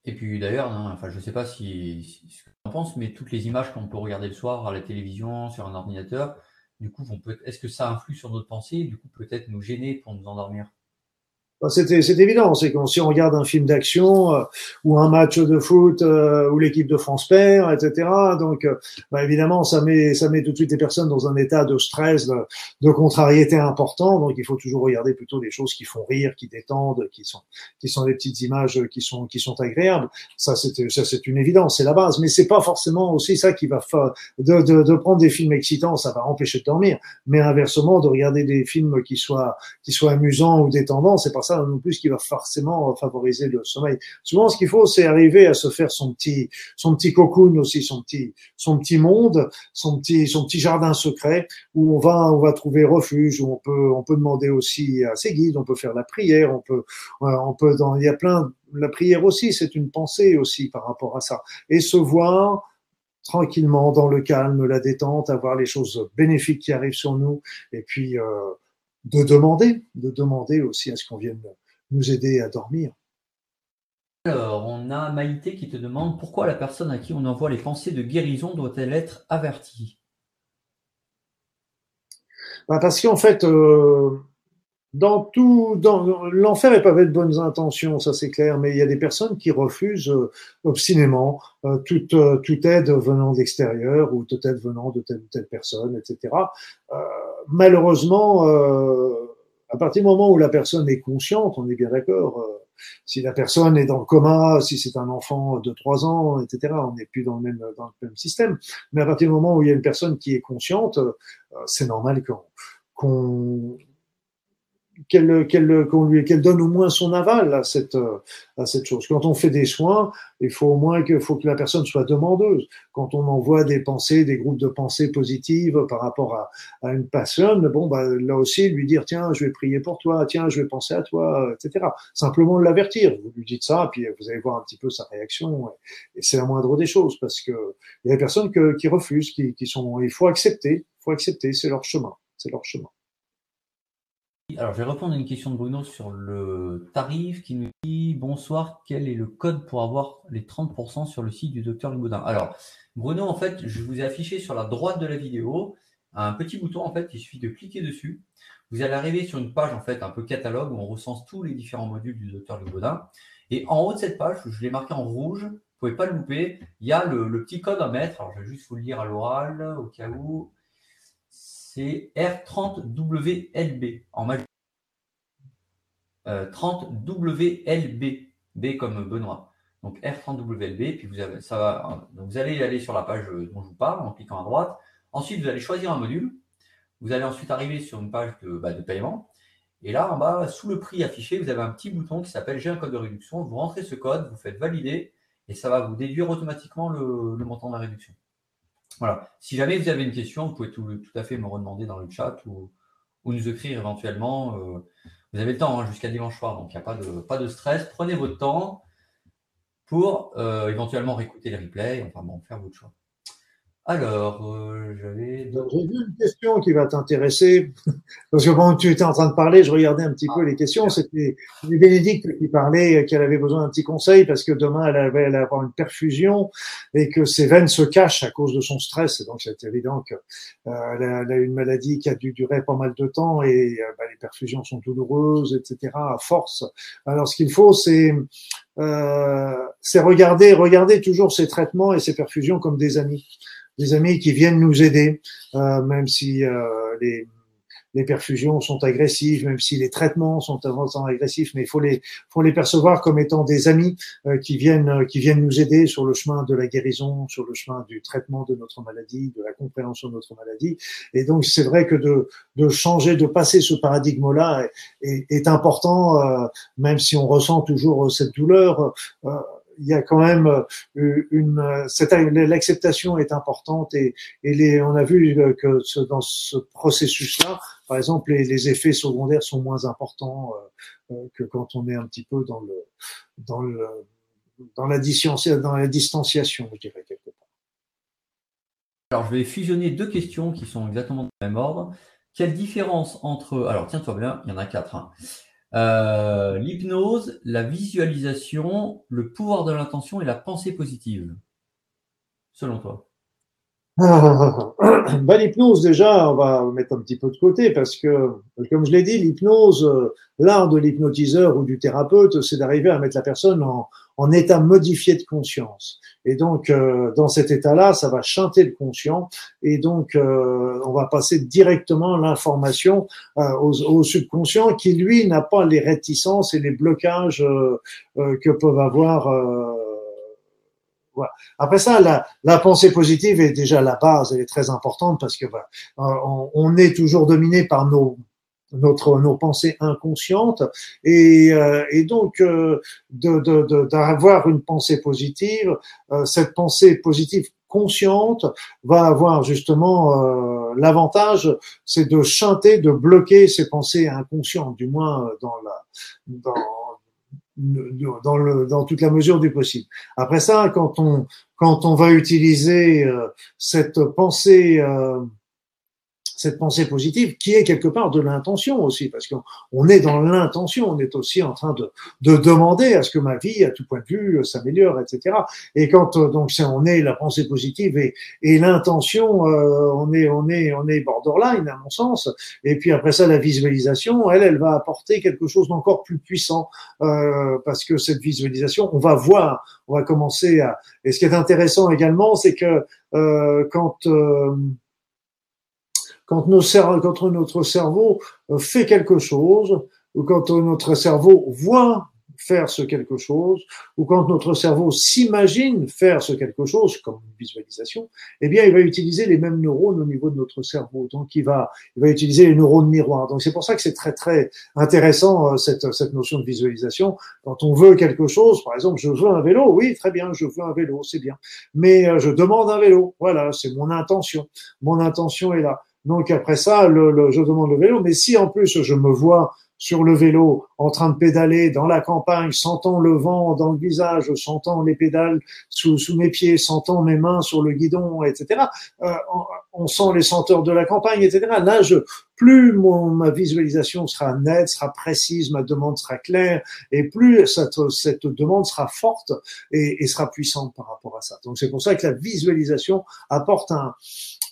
Et puis d'ailleurs, hein, enfin, je ne sais pas si, ce que tu en penses, mais toutes les images qu'on peut regarder le soir à la télévision, sur un ordinateur, du coup, est-ce que ça influe sur notre pensée? Du coup, peut-être nous gêner pour nous endormir? C'est évident, c'est que si on regarde un film d'action euh, ou un match de foot euh, où l'équipe de France perd, etc. Donc, euh, bah, évidemment, ça met ça met tout de suite les personnes dans un état de stress, de, de, contrariété important. Donc, il faut toujours regarder plutôt des choses qui font rire, qui détendent, qui sont qui sont des petites images qui sont qui sont agréables. Ça, c'est ça c'est une évidence, c'est la base. Mais c'est pas forcément aussi ça qui va faire de, de, de prendre des films excitants, ça va empêcher de dormir. Mais inversement, de regarder des films qui soient qui soient amusants ou détendants, c'est pas ça non plus qui va forcément favoriser le sommeil. Souvent, ce qu'il faut, c'est arriver à se faire son petit, son petit cocoon aussi, son petit, son petit monde, son petit, son petit jardin secret où on va, on va trouver refuge, où on peut, on peut demander aussi à ses guides, on peut faire la prière, on peut, euh, on peut dans, il y a plein, la prière aussi, c'est une pensée aussi par rapport à ça. Et se voir, tranquillement dans le calme, la détente, avoir les choses bénéfiques qui arrivent sur nous, et puis euh, de demander, de demander aussi à ce qu'on vienne nous aider à dormir. Alors, on a Maïté qui te demande pourquoi la personne à qui on envoie les pensées de guérison doit-elle être avertie? Bah Parce qu'en fait, euh, dans tout, dans l'enfer est pavé de bonnes intentions, ça c'est clair, mais il y a des personnes qui refusent euh, obstinément euh, toute, toute aide venant d'extérieur ou toute aide venant de telle ou telle personne, etc. malheureusement, à partir du moment où la personne est consciente, on est bien d'accord. si la personne est dans le coma, si c'est un enfant de 3 ans, etc., on n'est plus dans le même dans le même système. Mais à partir du moment où il y a une personne qui est consciente, c'est normal qu'on qu'on qu'elle qu'elle qu'on lui qu'elle donne au moins son aval à cette à cette chose. Quand on fait des soins, il faut au moins que faut que la personne soit demandeuse. Quand on envoie des pensées, des groupes de pensées positives par rapport à, à une personne, bon bah là aussi lui dire tiens je vais prier pour toi, tiens je vais penser à toi, etc. Simplement l'avertir. Vous lui dites ça, puis vous allez voir un petit peu sa réaction. Et c'est la moindre des choses parce que il y a des personnes que, qui refusent, qui, qui sont. Il faut accepter, il faut accepter, c'est leur chemin, c'est leur chemin. Alors, je vais répondre à une question de Bruno sur le tarif qui nous dit Bonsoir, quel est le code pour avoir les 30% sur le site du docteur Libaudin? Alors, Bruno, en fait, je vous ai affiché sur la droite de la vidéo un petit bouton, en fait, il suffit de cliquer dessus. Vous allez arriver sur une page, en fait, un peu catalogue où on recense tous les différents modules du docteur Libaudin. Et en haut de cette page, je l'ai marqué en rouge, vous ne pouvez pas le louper, il y a le, le, petit code à mettre. Alors, je vais juste vous le lire à l'oral, au cas où c'est R30WLB en majuscule. 30WLB, euh, B comme Benoît. Donc R30WLB, puis vous, vous allez aller sur la page dont je vous parle en cliquant à droite. Ensuite, vous allez choisir un module. Vous allez ensuite arriver sur une page de, bah, paiement. Et là, en bas, sous le prix affiché, vous avez un petit bouton qui s'appelle J'ai un code de réduction. Vous rentrez ce code, vous faites valider et ça va vous déduire automatiquement le montant de la réduction. Voilà. Si jamais vous avez une question, vous pouvez tout, à fait me redemander dans le chat ou, ou nous écrire éventuellement. Euh, vous avez le temps hein, jusqu'à dimanche soir, donc il n'y a pas de, pas de stress. Prenez votre temps pour euh, éventuellement réécouter les replays, enfin bon, faire votre choix. Alors, euh, j'avais. J'ai vu une question qui va t'intéresser. Parce que quand tu étais en train de parler, je regardais un petit peu les questions. C'était Bénédicte qui parlait qu'elle avait besoin d'un petit conseil parce que demain, elle avait elle avoir une perfusion et que ses veines se cachent à cause de son stress. Et donc, c'est évident qu'elle euh, a, une maladie qui a dû durer pas mal de temps et euh, bah, les perfusions sont douloureuses, etc. à force. Alors, ce qu'il faut, c'est euh, c'est regarder, regarder toujours ces traitements et ces perfusions comme des amis des amis qui viennent nous aider, euh, même si euh, les, les perfusions sont agressives, même si les traitements sont agressifs, mais il faut les, faut les percevoir comme étant des amis euh, qui viennent, qui viennent nous aider sur le chemin de la guérison, sur le chemin du traitement de notre maladie, de la compréhension de notre maladie. Et donc c'est vrai que de, de changer, de passer ce paradigme-là est, est, important, euh, même si on ressent toujours cette douleur. Euh, il y a quand même euh, une, l'acceptation est importante et, et les, on a vu que ce, dans ce processus-là, par exemple, les, effets secondaires sont moins importants euh, euh, que quand on est un petit peu dans le, dans le, dans la distanciation, je dirais quelque part. Alors, je vais fusionner deux questions qui sont exactement du même ordre. Quelle différence entre, alors tiens-toi bien, il y en a quatre. Hein. Euh, l'hypnose, la visualisation, le pouvoir de l'intention et la pensée positive, selon toi bah, L'hypnose, déjà, on va mettre un petit peu de côté parce que, comme je l'ai dit, l'hypnose, euh, l'art de l'hypnotiseur ou du thérapeute, c'est d'arriver à mettre la personne en, en, état modifié de conscience. Et donc, euh, dans cet état-là, ça va chanter le conscient et donc, euh, on va passer directement l'information au, au, subconscient qui, lui, n'a pas les réticences et les blocages que peuvent avoir après ça, la, la, pensée positive est déjà la base, elle est très importante parce que bah, on, est toujours dominé par nos notre nos pensées inconscientes et, euh, et donc euh, d'avoir de, une pensée positive, euh, cette pensée positive consciente va avoir justement euh, l'avantage, c'est de chanter, de bloquer ces pensées inconscientes, du moins dans la dans dans, le, dans toute la mesure du possible. Après ça, quand on, quand on va utiliser euh, cette pensée, euh, cette pensée positive qui est quelque part de l'intention aussi, parce qu'on est dans l'intention, on est aussi en train de, de demander à ce que ma vie, à tout point de vue, s'améliore, etc. Et quand donc on est la pensée positive et, et l'intention, on est on est on est borderline à mon sens. Et puis après ça, la visualisation, elle, elle va apporter quelque chose d'encore plus puissant, parce que cette visualisation, on va voir, on va commencer à. Et ce qui est intéressant également, c'est que euh, quand euh, quand, notre cerveau euh, fait quelque chose, ou quand notre cerveau voit faire ce quelque chose, ou quand notre cerveau s'imagine faire ce quelque chose, comme une visualisation, eh bien, il va utiliser les mêmes neurones au niveau de notre cerveau. Donc, il va, il va utiliser les neurones miroirs. Donc, c'est pour ça que c'est très, très intéressant, euh, cette, cette notion de visualisation. Quand on veut quelque chose, par exemple, je veux un vélo, oui, très bien, je veux un vélo, c'est bien. Mais euh, je demande un vélo. Voilà, c'est mon intention. Mon intention est là. Donc, après ça, le, je demande le vélo. Mais si en plus je me vois sur le vélo, en train de pédaler dans la campagne, sentant le vent dans le visage, sentant les pédales sous, sous mes pieds, sentant mes mains sur le guidon, etc. Euh, on, sent les senteurs de la campagne, etc. Là, je, plus mon, ma visualisation sera nette, sera précise, ma demande sera claire, et plus cette, cette demande sera forte et, et sera puissante par rapport à ça. Donc c'est pour ça que la visualisation apporte un,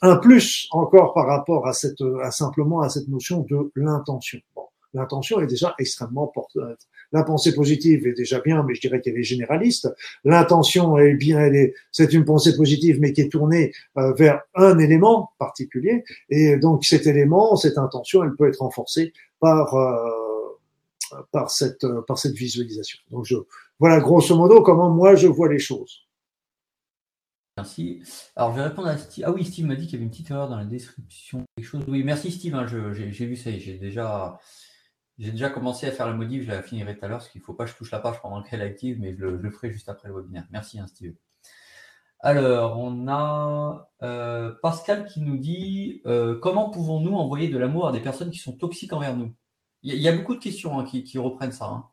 un plus encore par rapport à cette, à simplement à cette notion de l'intention. Bon l'intention est déjà extrêmement porteuse. La pensée positive est déjà bien, mais je dirais qu'elle est généraliste. L'intention est bien, elle est, c'est une pensée positive, mais qui est tournée euh, vers un élément particulier. Et donc cet élément, cette intention, elle peut être renforcée par euh, par cette par cette visualisation. Donc je voilà grosso modo comment moi je vois les choses. Merci. Alors, je vais répondre à Steve. Ah oui, Steve m'a dit qu'il y avait une petite erreur dans la description. Oui, merci Steve. Hein, j'ai vu ça. J'ai déjà, j'ai déjà commencé à faire la modif, je la finirai tout à l'heure, parce qu'il ne faut pas que je touche la page pendant qu'elle est active, mais je le, ferai juste après le webinaire. Merci, hein, Steve. Alors, on a euh, Pascal qui nous dit euh, comment pouvons-nous envoyer de l'amour à des personnes qui sont toxiques envers nous? Il y, a beaucoup de questions hein, qui, reprennent ça. Hein.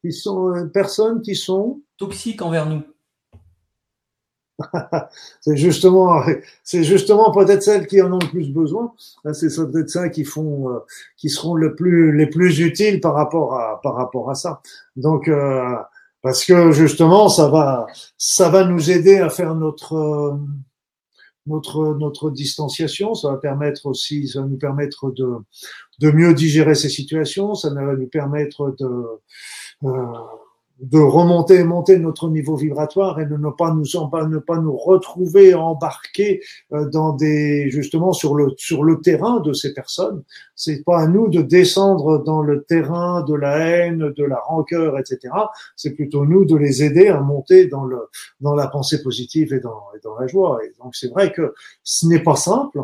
Qui sont euh, personnes qui sont toxiques envers nous. c'est justement, c'est justement peut-être celles qui en ont le plus besoin. C'est peut-être ça qui font, euh, qui seront le plus, les plus utiles par rapport à, par rapport à ça. Donc, euh, parce que justement, ça va, ça va nous aider à faire notre, notre, notre distanciation. Ça va permettre aussi, ça va nous permettre de, de mieux digérer ces situations. Ça va nous permettre de, euh, de remonter et monter notre niveau vibratoire et de ne pas nous ne pas nous retrouver embarqués euh, dans des justement sur le sur le terrain de ces personnes. C'est pas à nous de descendre dans le terrain de la haine de la rancœur etc c'est plutôt nous de les aider à monter dans le dans la pensée positive et dans, et dans la joie. Et donc c'est vrai que ce n'est pas simple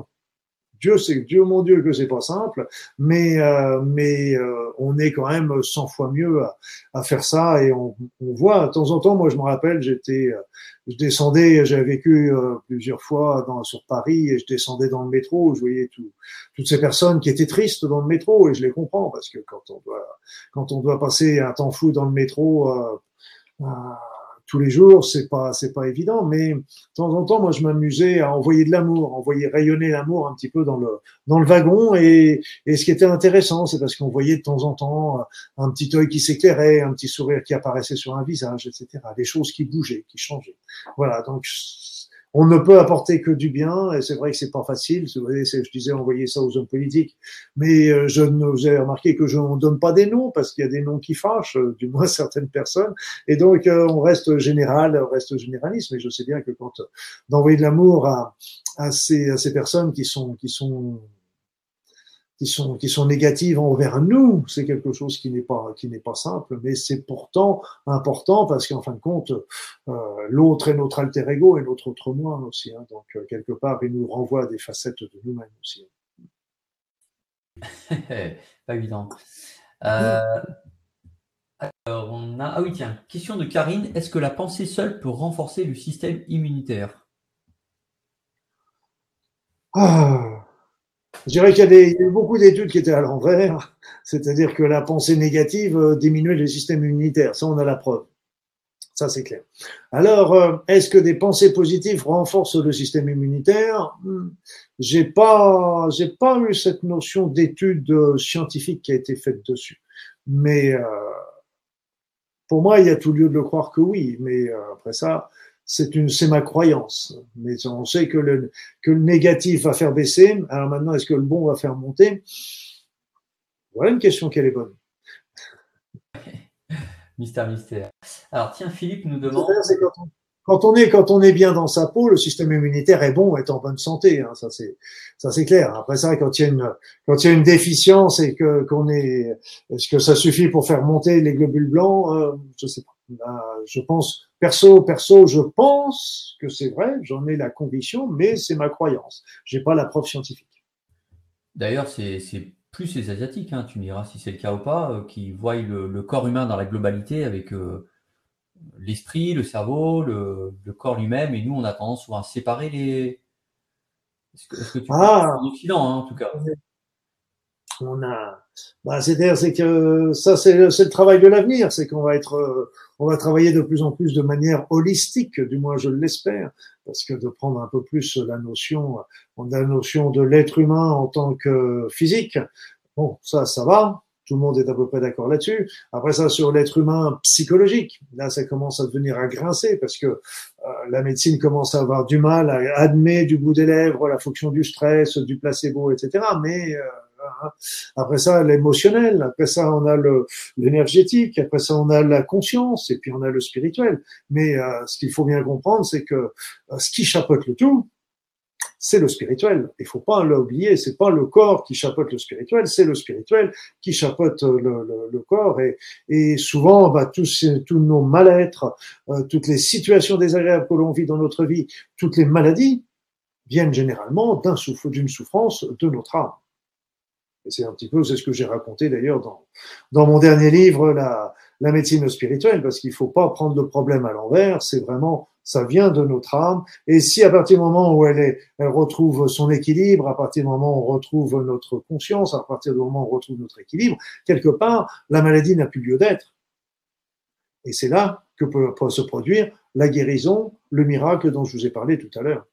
Dieu, c'est Dieu, mon Dieu, que c'est pas simple, mais euh, mais euh, on est quand même 100 fois mieux à, à faire ça et on, on, voit de temps en temps. Moi, je me rappelle, j'étais, euh, je descendais, j'avais vécu plusieurs fois dans, sur Paris et je descendais dans le métro, je voyais tout, toutes ces personnes qui étaient tristes dans le métro et je les comprends parce que quand on doit quand on doit passer un temps fou dans le métro. Euh, tous les jours, c'est pas c'est pas évident, mais de temps en temps, moi, je m'amusais à envoyer de l'amour, envoyer rayonner l'amour un petit peu dans le dans le wagon. Et, et ce qui était intéressant, c'est parce qu'on voyait de temps en temps un petit œil qui s'éclairait, un petit sourire qui apparaissait sur un visage, etc. Des choses qui bougeaient, qui changeaient. Voilà. Donc on ne peut apporter que du bien, et c'est vrai que c'est pas facile. Vous voyez, je disais envoyer ça aux hommes politiques, mais euh, je vous ai remarqué que je ne donne pas des noms parce qu'il y a des noms qui fâchent, euh, du moins certaines personnes, et donc euh, on reste général, on reste généraliste. Mais je sais bien que quand d'envoyer de l'amour à, à, ces, à ces personnes qui sont qui sont qui sont qui sont négatives envers nous, c'est quelque chose qui n'est pas qui n'est pas simple, mais c'est pourtant important parce qu'en fin de compte, euh, l'autre est notre alter ego et notre autre moi aussi. Hein, donc euh, quelque part, il nous renvoie à des facettes de nous-mêmes aussi. pas évident. Euh, alors on a ah oui tiens question de Karine est-ce que la pensée seule peut renforcer le système immunitaire? Ah. Je dirais qu'il y, a eu beaucoup d'études qui étaient à l'envers, c'est-à-dire que la pensée négative euh, diminuait le système immunitaire. Ça, on a la preuve. Ça, c'est clair. Alors, euh, est-ce que des pensées positives renforcent le système immunitaire? Hmm, J'ai pas, j'ai pas eu cette notion d'étude euh, scientifique qui a été faite dessus. Mais euh, pour moi, il y a tout lieu de le croire que oui. Mais après ça, c'est une, c'est ma croyance. Mais on sait que le, que le négatif va faire baisser. Alors maintenant, est-ce que le bon va faire monter? Voilà une question qui est bonne. Mystère, mystère. Alors, tiens, Philippe nous demande. Quand on, est quand on est bien dans sa peau, le système immunitaire est bon, est en bonne santé. Hein, ça c'est ça c'est clair. Après ça, quand il y a une quand il y a une déficience et que qu'on est est-ce que ça suffit pour faire monter les globules blancs? Euh, Je sais pas. Ben, je pense perso perso, je pense que c'est vrai. J'en ai la conviction, mais c'est ma croyance. J'ai pas la preuve scientifique. D'ailleurs, c'est plus les Asiatiques, hein, tu me diras si c'est le cas ou pas, euh, qui voient le, corps humain dans la globalité avec euh, l'esprit, le cerveau, le, corps lui-même, et nous, on a tendance souvent à séparer les. Est-ce que, tu ah, en Occident, hein, en tout cas? On a. Bah, c'est-à-dire, c'est que ça, c'est le, le, travail de l'avenir, c'est qu'on va être, euh, on va travailler de plus en plus de manière holistique, du moins je l'espère, parce que de prendre un peu plus la notion, la notion de l'être humain en tant que physique, bon, ça, ça va. Tout le monde est à peu près d'accord là-dessus. Après ça, sur l'être humain psychologique, là, ça commence à devenir à grincer parce que euh, la médecine commence à avoir du mal à admettre du bout des lèvres la fonction du stress, du placebo, etc. Mais euh, après ça, l'émotionnel, après ça, on a le l'énergétique, après ça, on a la conscience, et puis on a le spirituel. Mais euh, ce qu'il faut bien comprendre, c'est que ce qui chapeaute le tout, c'est le spirituel. Il faut pas l'oublier, c'est pas le corps qui chapeaute le spirituel, c'est le spirituel qui chapeaute le, corps. Et, et souvent, bah, tous, tous nos mal-être, euh, toutes les situations désagréables que l'on vit dans notre vie, toutes les maladies viennent généralement d'une souffrance de notre âme. Et c'est un petit peu, c'est ce que j'ai raconté d'ailleurs dans, dans mon dernier livre, la, la médecine spirituelle, parce qu'il faut pas prendre le problème à l'envers, c'est vraiment ça vient de notre âme. Et si à partir du moment où elle, est, elle retrouve son équilibre, à partir du moment où on retrouve notre conscience, à partir du moment où on retrouve notre équilibre, quelque part, la maladie n'a plus lieu d'être. Et c'est là que peut, se produire la guérison, le miracle dont je vous ai parlé tout à l'heure.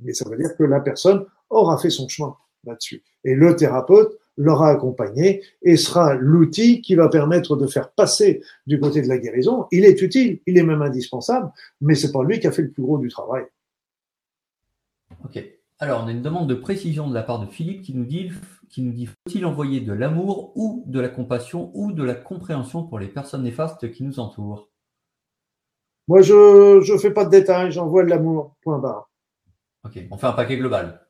Mais ça veut dire que la personne aura fait son chemin là-dessus. Et le thérapeute l'aura accompagné et sera l'outil qui va permettre de faire passer du côté de la guérison. Il est utile, il est même indispensable, mais c'est pas lui qui a fait le plus gros du travail. Ok. Alors, on a une demande de précision de la part de Philippe qui nous dit, qui nous dit faut-il envoyer de l'amour ou de la compassion ou de la compréhension pour les personnes néfastes qui nous entourent? Moi, je ne fais pas de détails, j'envoie de l'amour, point barre. Ok, on fait un paquet global.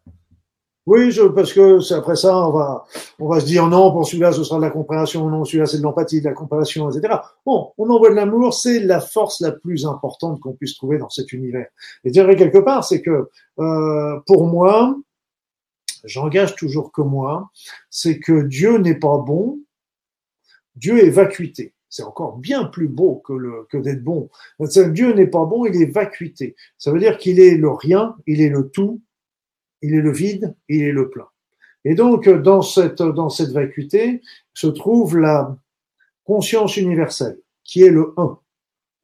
Oui, je, parce que après ça, on va, on va se dire non, pour celui-là, ce sera de la compréhension, non, celui-là, c'est de l'empathie, de la compréhension, etc. Bon, on envoie de l'amour, c'est la force la plus importante qu'on puisse trouver dans cet univers. Et dire quelque part, c'est que euh, pour moi, j'engage toujours que moi, c'est que Dieu n'est pas bon, Dieu est vacuité. C'est encore bien plus beau que, le, que d'être bon. Dieu n'est pas bon, il est vacuité. Ça veut dire qu'il est le rien, il est le tout, il est le vide, il est le plein. Et donc, dans cette, dans cette vacuité se trouve la conscience universelle, qui est le un.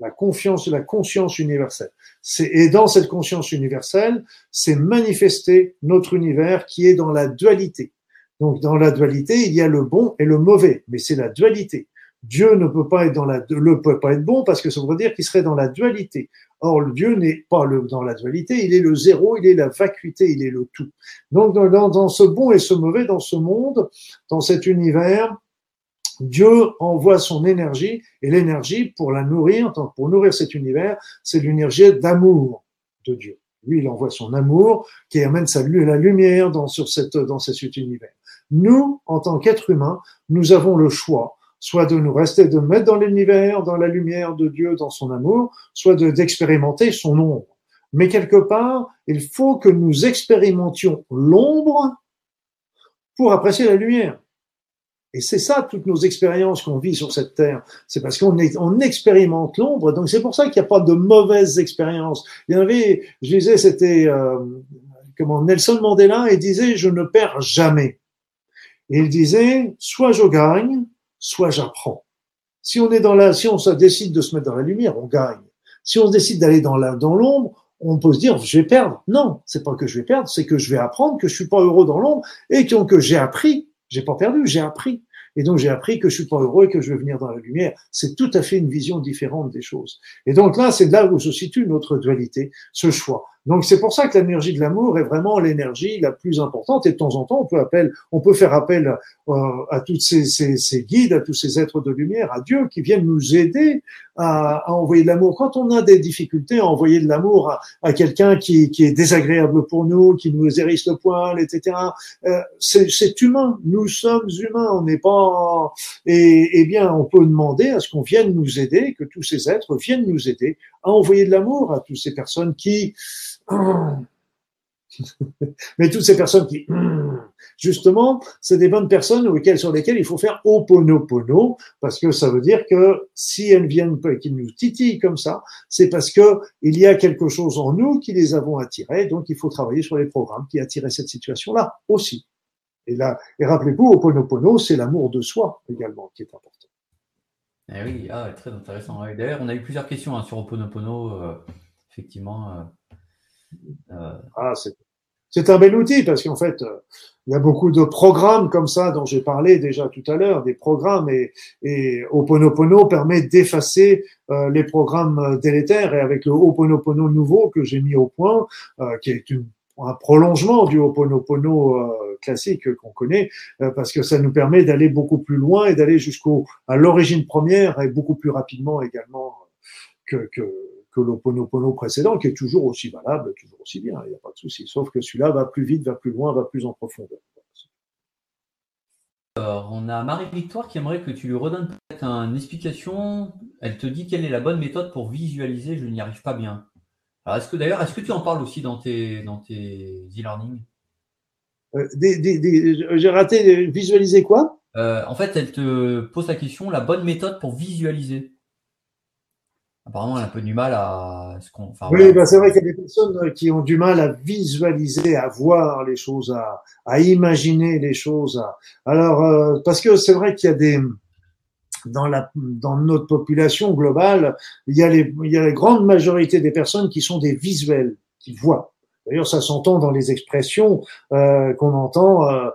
La confiance, la conscience universelle. Et dans cette conscience universelle, c'est manifester notre univers qui est dans la dualité. Donc, dans la dualité, il y a le bon et le mauvais, mais c'est la dualité. Dieu ne peut pas être dans la, le peut pas être bon parce que ça veut dire qu'il serait dans la dualité. Or, le Dieu n'est pas le, dans la dualité, il est le zéro, il est la vacuité, il est le tout. Donc, dans, ce bon et ce mauvais, dans ce monde, dans cet univers, Dieu envoie son énergie, et l'énergie, pour la nourrir, pour nourrir cet univers, c'est l'énergie d'amour de Dieu. Lui, il envoie son amour qui amène sa, la lumière sur cette, dans cet univers. Nous, en tant qu'êtres humains, nous avons le choix soit de nous rester, de mettre dans l'univers, dans la lumière de Dieu, dans son amour, soit d'expérimenter son ombre. Mais quelque part, il faut que nous expérimentions l'ombre pour apprécier la lumière. Et c'est ça toutes nos expériences qu'on vit sur cette terre. C'est parce qu'on on expérimente l'ombre. Donc c'est pour ça qu'il n'y a pas de mauvaises expériences. Il y en avait, je disais, c'était euh, comment Nelson Mandela, il disait je ne perds jamais. Et il disait soit je gagne, soit j'apprends. Si on est dans la, si on se décide de se mettre dans la lumière, on gagne. Si on décide d'aller dans la, dans l'ombre, on peut se dire je vais perdre. Non, c'est pas que je vais perdre, c'est que je vais apprendre que je suis pas heureux dans l'ombre et que, que j'ai appris. J'ai pas perdu, j'ai appris. Et donc j'ai appris que je suis pas heureux et que je vais venir dans la lumière. C'est tout à fait une vision différente des choses. Et donc là, c'est là où se situe notre dualité, ce choix. Donc c'est pour ça que l'énergie de l'amour est vraiment l'énergie la plus importante. Et de temps en temps, on peut, appel, on peut faire appel euh, à tous ces, ces, ces, guides, à tous ces êtres de lumière, à Dieu, qui viennent nous aider à, à envoyer de l'amour. Quand on a des difficultés à envoyer de l'amour à, à quelqu'un qui, qui, est désagréable pour nous, qui nous hérisse le poil, etc., euh, c'est humain. Nous sommes humains. On n'est pas. Et, eh bien, on peut demander à ce qu'on vienne nous aider, que tous ces êtres viennent nous aider à envoyer de l'amour à toutes ces personnes qui Mais toutes ces personnes qui, justement, c'est des bonnes personnes auxquelles, sur lesquelles il faut faire oponopono, parce que ça veut dire que si elles viennent, qu'ils nous titillent comme ça, c'est parce que il y a quelque chose en nous qui les avons attirés, donc il faut travailler sur les programmes qui attiraient cette situation-là aussi. Et là, et rappelez-vous, oponopono, c'est l'amour de soi également qui est important. Eh oui, ah, très intéressant. D'ailleurs, on a eu plusieurs questions hein, sur oponopono, euh, effectivement. Euh, ah, c'est un bel outil parce qu'en fait, euh, il y a beaucoup de programmes comme ça dont j'ai parlé déjà tout à l'heure, des programmes et, et Oponopono permet d'effacer euh, les programmes délétères et avec le Oponopono nouveau que j'ai mis au point, qui est une, un prolongement du Oponopono classique qu'on connaît, parce que ça nous permet d'aller beaucoup plus loin et d'aller jusqu'au à l'origine première et beaucoup plus rapidement également que, que que l'Oponopono précédent, qui est toujours aussi valable, toujours aussi bien, il n'y a pas de souci. Sauf que celui-là va plus vite, va plus loin, va plus en profondeur. Alors, on a Marie-Victoire qui aimerait que tu lui redonnes peut-être une explication. Elle te dit quelle est la bonne méthode pour visualiser, je n'y arrive pas bien. Alors, est-ce que d'ailleurs, est-ce que tu en parles aussi dans tes, dans tes e-learning? Euh, J'ai raté, visualiser quoi? Euh, En fait, elle te pose la question, la bonne méthode pour visualiser apparemment, elle a un peu du mal à ce qu'on. oui, bah, c'est vrai qu'il y a des personnes qui ont du mal à visualiser, à voir les choses, à, à imaginer les choses. Alors, euh, parce que c'est vrai qu'il y a des dans la dans notre population globale, il y a les il y a la grande majorité des personnes qui sont des visuels, qui voient. D'ailleurs, ça s'entend dans les expressions euh, qu'on entend. Euh,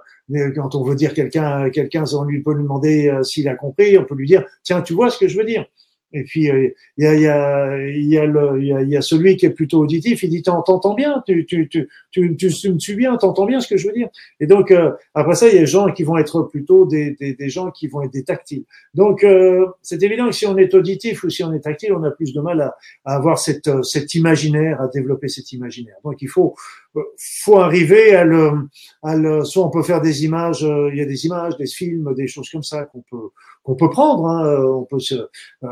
quand on veut dire quelqu'un, quelqu'un, on lui peut lui demander euh, s'il a compris, on peut lui dire, tiens, tu vois ce que je veux dire? Et puis euh, il y, a, y, a, y, a le, y, a, y a celui qui est plutôt auditif, il dit t'entends bien, tu, tu, tu, tu, tu, me suis bien, t'entends bien ce que je veux dire. Et donc euh, après ça, il y a des gens qui vont être plutôt des, des, des gens qui vont être des tactiles. Donc euh, c'est évident que si on est auditif ou si on est tactile, on a plus de mal à, à avoir cette, cet imaginaire, à développer cet imaginaire. Donc il faut faut arriver à le, à le, soit on peut faire des images, il y a des images, des films, des choses comme ça qu'on peut qu'on peut prendre. Hein. On peut se,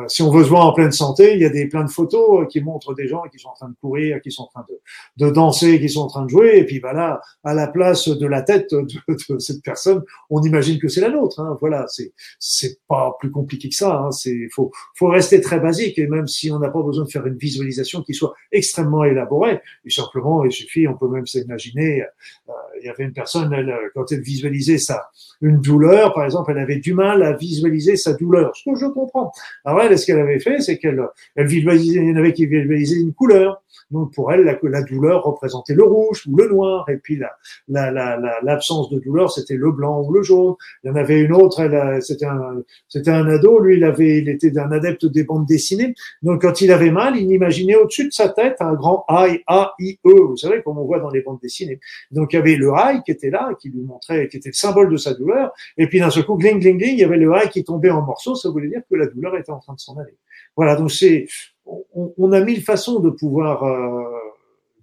si on veut se voir en pleine santé, il y a des plein de photos euh, qui montrent des gens qui sont en train de courir, qui sont en train de, de danser, qui sont en train de jouer. Et puis voilà, à la place de la tête de, de cette personne, on imagine que c'est la nôtre. Hein. Voilà, c'est c'est pas plus compliqué que ça. Hein. C'est faut faut rester très basique. Et même si on n'a pas besoin de faire une visualisation qui soit extrêmement élaborée, et simplement il suffit, on peut même s'imaginer. Euh, il y avait une personne, elle, quand elle visualisait ça, une douleur, par exemple, elle avait du mal à visualiser sa douleur. Ce que je comprends. Alors elle, ce qu'elle avait fait, c'est qu'elle elle visualisait, il y en avait qui visualisaient une couleur. Donc pour elle, la, la, douleur représentait le rouge ou le noir, et puis la, l'absence de douleur, c'était le blanc ou le jaune. Il y en avait une autre, c'était un, c'était un ado, lui, il avait, il était un adepte des bandes dessinées. Donc quand il avait mal, il imaginait au-dessus de sa tête un grand I, A, I, E. Vous savez, comme on voit dans les bandes dessinées. Donc il y avait le I qui était là, qui lui montrait, qui était le symbole de sa douleur. Et puis d'un seul coup, gling, gling, gling, il y avait le I qui tombait en morceaux. Ça voulait dire que la douleur était en train de s'en aller. Voilà, donc c'est, on, a mille façons de pouvoir euh,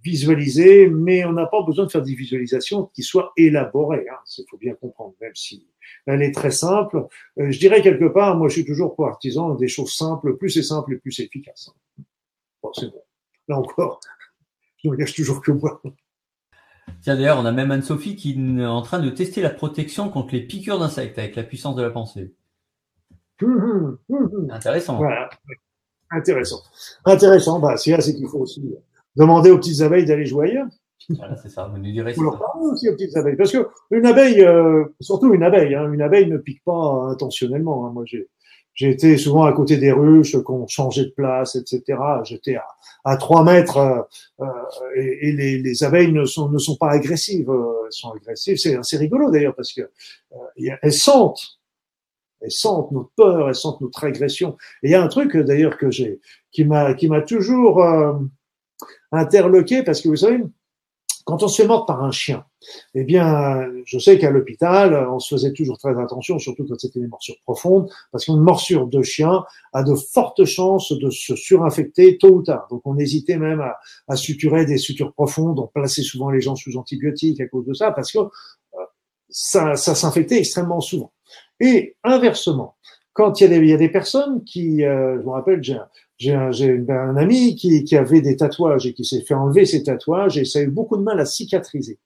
visualiser, mais on n'a pas besoin de faire des visualisations qui soient élaborées. Hein, il faut bien comprendre, même si elle est très simple. Euh, je dirais quelque part, moi je suis toujours partisan des choses simples. Plus c'est simple, plus c'est efficace. Bon, c'est bon. Là encore, je ne gâche toujours que moi. Tiens, d'ailleurs, on a même Anne-Sophie qui est en train de tester la protection contre les piqûres d'insectes avec la puissance de la pensée. Hum, hum, hum, Intéressant. Voilà. Intéressant. Intéressant. Bah, c'est là, c'est qu'il faut aussi demander aux petites abeilles d'aller jouer ailleurs. Voilà, c'est ça. Vous nous direz. leur parler aussi aux petites abeilles. Parce que une abeille, euh, surtout une abeille, hein, une abeille ne pique pas intentionnellement. Hein. Moi, j'ai, j'ai été souvent à côté des ruches qu'on changeait de place, etc. J'étais à, à 3 mètres euh, euh, et, et les, les, abeilles ne sont, ne sont pas agressives. Elles sont agressives. C'est assez rigolo d'ailleurs parce que euh, elles sentent, elles sentent notre peur, elles sentent notre agression. Et il y a un truc d'ailleurs que j'ai, qui m'a, qui m'a toujours interloqué parce que vous savez, quand on se fait mordre par un chien, eh bien, je sais qu'à l'hôpital, on se faisait toujours très attention, surtout quand c'était des morsures profondes, parce qu'une morsure de chien a de fortes chances de se surinfecter tôt ou tard. Donc, on hésitait même à, à suturer des sutures profondes. On plaçait souvent les gens sous antibiotiques à cause de ça, parce que euh, ça, ça s'infectait extrêmement souvent. Et inversement, quand il y a des, personnes qui, euh, je me rappelle, j'ai un, ami qui, qui, avait des tatouages et qui s'est fait enlever ses tatouages et ça a eu beaucoup de mal à cicatriser.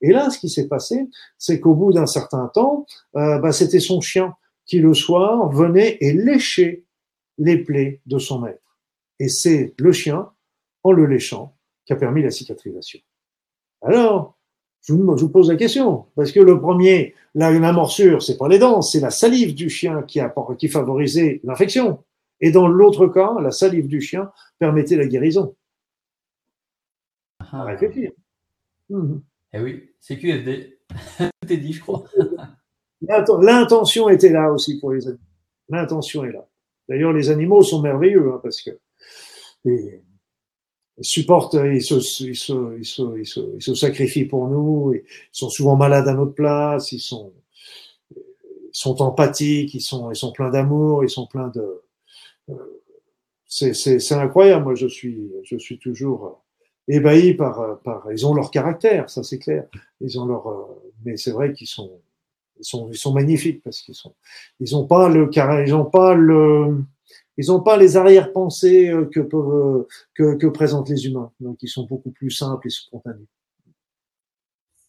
Et là, ce qui s'est passé, c'est qu'au bout d'un certain temps, euh, bah, c'était son chien qui le soir venait et léchait les plaies de son maître. Et c'est le chien, en le léchant, qui a permis la cicatrisation. Alors, je vous, je vous pose la question, parce que le premier, la, la morsure, c'est pas les dents, c'est la salive du chien qui, a, qui favorisait l'infection. Et dans l'autre cas, la salive du chien permettait la guérison. Ah. réfléchir. Mmh. Eh oui, c'est QFD. Tout est dit, je crois. L'intention était là aussi pour les animaux. L'intention est là. D'ailleurs, les animaux sont merveilleux hein, parce que supportent, ils se, ils, se, ils, se, ils, se, ils se, sacrifient pour nous. ils sont souvent malades à notre place. Ils sont, ils sont empathiques. Ils sont, ils sont pleins d'amour. Ils sont pleins de, c'est incroyable. Moi, je suis, je suis toujours ébahi par, par. Ils ont leur caractère, ça c'est clair. Ils ont leur, mais c'est vrai qu'ils sont, ils sont, ils sont magnifiques parce qu'ils sont, ils ont pas le ils ont pas le, ils ont pas les arrière-pensées que peuvent, que, présentent les humains. Donc, ils sont beaucoup plus simples et spontanés.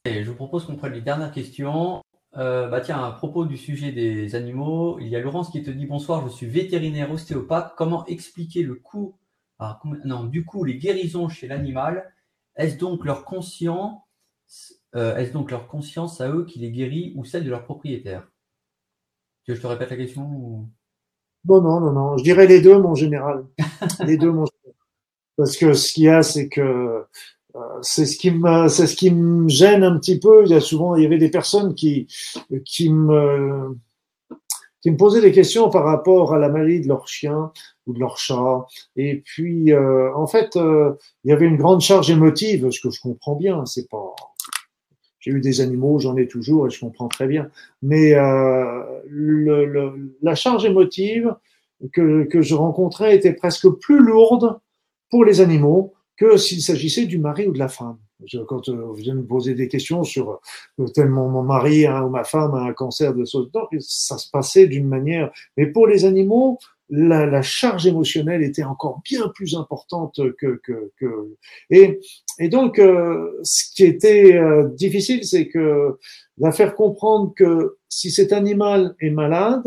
Je vous propose qu'on prenne les dernières questions. Euh, bah tiens, à propos du sujet des animaux, il y a Laurence qui te dit bonsoir, je suis vétérinaire ostéopathe. Comment expliquer le coup, non, du coup, les guérisons chez l'animal? Est-ce donc leur conscience, euh, est-ce donc leur conscience à eux qui les guérit ou celle de leur propriétaire que je te répète la question Non, non, non, non. Je dirais les deux, mon général. les deux, mon général. Parce que ce qu'il y a, c'est que euh, c'est ce qui me c'est ce qui me gêne un petit peu il y a souvent il y avait des personnes qui qui me qui me posaient des questions par rapport à la maladie de leur chien ou de leur chat et puis euh, en fait euh, il y avait une grande charge émotive ce que je comprends bien c'est pas j'ai eu des animaux j'en ai toujours et je comprends très bien mais le, la charge émotive que, je rencontrais était presque plus lourde pour les animaux que s'il s'agissait du mari ou de la femme. quand euh, vous venez me poser des questions sur euh, tellement mon mari hein, ou ma femme a un cancer de ça se passait d'une manière. Mais pour les animaux, la, la, charge émotionnelle était encore bien plus importante que que, que... Et, et donc euh, ce qui était difficile, c'est que va faire comprendre que si cet animal est malade,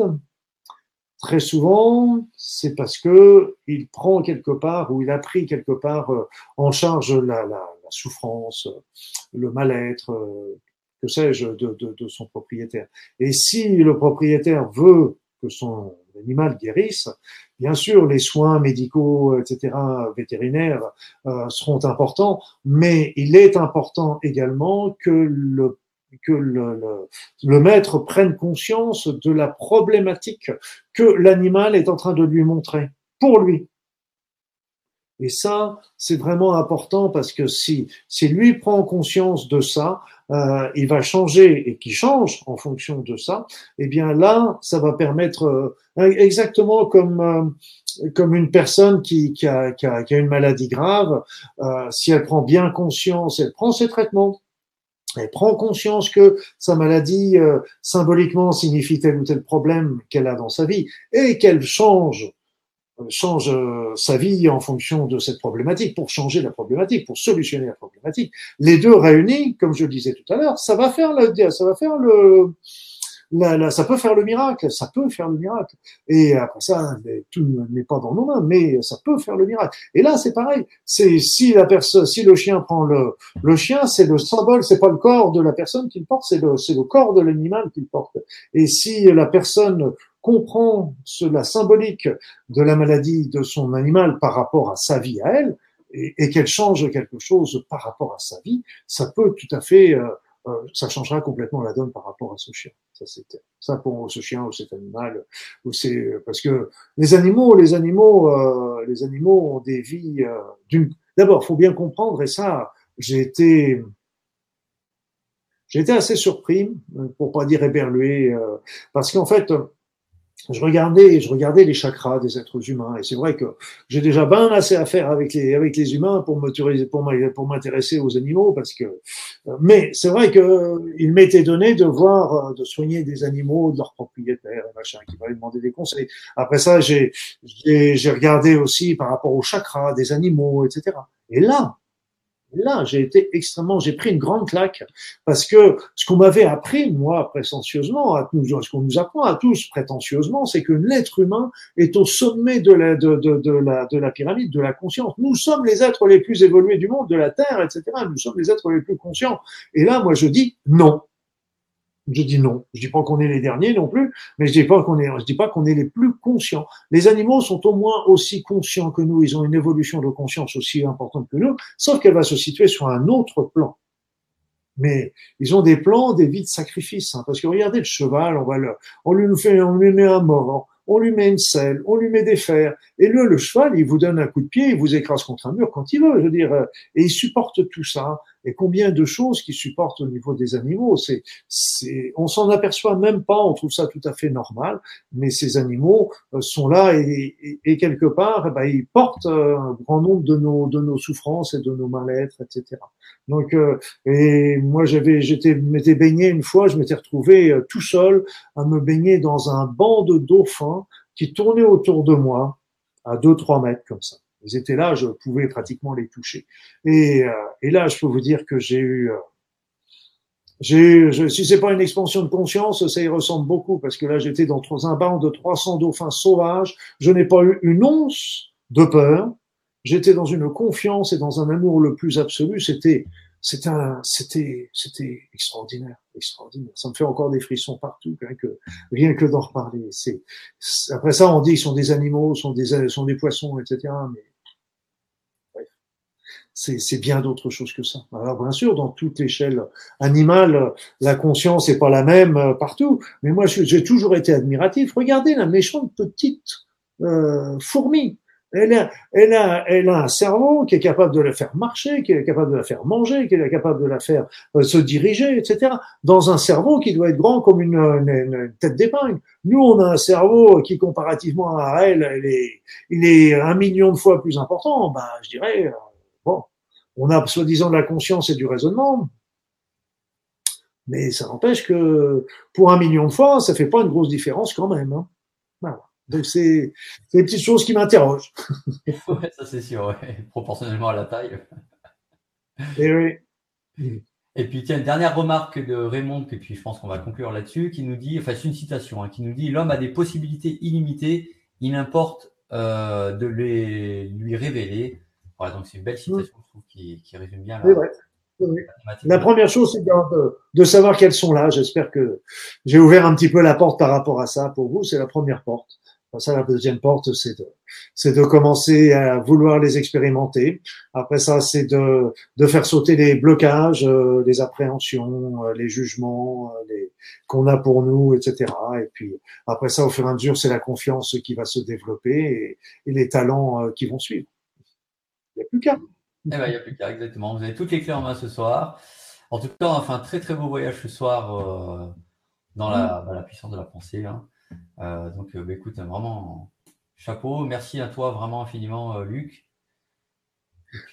Très souvent, c'est parce que il prend quelque part ou il a pris quelque part euh, en charge la, la, la souffrance, le mal-être, euh, que sais-je, de, de, de, son propriétaire. Et si le propriétaire veut que son animal guérisse, bien sûr, les soins médicaux, etc., vétérinaires euh, seront importants, mais il est important également que le que le, le, maître prenne conscience de la problématique que l'animal est en train de lui montrer pour lui. Et ça, c'est vraiment important parce que si, si lui prend conscience de ça, euh, il va changer et qui change en fonction de ça, eh bien là, ça va permettre euh, exactement comme euh, comme une personne qui, qui, a, qui, a, qui, a, une maladie grave, euh, si elle prend bien conscience, elle prend ses traitements, elle prend conscience que sa maladie euh, symboliquement signifie tel ou tel problème qu'elle a dans sa vie et qu'elle change change euh, sa vie en fonction de cette problématique pour changer la problématique, pour solutionner la problématique. Les deux réunis, comme je le disais tout à l'heure, ça va faire le, ça va faire le, Là, ça peut faire le miracle, ça peut faire le miracle. Et après ça, tout n'est pas dans nos mains, mais ça peut faire le miracle. Et là, c'est pareil. C'est si la personne, si le chien prend le, le chien, c'est le symbole, c'est pas le corps de la personne qu'il porte, c'est le, c'est le corps de l'animal qu'il porte. Et si la personne comprend la symbolique de la maladie de son animal par rapport à sa vie à elle, et, qu'elle change quelque chose par rapport à sa vie, ça peut tout à fait, euh, euh, ça changera complètement la donne par rapport à ce chien. Ça, c'est ça pour ce chien ou cet animal, ou c'est parce que les animaux, les animaux, euh, les animaux ont des vies. d'une D'abord, faut bien comprendre, et ça, j'ai été, j'ai été assez surpris, pour pas dire éberlué, parce qu'en fait, je regardais, je regardais les chakras des êtres humains, et c'est vrai que j'ai déjà bien assez à faire avec les avec les humains pour pour m'intéresser aux animaux, parce que, euh, mais c'est vrai que il m'était donné de voir, euh, de soigner des animaux de leurs propriétaires, machin, qui m'avaient demandé des conseils. Après ça, j'ai j'ai regardé aussi par rapport aux chakras des animaux, etc. Et là, Là, j'ai été extrêmement, j'ai pris une grande claque parce que ce qu'on m'avait appris, moi, prétentieusement, à ce qu'on nous apprend à tous prétentieusement, c'est que l'être humain est au sommet de la, de, de, de, la, de la pyramide, de la conscience. Nous sommes les êtres les plus évolués du monde, de la Terre, etc. Nous sommes les êtres les plus conscients. Et là, moi, je dis non. Je dis non. Je dis pas qu'on est les derniers non plus, mais je dis pas qu'on est, je dis pas qu'on est les plus conscients. Les animaux sont au moins aussi conscients que nous. Ils ont une évolution de conscience aussi importante que nous, sauf qu'elle va se situer sur un autre plan. Mais ils ont des plans, des vies de sacrifice. Hein, parce que regardez le cheval, on va le, on lui fait, on lui met un mort, on lui met une selle, on lui met des fers. Et le, le cheval, il vous donne un coup de pied, il vous écrase contre un mur quand il veut. Je veux dire, euh, et il supporte tout ça. Et combien de choses qui supportent au niveau des animaux. C'est, c'est, on s'en aperçoit même pas. On trouve ça tout à fait normal. Mais ces animaux euh, sont là et, et, quelque part, eh ben, ils portent euh, un grand nombre de nos, de nos souffrances et de nos mal-être, etc. Donc, euh, et moi, j'avais, j'étais, m'étais baigné une fois. Je m'étais retrouvé tout seul à me baigner dans un banc de dauphins qui tournait autour de moi à 2-3 mètres comme ça. Ils étaient là, je pouvais pratiquement les toucher. Et, euh, là, je peux vous dire que j'ai eu, euh, j'ai, je, si c'est pas une expansion de conscience, ça y ressemble beaucoup parce que là, j'étais dans un banc de 300 dauphins sauvages. Je n'ai pas eu une once de peur. J'étais dans une confiance et dans un amour le plus absolu. C'était, c'était, c'était, c'était extraordinaire, extraordinaire. Ça me fait encore des frissons partout, rien que, d'en reparler. C'est, après ça, on dit qu'ils sont des animaux, sont des, sont des poissons, etc. Mais c'est bien d'autres choses que ça. Alors bien sûr, dans toute l'échelle animale, la conscience n'est pas la même euh, partout, mais moi j'ai toujours été admiratif. Regardez la méchante petite euh, fourmi. Elle a, elle, a, elle a un cerveau qui est capable de la faire marcher, qui est capable de la faire manger, qui est capable de la faire euh, se diriger, etc. Dans un cerveau qui doit être grand comme une, une, tête d'épingle. Nous, on a un cerveau qui, comparativement à elle, elle est, il est un million de fois plus important. Ben, je dirais, Bon, on a soi-disant de la conscience et du raisonnement, mais ça n'empêche que pour un million de fois, ça fait pas une grosse différence quand même. Hein. Donc c'est des petites choses qui m'interrogent. ouais, ça c'est sûr, proportionnellement à la taille. Et eh oui. Et puis tiens, une dernière remarque de Raymond, et puis je pense qu'on va conclure là-dessus, qui nous dit, enfin c'est une citation, hein, qui nous dit l'homme a des possibilités illimitées, il importe euh, de les lui révéler voilà, donc c'est une belle citation, je trouve, qui, qui résume bien la, vrai. La première chose, c'est de, de, savoir qu'elles sont là. J'espère que j'ai ouvert un petit peu la porte par rapport à ça. Pour vous, c'est la première porte. Ça, la deuxième porte, c'est de, c'est de commencer à vouloir les expérimenter. Après ça, c'est de, de faire sauter les blocages, euh, les appréhensions, euh, les jugements, euh, les, qu'on a pour nous, etc. Et puis après ça, au fur et à mesure, c'est la confiance qui va se développer et, et les talents qui vont suivre. Il n'y a plus qu'à. Eh ben, il n'y a plus qu'à, exactement. Vous avez toutes les clés en main ce soir. En tout cas, on fait un très très beau voyage ce soir euh, dans la, la, puissance de la pensée. Hein. Euh, donc, euh, bah, écoute, vraiment, chapeau. Merci à toi vraiment infiniment, Luc.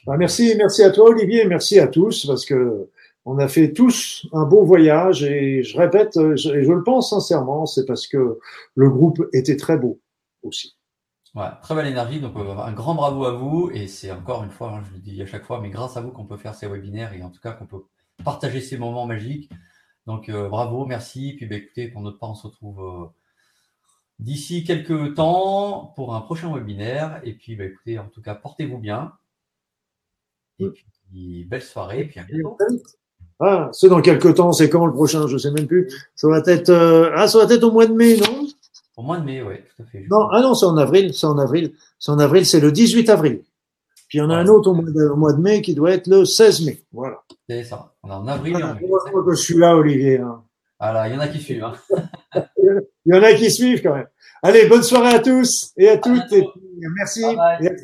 Bah, merci, merci à toi, Olivier, merci à tous, parce que on a fait tous un beau voyage et je répète, et je le pense sincèrement, c'est parce que le groupe était très beau aussi très belle énergie. Donc, euh, un grand bravo à vous. Et c'est encore une fois, hein, je le dis à chaque fois, mais grâce à vous qu'on peut faire ces webinaires et en tout cas qu'on peut partager ces moments magiques. Donc, euh, bravo, merci. Puis, bah, écoutez, pour notre part, on se retrouve euh, d'ici quelques temps pour un prochain webinaire. Et puis, bah, écoutez, en tout cas, portez-vous bien. Et puis, belle soirée. Et puis. Ah, c'est dans quelques temps, c'est quand le prochain, je ne sais même plus. Ça va être, euh, ah, ça va être au mois de mai, non? Au mois de mai, oui, tout à fait. Non, ah non, c'est en avril, c'est en avril, c'est en avril, c'est le 18 avril. Puis il y en a un autre au mois, de, mai qui doit être le 16 mai, voilà. C'est ça, on est en avril. Ah, en. Je suis là, Olivier. Hein. Ah voilà, il y en a qui suivent. Hein. il y en a qui suivent quand même. Allez, bonne soirée à tous et à toutes. Merci. Et à.